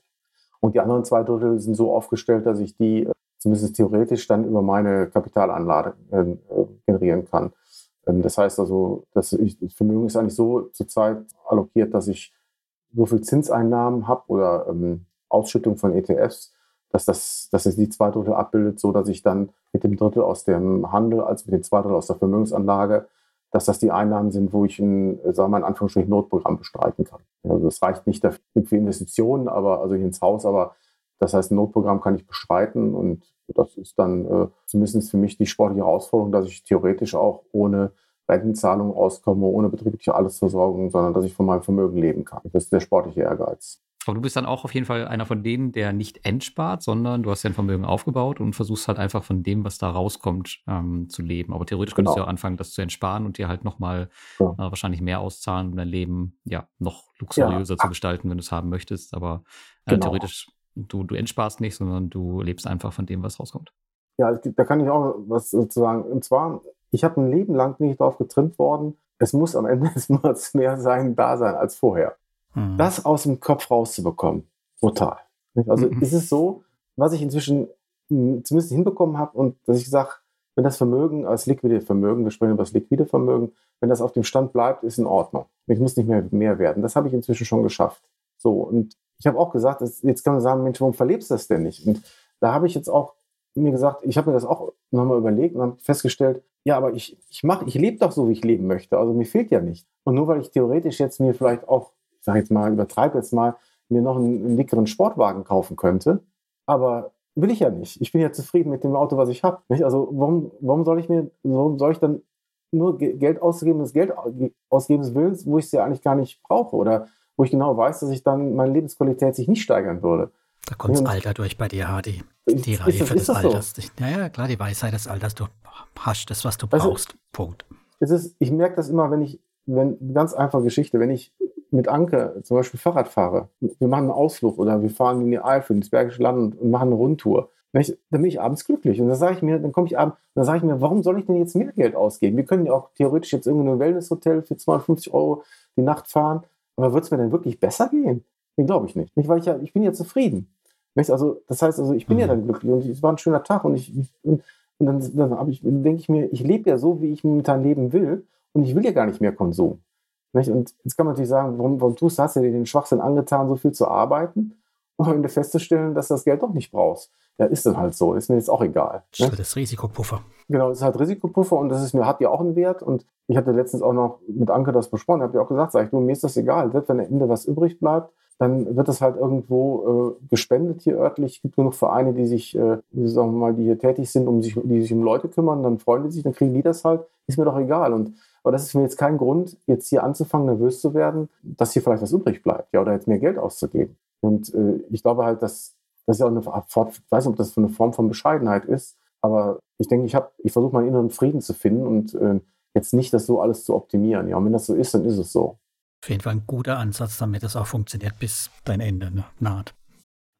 Und die anderen zwei Drittel sind so aufgestellt, dass ich die äh, zumindest theoretisch dann über meine Kapitalanlage äh, generieren kann. Ähm, das heißt also, dass ich, das Vermögen ist eigentlich so zurzeit allokiert, dass ich so viel Zinseinnahmen habe oder ähm, Ausschüttung von ETFs, dass das, dass es die zwei Drittel abbildet, so dass ich dann mit dem Drittel aus dem Handel als mit den zwei Drittel aus der Vermögensanlage dass das die Einnahmen sind, wo ich ein, sagen wir in Anführungsstrichen Notprogramm bestreiten kann. Also das reicht nicht für Investitionen, aber also ins Haus, aber das heißt, ein Notprogramm kann ich bestreiten und das ist dann äh, zumindest für mich die sportliche Herausforderung, dass ich theoretisch auch ohne Rentenzahlung auskomme, ohne betriebliche Allesversorgung, sondern dass ich von meinem Vermögen leben kann. Das ist der sportliche Ehrgeiz. Aber du bist dann auch auf jeden Fall einer von denen, der nicht entspart, sondern du hast ja ein Vermögen aufgebaut und versuchst halt einfach von dem, was da rauskommt, ähm, zu leben. Aber theoretisch könntest genau. du ja anfangen, das zu entsparen und dir halt nochmal ja. äh, wahrscheinlich mehr auszahlen, um dein Leben ja noch luxuriöser ja. zu gestalten, wenn du es haben möchtest. Aber äh, genau. theoretisch, du, du entsparst nicht, sondern du lebst einfach von dem, was rauskommt. Ja, da kann ich auch was sozusagen. Und zwar, ich habe ein Leben lang nicht darauf getrimmt worden, es muss am Ende des Monats mehr sein, da sein als vorher mhm. das aus dem Kopf rauszubekommen. Total. Also mhm. ist es so, was ich inzwischen hm, zumindest hinbekommen habe und dass ich sage, wenn das Vermögen als liquide Vermögen, wir sprechen über das liquide Vermögen, wenn das auf dem Stand bleibt, ist in Ordnung. Ich muss nicht mehr mehr werden. Das habe ich inzwischen schon geschafft. So, und ich habe auch gesagt, jetzt kann man sagen, Mensch, warum verlebst du das denn nicht? Und da habe ich jetzt auch mir gesagt, ich habe mir das auch nochmal überlegt und habe festgestellt, ja, aber ich, ich mache, ich lebe doch so, wie ich leben möchte. Also mir fehlt ja nicht. Und nur weil ich theoretisch jetzt mir vielleicht auch sage jetzt mal, übertreibe jetzt mal, mir noch einen, dickeren Sportwagen kaufen könnte. Aber will ich ja nicht. Ich bin ja zufrieden mit dem Auto, was ich habe. Also warum, warum soll ich mir, warum soll ich dann nur Geld ausgeben, des Geld ausgebens Willens, wo ich es ja eigentlich gar nicht brauche oder wo ich genau weiß, dass ich dann meine Lebensqualität sich nicht steigern würde. Da kommt das Alter durch bei dir, Hardy. Die Reife des Alters. So? Ja, ja, klar, die Weisheit des Alters. Du hast das, was du brauchst. Also, Punkt. Es ist, ich merke das immer, wenn ich, wenn, ganz einfache Geschichte, wenn ich mit Anke zum Beispiel Fahrrad fahre, wir machen einen Ausflug oder wir fahren in die Eifel, ins Bergische Land und machen eine Rundtour, dann bin ich abends glücklich. Und dann sage ich mir, dann komme ich abends, dann sage ich mir, warum soll ich denn jetzt mehr Geld ausgeben? Wir können ja auch theoretisch jetzt irgendein Wellnesshotel für 250 Euro die Nacht fahren. Aber wird es mir denn wirklich besser gehen? Den glaube ich nicht. Nicht, weil ich ja, ich bin ja zufrieden. Also, das heißt also, ich bin mhm. ja dann glücklich und es war ein schöner Tag und ich, und, und dann, dann, ich, dann denke ich mir, ich lebe ja so, wie ich momentan leben will und ich will ja gar nicht mehr Konsum. Nicht? Und jetzt kann man natürlich sagen, warum, warum tust du, hast du dir den Schwachsinn angetan, so viel zu arbeiten, um am Ende festzustellen, dass du das Geld doch nicht brauchst. Ja, ist dann halt so, ist mir jetzt auch egal. Das ist halt das Risikopuffer. Genau, es ist halt Risikopuffer und das ist mir, hat ja auch einen Wert. Und ich hatte letztens auch noch mit Anke das besprochen, habe ja auch gesagt, sag ich, du, mir ist das egal, selbst wenn am Ende was übrig bleibt, dann wird das halt irgendwo äh, gespendet hier örtlich. Es gibt genug Vereine, die sich, äh, wie sagen wir mal, die hier tätig sind, um sich, die sich um Leute kümmern, dann freuen die sich, dann kriegen die das halt, ist mir doch egal. Und aber das ist mir jetzt kein Grund, jetzt hier anzufangen, nervös zu werden, dass hier vielleicht was übrig bleibt, ja, oder jetzt mehr Geld auszugeben. Und äh, ich glaube halt, dass das ist ja auch eine Form, ich weiß nicht, ob das eine Form von Bescheidenheit ist, aber ich denke, ich habe, ich versuche meinen inneren Frieden zu finden und äh, jetzt nicht das so alles zu optimieren. Ja, und wenn das so ist, dann ist es so. Auf jeden Fall ein guter Ansatz, damit es auch funktioniert, bis dein Ende ne, naht.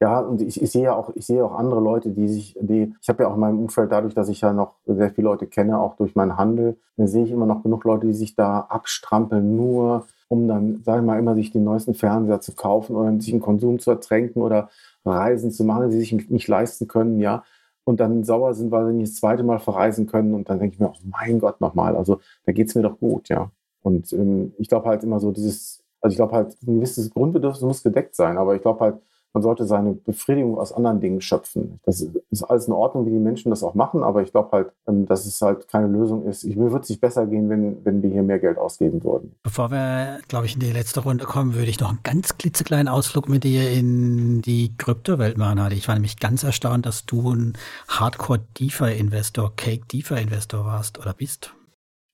Ja, und ich, ich sehe ja auch, ich sehe auch andere Leute, die sich, die, ich habe ja auch in meinem Umfeld, dadurch, dass ich ja noch sehr viele Leute kenne, auch durch meinen Handel, da sehe ich immer noch genug Leute, die sich da abstrampeln, nur um dann, sage ich mal, immer sich den neuesten Fernseher zu kaufen oder sich einen Konsum zu ertränken oder Reisen zu machen, die sich nicht leisten können, ja. Und dann sauer sind, weil sie nicht das zweite Mal verreisen können. Und dann denke ich mir, oh mein Gott, nochmal. Also da geht es mir doch gut, ja. Und ähm, ich glaube halt immer so dieses, also ich glaube halt, ein gewisses Grundbedürfnis muss gedeckt sein, aber ich glaube halt, man sollte seine Befriedigung aus anderen Dingen schöpfen. Das ist alles in Ordnung, wie die Menschen das auch machen, aber ich glaube halt, ähm, dass es halt keine Lösung ist. Ich, mir würde es nicht besser gehen, wenn, wenn wir hier mehr Geld ausgeben würden. Bevor wir, glaube ich, in die letzte Runde kommen, würde ich noch einen ganz klitzekleinen Ausflug mit dir in die Kryptowelt machen, Hadi. Ich war nämlich ganz erstaunt, dass du ein Hardcore-DeFi-Investor, Cake-DeFi-Investor warst oder bist.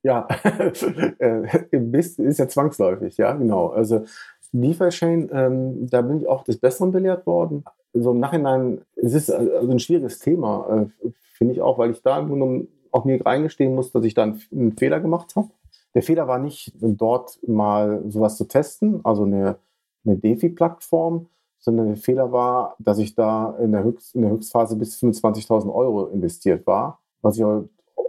Ja, äh, ist ja zwangsläufig, ja, genau. Also DeFi-Chain, ähm, da bin ich auch des Besseren belehrt worden. So im Nachhinein, es ist also ein schwieriges Thema, äh, finde ich auch, weil ich da im Grunde auch mir eingestehen muss, dass ich da einen, einen Fehler gemacht habe. Der Fehler war nicht, dort mal sowas zu testen, also eine, eine DeFi-Plattform, sondern der Fehler war, dass ich da in der, Höchst, in der Höchstphase bis 25.000 Euro investiert war, was ich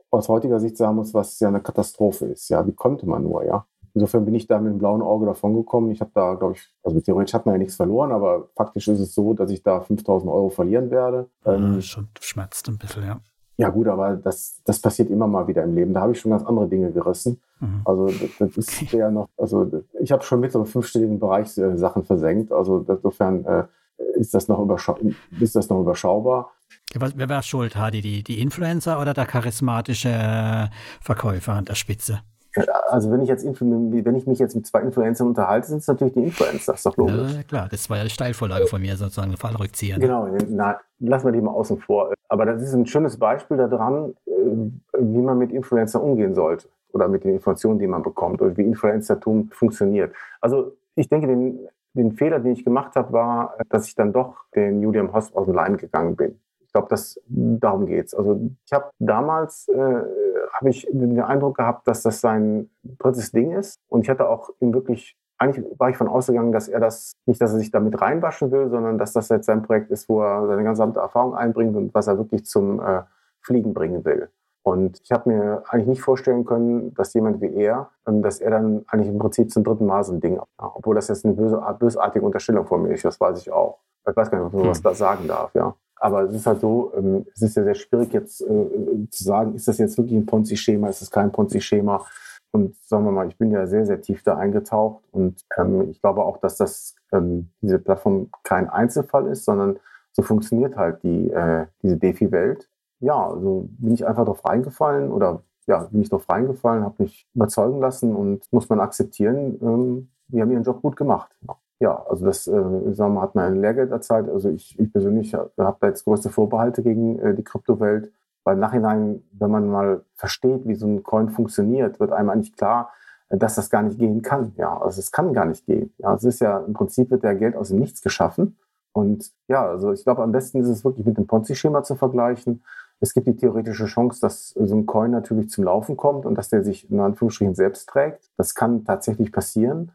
aus heutiger Sicht sagen muss, was ja eine Katastrophe ist. Ja, wie konnte man nur, ja? Insofern bin ich da mit dem blauen Auge davon gekommen. Ich habe da, glaube ich, also theoretisch hat man ja nichts verloren, aber faktisch ist es so, dass ich da 5000 Euro verlieren werde. Ja, ähm, schon schmerzt ein bisschen, ja. Ja gut, aber das, das passiert immer mal wieder im Leben. Da habe ich schon ganz andere Dinge gerissen. Mhm. Also das, das ist okay. ja noch, also ich habe schon mit so einem fünfstelligen Bereich äh, Sachen versenkt. Also insofern äh, ist, das noch ist das noch überschaubar. Wer war schuld, Hadi? Die, die Influencer oder der charismatische Verkäufer an der Spitze? Also wenn ich jetzt wenn ich mich jetzt mit zwei Influencern unterhalte, sind es natürlich die Influencer, das ist doch logisch. Ja, klar, das war ja die Steilvorlage von mir, sozusagen Fallrückzieher. Genau, na, lassen wir die mal außen vor. Aber das ist ein schönes Beispiel daran, äh, wie man mit Influencern umgehen sollte oder mit den Informationen, die man bekommt oder wie Influencertum funktioniert. Also ich denke, den, den Fehler, den ich gemacht habe, war, dass ich dann doch den Julian Host aus dem Leim gegangen bin. Ich glaube, dass darum geht's. Also ich habe damals äh, habe ich den Eindruck gehabt, dass das sein drittes Ding ist und ich hatte auch ihm wirklich eigentlich war ich von ausgegangen, dass er das nicht, dass er sich damit reinwaschen will, sondern dass das jetzt sein Projekt ist, wo er seine gesamte Erfahrung einbringt und was er wirklich zum äh, Fliegen bringen will. Und ich habe mir eigentlich nicht vorstellen können, dass jemand wie er, ähm, dass er dann eigentlich im Prinzip zum dritten Mal so ein Ding, obwohl das jetzt eine böse, bösartige Unterstellung von mir ist, das weiß ich auch. Ich weiß gar nicht, ob man hm. was da sagen darf, ja. Aber es ist halt so, ähm, es ist ja sehr schwierig jetzt äh, zu sagen, ist das jetzt wirklich ein Ponzi-Schema, ist das kein Ponzi-Schema? Und sagen wir mal, ich bin ja sehr, sehr tief da eingetaucht und ähm, ich glaube auch, dass das ähm, diese Plattform kein Einzelfall ist, sondern so funktioniert halt die, äh, diese DeFi-Welt. Ja, also bin ich einfach drauf reingefallen oder ja, bin ich drauf reingefallen, habe mich überzeugen lassen und muss man akzeptieren, ähm, die haben ihren Job gut gemacht. Ja ja, also das äh, sagen wir, hat mir ein Lehrgeld erzahlt. Also ich, ich persönlich habe da jetzt größte Vorbehalte gegen äh, die Kryptowelt. Weil im Nachhinein, wenn man mal versteht, wie so ein Coin funktioniert, wird einem eigentlich klar, äh, dass das gar nicht gehen kann. Ja, also es kann gar nicht gehen. Ja, es ist ja im Prinzip wird der Geld aus dem Nichts geschaffen. Und ja, also ich glaube, am besten ist es wirklich mit dem Ponzi-Schema zu vergleichen. Es gibt die theoretische Chance, dass so ein Coin natürlich zum Laufen kommt und dass der sich in Anführungsstrichen selbst trägt. Das kann tatsächlich passieren.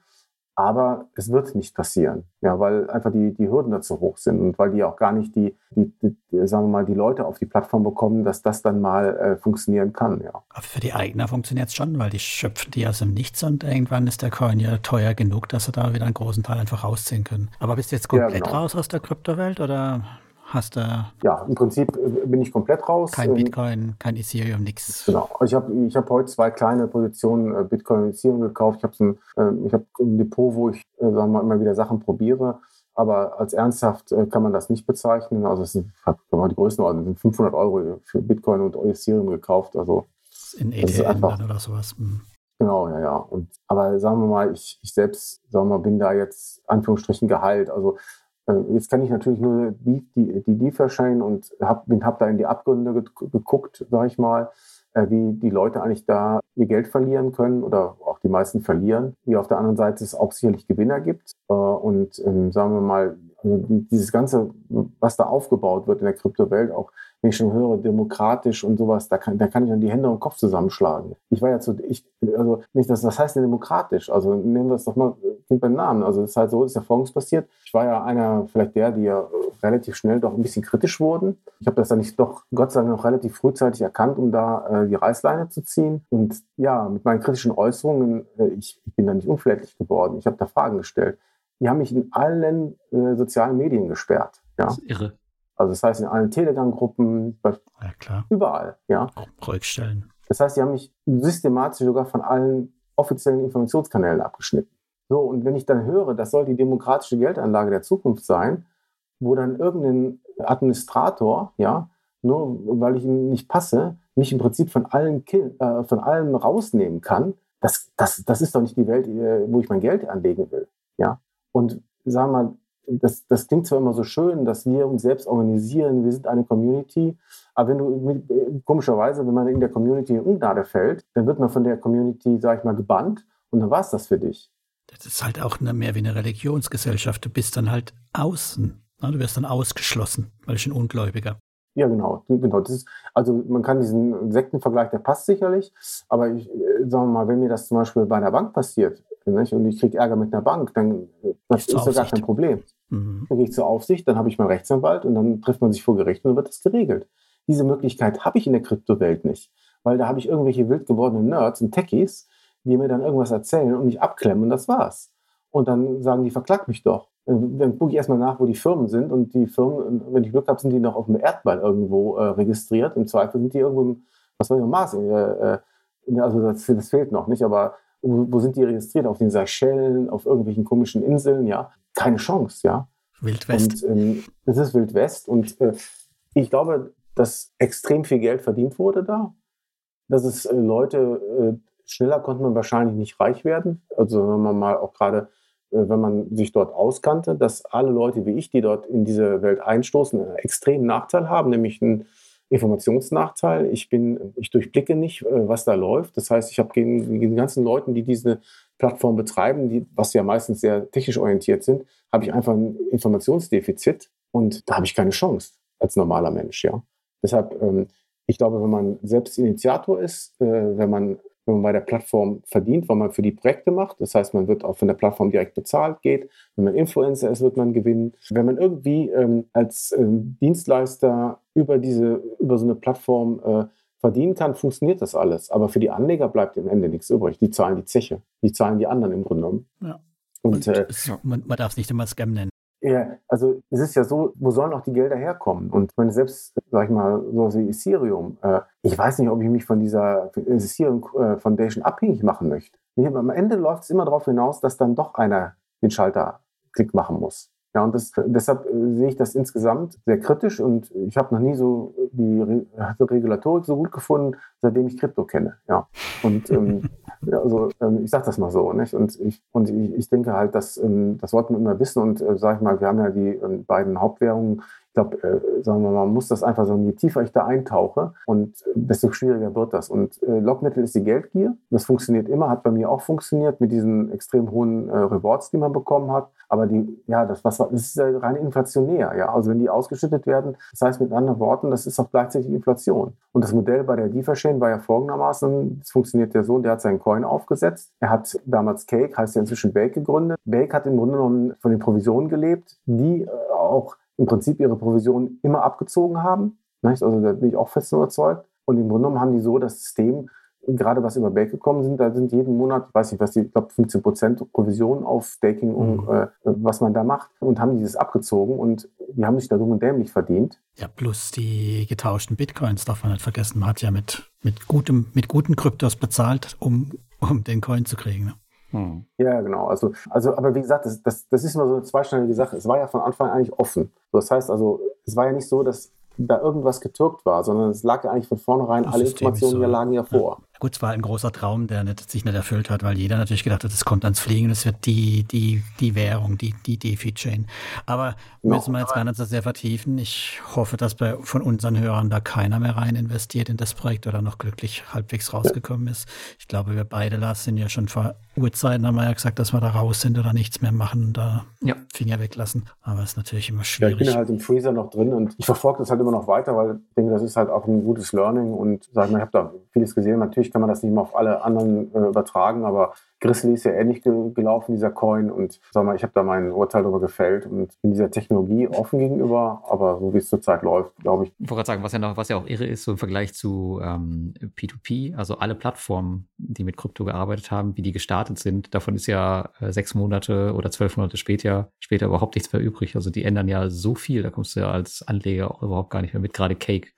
Aber es wird nicht passieren, ja, weil einfach die, die Hürden dazu hoch sind und weil die auch gar nicht die, die, die, sagen wir mal, die Leute auf die Plattform bekommen, dass das dann mal äh, funktionieren kann, ja. Aber für die Eigner funktioniert es schon, weil die schöpfen die aus dem Nichts und irgendwann ist der Coin ja teuer genug, dass sie da wieder einen großen Teil einfach rausziehen können. Aber bist du jetzt komplett ja, genau. raus aus der Kryptowelt oder hast du. Ja, im Prinzip äh, bin ich komplett raus. Kein ähm, Bitcoin, kein Ethereum, nichts. Genau. Ich habe ich hab heute zwei kleine Positionen äh, Bitcoin und Ethereum gekauft. Ich habe ein, äh, hab ein Depot, wo ich sagen wir immer wieder Sachen probiere. Aber als ernsthaft kann man das nicht bezeichnen. Also es sind, die Größenordnung sind 500 Euro für Bitcoin und Ethereum gekauft. Also in ETN oder sowas. Hm. Genau, ja, ja. Und, aber sagen wir mal, ich, ich selbst, sagen wir mal, bin da jetzt Anführungsstrichen geheilt. Also äh, jetzt kann ich natürlich nur die, die, die DeFi und habe hab da in die Abgründe geguckt, sage ich mal, äh, wie die Leute eigentlich da ihr Geld verlieren können oder auch die meisten verlieren. Wie auf der anderen Seite es auch sicherlich Gewinner gibt. Äh, und ähm, sagen wir mal, also dieses Ganze, was da aufgebaut wird in der Kryptowelt, auch wenn ich schon höre, demokratisch und sowas, da kann, da kann ich dann die Hände im Kopf zusammenschlagen. Ich war ja zu, ich, also nicht, das, was heißt denn demokratisch? Also nehmen wir es doch mal Kind beim Namen. Also es ist halt so, ist ja folgendes passiert. Ich war ja einer, vielleicht der, die ja relativ schnell doch ein bisschen kritisch wurden. Ich habe das dann nicht doch, Gott sei Dank, noch relativ frühzeitig erkannt, um da äh, die Reißleine zu ziehen. Und ja, mit meinen kritischen Äußerungen, äh, ich, ich bin da nicht unflätig geworden. Ich habe da Fragen gestellt. Die haben mich in allen äh, sozialen Medien gesperrt. Ja. Das ist irre. Also das heißt in allen Telegram-Gruppen, ja, überall, ja. Ruhigstellen. Das heißt, die haben mich systematisch sogar von allen offiziellen Informationskanälen abgeschnitten. So, und wenn ich dann höre, das soll die demokratische Geldanlage der Zukunft sein, wo dann irgendein Administrator, ja, nur weil ich ihm nicht passe, mich im Prinzip von allen, äh, von allen rausnehmen kann, das, das, das ist doch nicht die Welt, äh, wo ich mein Geld anlegen will. Ja? Und sag mal, das, das klingt zwar immer so schön, dass wir uns selbst organisieren, wir sind eine Community, aber wenn du komischerweise, wenn man in der Community in Ungnade fällt, dann wird man von der Community, sag ich mal, gebannt und dann war es das für dich. Das ist halt auch eine, mehr wie eine Religionsgesellschaft. Du bist dann halt außen. Du wirst dann ausgeschlossen, weil ich ein Ungläubiger. Ja, genau. genau. Das ist, also man kann diesen Sektenvergleich, der passt sicherlich, aber ich, äh, sagen wir mal, wenn mir das zum Beispiel bei einer Bank passiert und ich kriege Ärger mit einer Bank, dann das ist ja gar kein Problem. Mhm. Dann gehe ich zur Aufsicht, dann habe ich meinen Rechtsanwalt und dann trifft man sich vor Gericht und dann wird das geregelt. Diese Möglichkeit habe ich in der Kryptowelt nicht, weil da habe ich irgendwelche wild gewordenen Nerds und Techies, die mir dann irgendwas erzählen und mich abklemmen und das war's. Und dann sagen die, verklag mich doch. Dann gucke ich erstmal nach, wo die Firmen sind und die Firmen, wenn ich Glück habe, sind die noch auf dem Erdball irgendwo äh, registriert. Im Zweifel sind die irgendwo im, was soll ich noch, Mars, äh, äh, also das, das, fehlt noch nicht, aber wo, wo, sind die registriert? Auf den Seychellen, auf irgendwelchen komischen Inseln, ja? Keine Chance, ja? Wildwest. Und ähm, es ist Wildwest und äh, ich glaube, dass extrem viel Geld verdient wurde da, dass es äh, Leute, äh, schneller konnte man wahrscheinlich nicht reich werden. Also wenn man mal auch gerade, äh, wenn man sich dort auskannte, dass alle Leute wie ich, die dort in diese Welt einstoßen, einen extremen Nachteil haben, nämlich einen Informationsnachteil. Ich bin, ich durchblicke nicht, äh, was da läuft. Das heißt, ich habe gegen die ganzen Leuten, die diese Plattform betreiben, die, was ja meistens sehr technisch orientiert sind, habe ich einfach ein Informationsdefizit und da habe ich keine Chance als normaler Mensch, ja. Deshalb, ähm, ich glaube, wenn man selbst Initiator ist, äh, wenn man wenn man bei der Plattform verdient, weil man für die Projekte macht. Das heißt, man wird auch von der Plattform direkt bezahlt, geht. Wenn man Influencer ist, wird man gewinnen. Wenn man irgendwie ähm, als ähm, Dienstleister über diese, über so eine Plattform äh, verdienen kann, funktioniert das alles. Aber für die Anleger bleibt am Ende nichts übrig. Die zahlen die Zeche. Die zahlen die anderen im Grunde genommen. Ja. Und, Und äh, man, man darf es nicht immer Scam nennen. Ja, also es ist ja so, wo sollen auch die Gelder herkommen? Und wenn selbst, sag ich mal, so wie Ethereum, äh, ich weiß nicht, ob ich mich von dieser Ethereum äh, Foundation abhängig machen möchte. Nee, am Ende läuft es immer darauf hinaus, dass dann doch einer den Schalterklick machen muss. Ja, und das, deshalb äh, sehe ich das insgesamt sehr kritisch und ich habe noch nie so die Re Regulatorik so gut gefunden, seitdem ich Krypto kenne. Ja. Und ähm, ja, also, ähm, ich sage das mal so. Nicht? Und, ich, und ich, ich denke halt, dass, ähm, das sollten wir immer wissen. Und äh, sage ich mal, wir haben ja die ähm, beiden Hauptwährungen glaube, äh, sagen wir mal, man muss das einfach sagen, je tiefer ich da eintauche und desto schwieriger wird das. Und äh, Lockmittel ist die Geldgier. Das funktioniert immer, hat bei mir auch funktioniert mit diesen extrem hohen äh, Rewards, die man bekommen hat. Aber die, ja, das, was, das ist ja rein inflationär. Ja? Also wenn die ausgeschüttet werden, das heißt mit anderen Worten, das ist auch gleichzeitig Inflation. Und das Modell bei der DeFi-Chain war ja folgendermaßen, es funktioniert der Sohn, der hat seinen Coin aufgesetzt. Er hat damals Cake, heißt ja inzwischen Bake gegründet. Bake hat im Grunde genommen von den Provisionen gelebt, die äh, auch im Prinzip ihre Provision immer abgezogen haben. Nicht? Also da bin ich auch fest überzeugt. Und im Grunde genommen haben die so das System, gerade was über Bake gekommen sind, da sind jeden Monat, ich weiß nicht, was die, ich glaube 15 Prozent Provision auf Staking mhm. und äh, was man da macht und haben dieses abgezogen und die haben sich da dumm und dämlich verdient. Ja, plus die getauschten Bitcoins darf man nicht vergessen. Man hat ja mit, mit gutem, mit guten Kryptos bezahlt, um, um den Coin zu kriegen. Ne? Hm. Ja, genau. Also, also, aber wie gesagt, das, das, das ist immer so eine zweischneidige Sache. Es war ja von Anfang an eigentlich offen. Das heißt also, es war ja nicht so, dass da irgendwas getürkt war, sondern es lag ja eigentlich von vornherein, das alle Informationen so. ja lagen ja vor. Gut, es war ein großer Traum, der nicht, sich nicht erfüllt hat, weil jeder natürlich gedacht hat, es kommt ans Fliegen, es wird die, die, die Währung, die, die DeFi-Chain. Aber müssen wir jetzt gar nicht so sehr vertiefen. Ich hoffe, dass bei, von unseren Hörern da keiner mehr rein investiert in das Projekt oder noch glücklich halbwegs rausgekommen ist. Ich glaube, wir beide, Lars, sind ja schon vor Uhrzeiten, haben wir ja gesagt, dass wir da raus sind oder nichts mehr machen und da ja. Finger weglassen. Aber es ist natürlich immer schwierig. Ja, ich bin halt im Freezer noch drin und ich verfolge das halt immer noch weiter, weil ich denke, das ist halt auch ein gutes Learning und sag mal, ich habe da vieles gesehen. Natürlich kann man das nicht mehr auf alle anderen äh, übertragen, aber Grizzly ist ja ähnlich ge gelaufen, dieser Coin. Und sag mal, ich habe da mein Urteil darüber gefällt und in dieser Technologie offen gegenüber, aber so wie es zurzeit läuft, glaube ich. Ich wollte gerade sagen, was ja noch, was ja auch irre ist, so im Vergleich zu ähm, P2P, also alle Plattformen, die mit Krypto gearbeitet haben, wie die gestartet sind, davon ist ja äh, sechs Monate oder zwölf Monate später, später überhaupt nichts mehr übrig. Also die ändern ja so viel, da kommst du ja als Anleger auch überhaupt gar nicht mehr mit, gerade Cake.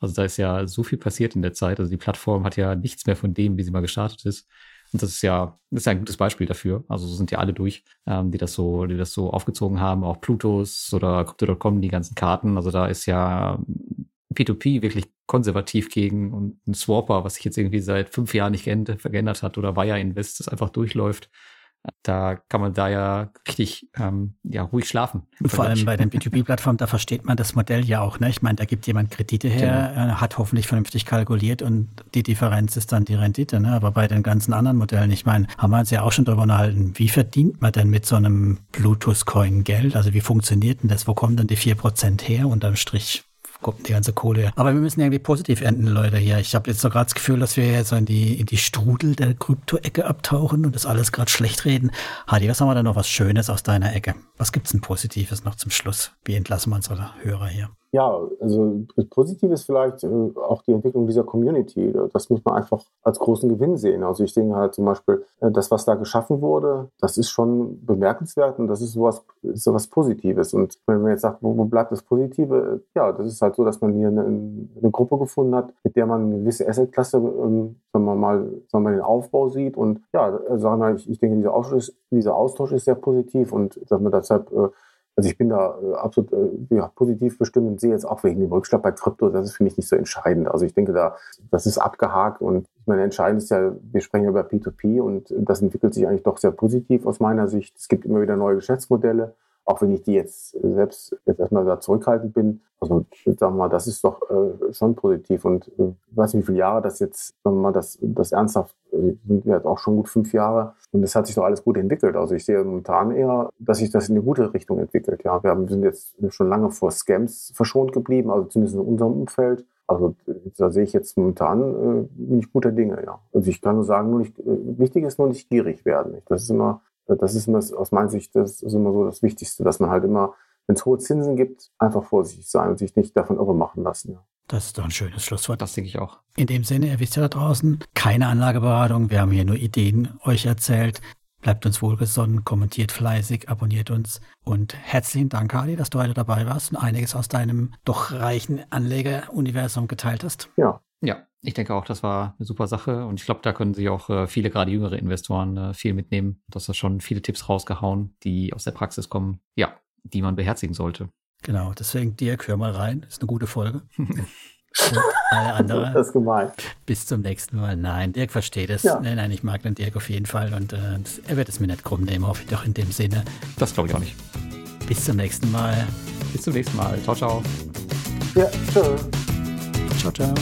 Also da ist ja so viel passiert in der Zeit. Also die Plattform hat ja nichts mehr von dem, wie sie mal gestartet ist. Und das ist ja, das ist ja ein gutes Beispiel dafür. Also so sind ja alle durch, ähm, die das so, die das so aufgezogen haben, auch Plutos oder Crypto.com, die ganzen Karten. Also da ist ja P2P wirklich konservativ gegen und ein Swapper, was sich jetzt irgendwie seit fünf Jahren nicht geändert hat oder Wire Invest, das einfach durchläuft. Da kann man da ja richtig ähm, ja, ruhig schlafen. Und vor allem bei den B2B-Plattformen, da versteht man das Modell ja auch. Ne? Ich meine, da gibt jemand Kredite her, genau. hat hoffentlich vernünftig kalkuliert und die Differenz ist dann die Rendite. Ne? Aber bei den ganzen anderen Modellen, ich meine, haben wir uns ja auch schon darüber unterhalten, wie verdient man denn mit so einem Bluetooth-Coin Geld? Also wie funktioniert denn das? Wo kommen denn die 4% her unterm Strich? Kommt die ganze Kohle. Aber wir müssen irgendwie positiv enden, Leute, hier. Ich habe jetzt so gerade das Gefühl, dass wir jetzt so in die, in die Strudel der Krypto-Ecke abtauchen und das alles gerade schlecht reden. Hadi, was haben wir denn noch was Schönes aus deiner Ecke? Was gibt's denn Positives noch zum Schluss? Wie entlassen wir unsere Hörer hier? Ja, also positiv ist vielleicht äh, auch die Entwicklung dieser Community. Das muss man einfach als großen Gewinn sehen. Also ich denke halt zum Beispiel, äh, das, was da geschaffen wurde, das ist schon bemerkenswert und das ist sowas, ist sowas Positives. Und wenn man jetzt sagt, wo, wo bleibt das Positive? Ja, das ist halt so, dass man hier eine, eine Gruppe gefunden hat, mit der man eine gewisse Assetklasse, ähm, wenn man mal, sagen wir mal den Aufbau sieht. Und ja, sagen wir, ich, ich denke, dieser Austausch, dieser Austausch ist sehr positiv und sagen wir deshalb äh, also ich bin da äh, absolut äh, ja, positiv bestimmt und sehe jetzt auch wegen dem Rückschlag bei Krypto, das ist für mich nicht so entscheidend. Also ich denke da, das ist abgehakt und ich meine, entscheidend ist ja, wir sprechen über P2P und das entwickelt sich eigentlich doch sehr positiv aus meiner Sicht. Es gibt immer wieder neue Geschäftsmodelle auch wenn ich die jetzt selbst jetzt erstmal da zurückhaltend bin. Also sagen mal, das ist doch äh, schon positiv. Und äh, ich weiß nicht, wie viele Jahre das jetzt, sagen wir mal, das, das ernsthaft, äh, sind jetzt auch schon gut fünf Jahre. Und das hat sich doch alles gut entwickelt. Also ich sehe momentan eher, dass sich das in eine gute Richtung entwickelt. Ja, wir haben, sind jetzt schon lange vor Scams verschont geblieben, also zumindest in unserem Umfeld. Also da sehe ich jetzt momentan äh, nicht guter Dinge, ja. Also ich kann nur sagen, nur nicht, äh, wichtig ist nur nicht gierig werden. Das ist immer das ist immer aus meiner Sicht das ist immer so das Wichtigste, dass man halt immer, wenn es hohe Zinsen gibt, einfach vorsichtig sein und sich nicht davon irre machen lassen. Ja. Das ist doch ein schönes Schlusswort. Das denke ich auch. In dem Sinne, ihr wisst ja da draußen, keine Anlageberatung. Wir haben hier nur Ideen euch erzählt. Bleibt uns wohlgesonnen, kommentiert fleißig, abonniert uns. Und herzlichen Dank, Kali, dass du heute dabei warst und einiges aus deinem doch reichen Anlegeruniversum geteilt hast. Ja. Ja, ich denke auch, das war eine super Sache und ich glaube, da können sich auch äh, viele, gerade jüngere Investoren, äh, viel mitnehmen. Du hast da schon viele Tipps rausgehauen, die aus der Praxis kommen, ja, die man beherzigen sollte. Genau, deswegen Dirk, hör mal rein, ist eine gute Folge. und alle anderen. Das ist gemein. Bis zum nächsten Mal. Nein, Dirk versteht es. Ja. Nein, nein, ich mag den Dirk auf jeden Fall und äh, er wird es mir nicht krumm nehmen, hoffe ich doch in dem Sinne. Das glaube ich auch nicht. Bis zum nächsten Mal. Bis zum nächsten Mal. Ciao, ciao. Ja, tschö. Ciao, ciao.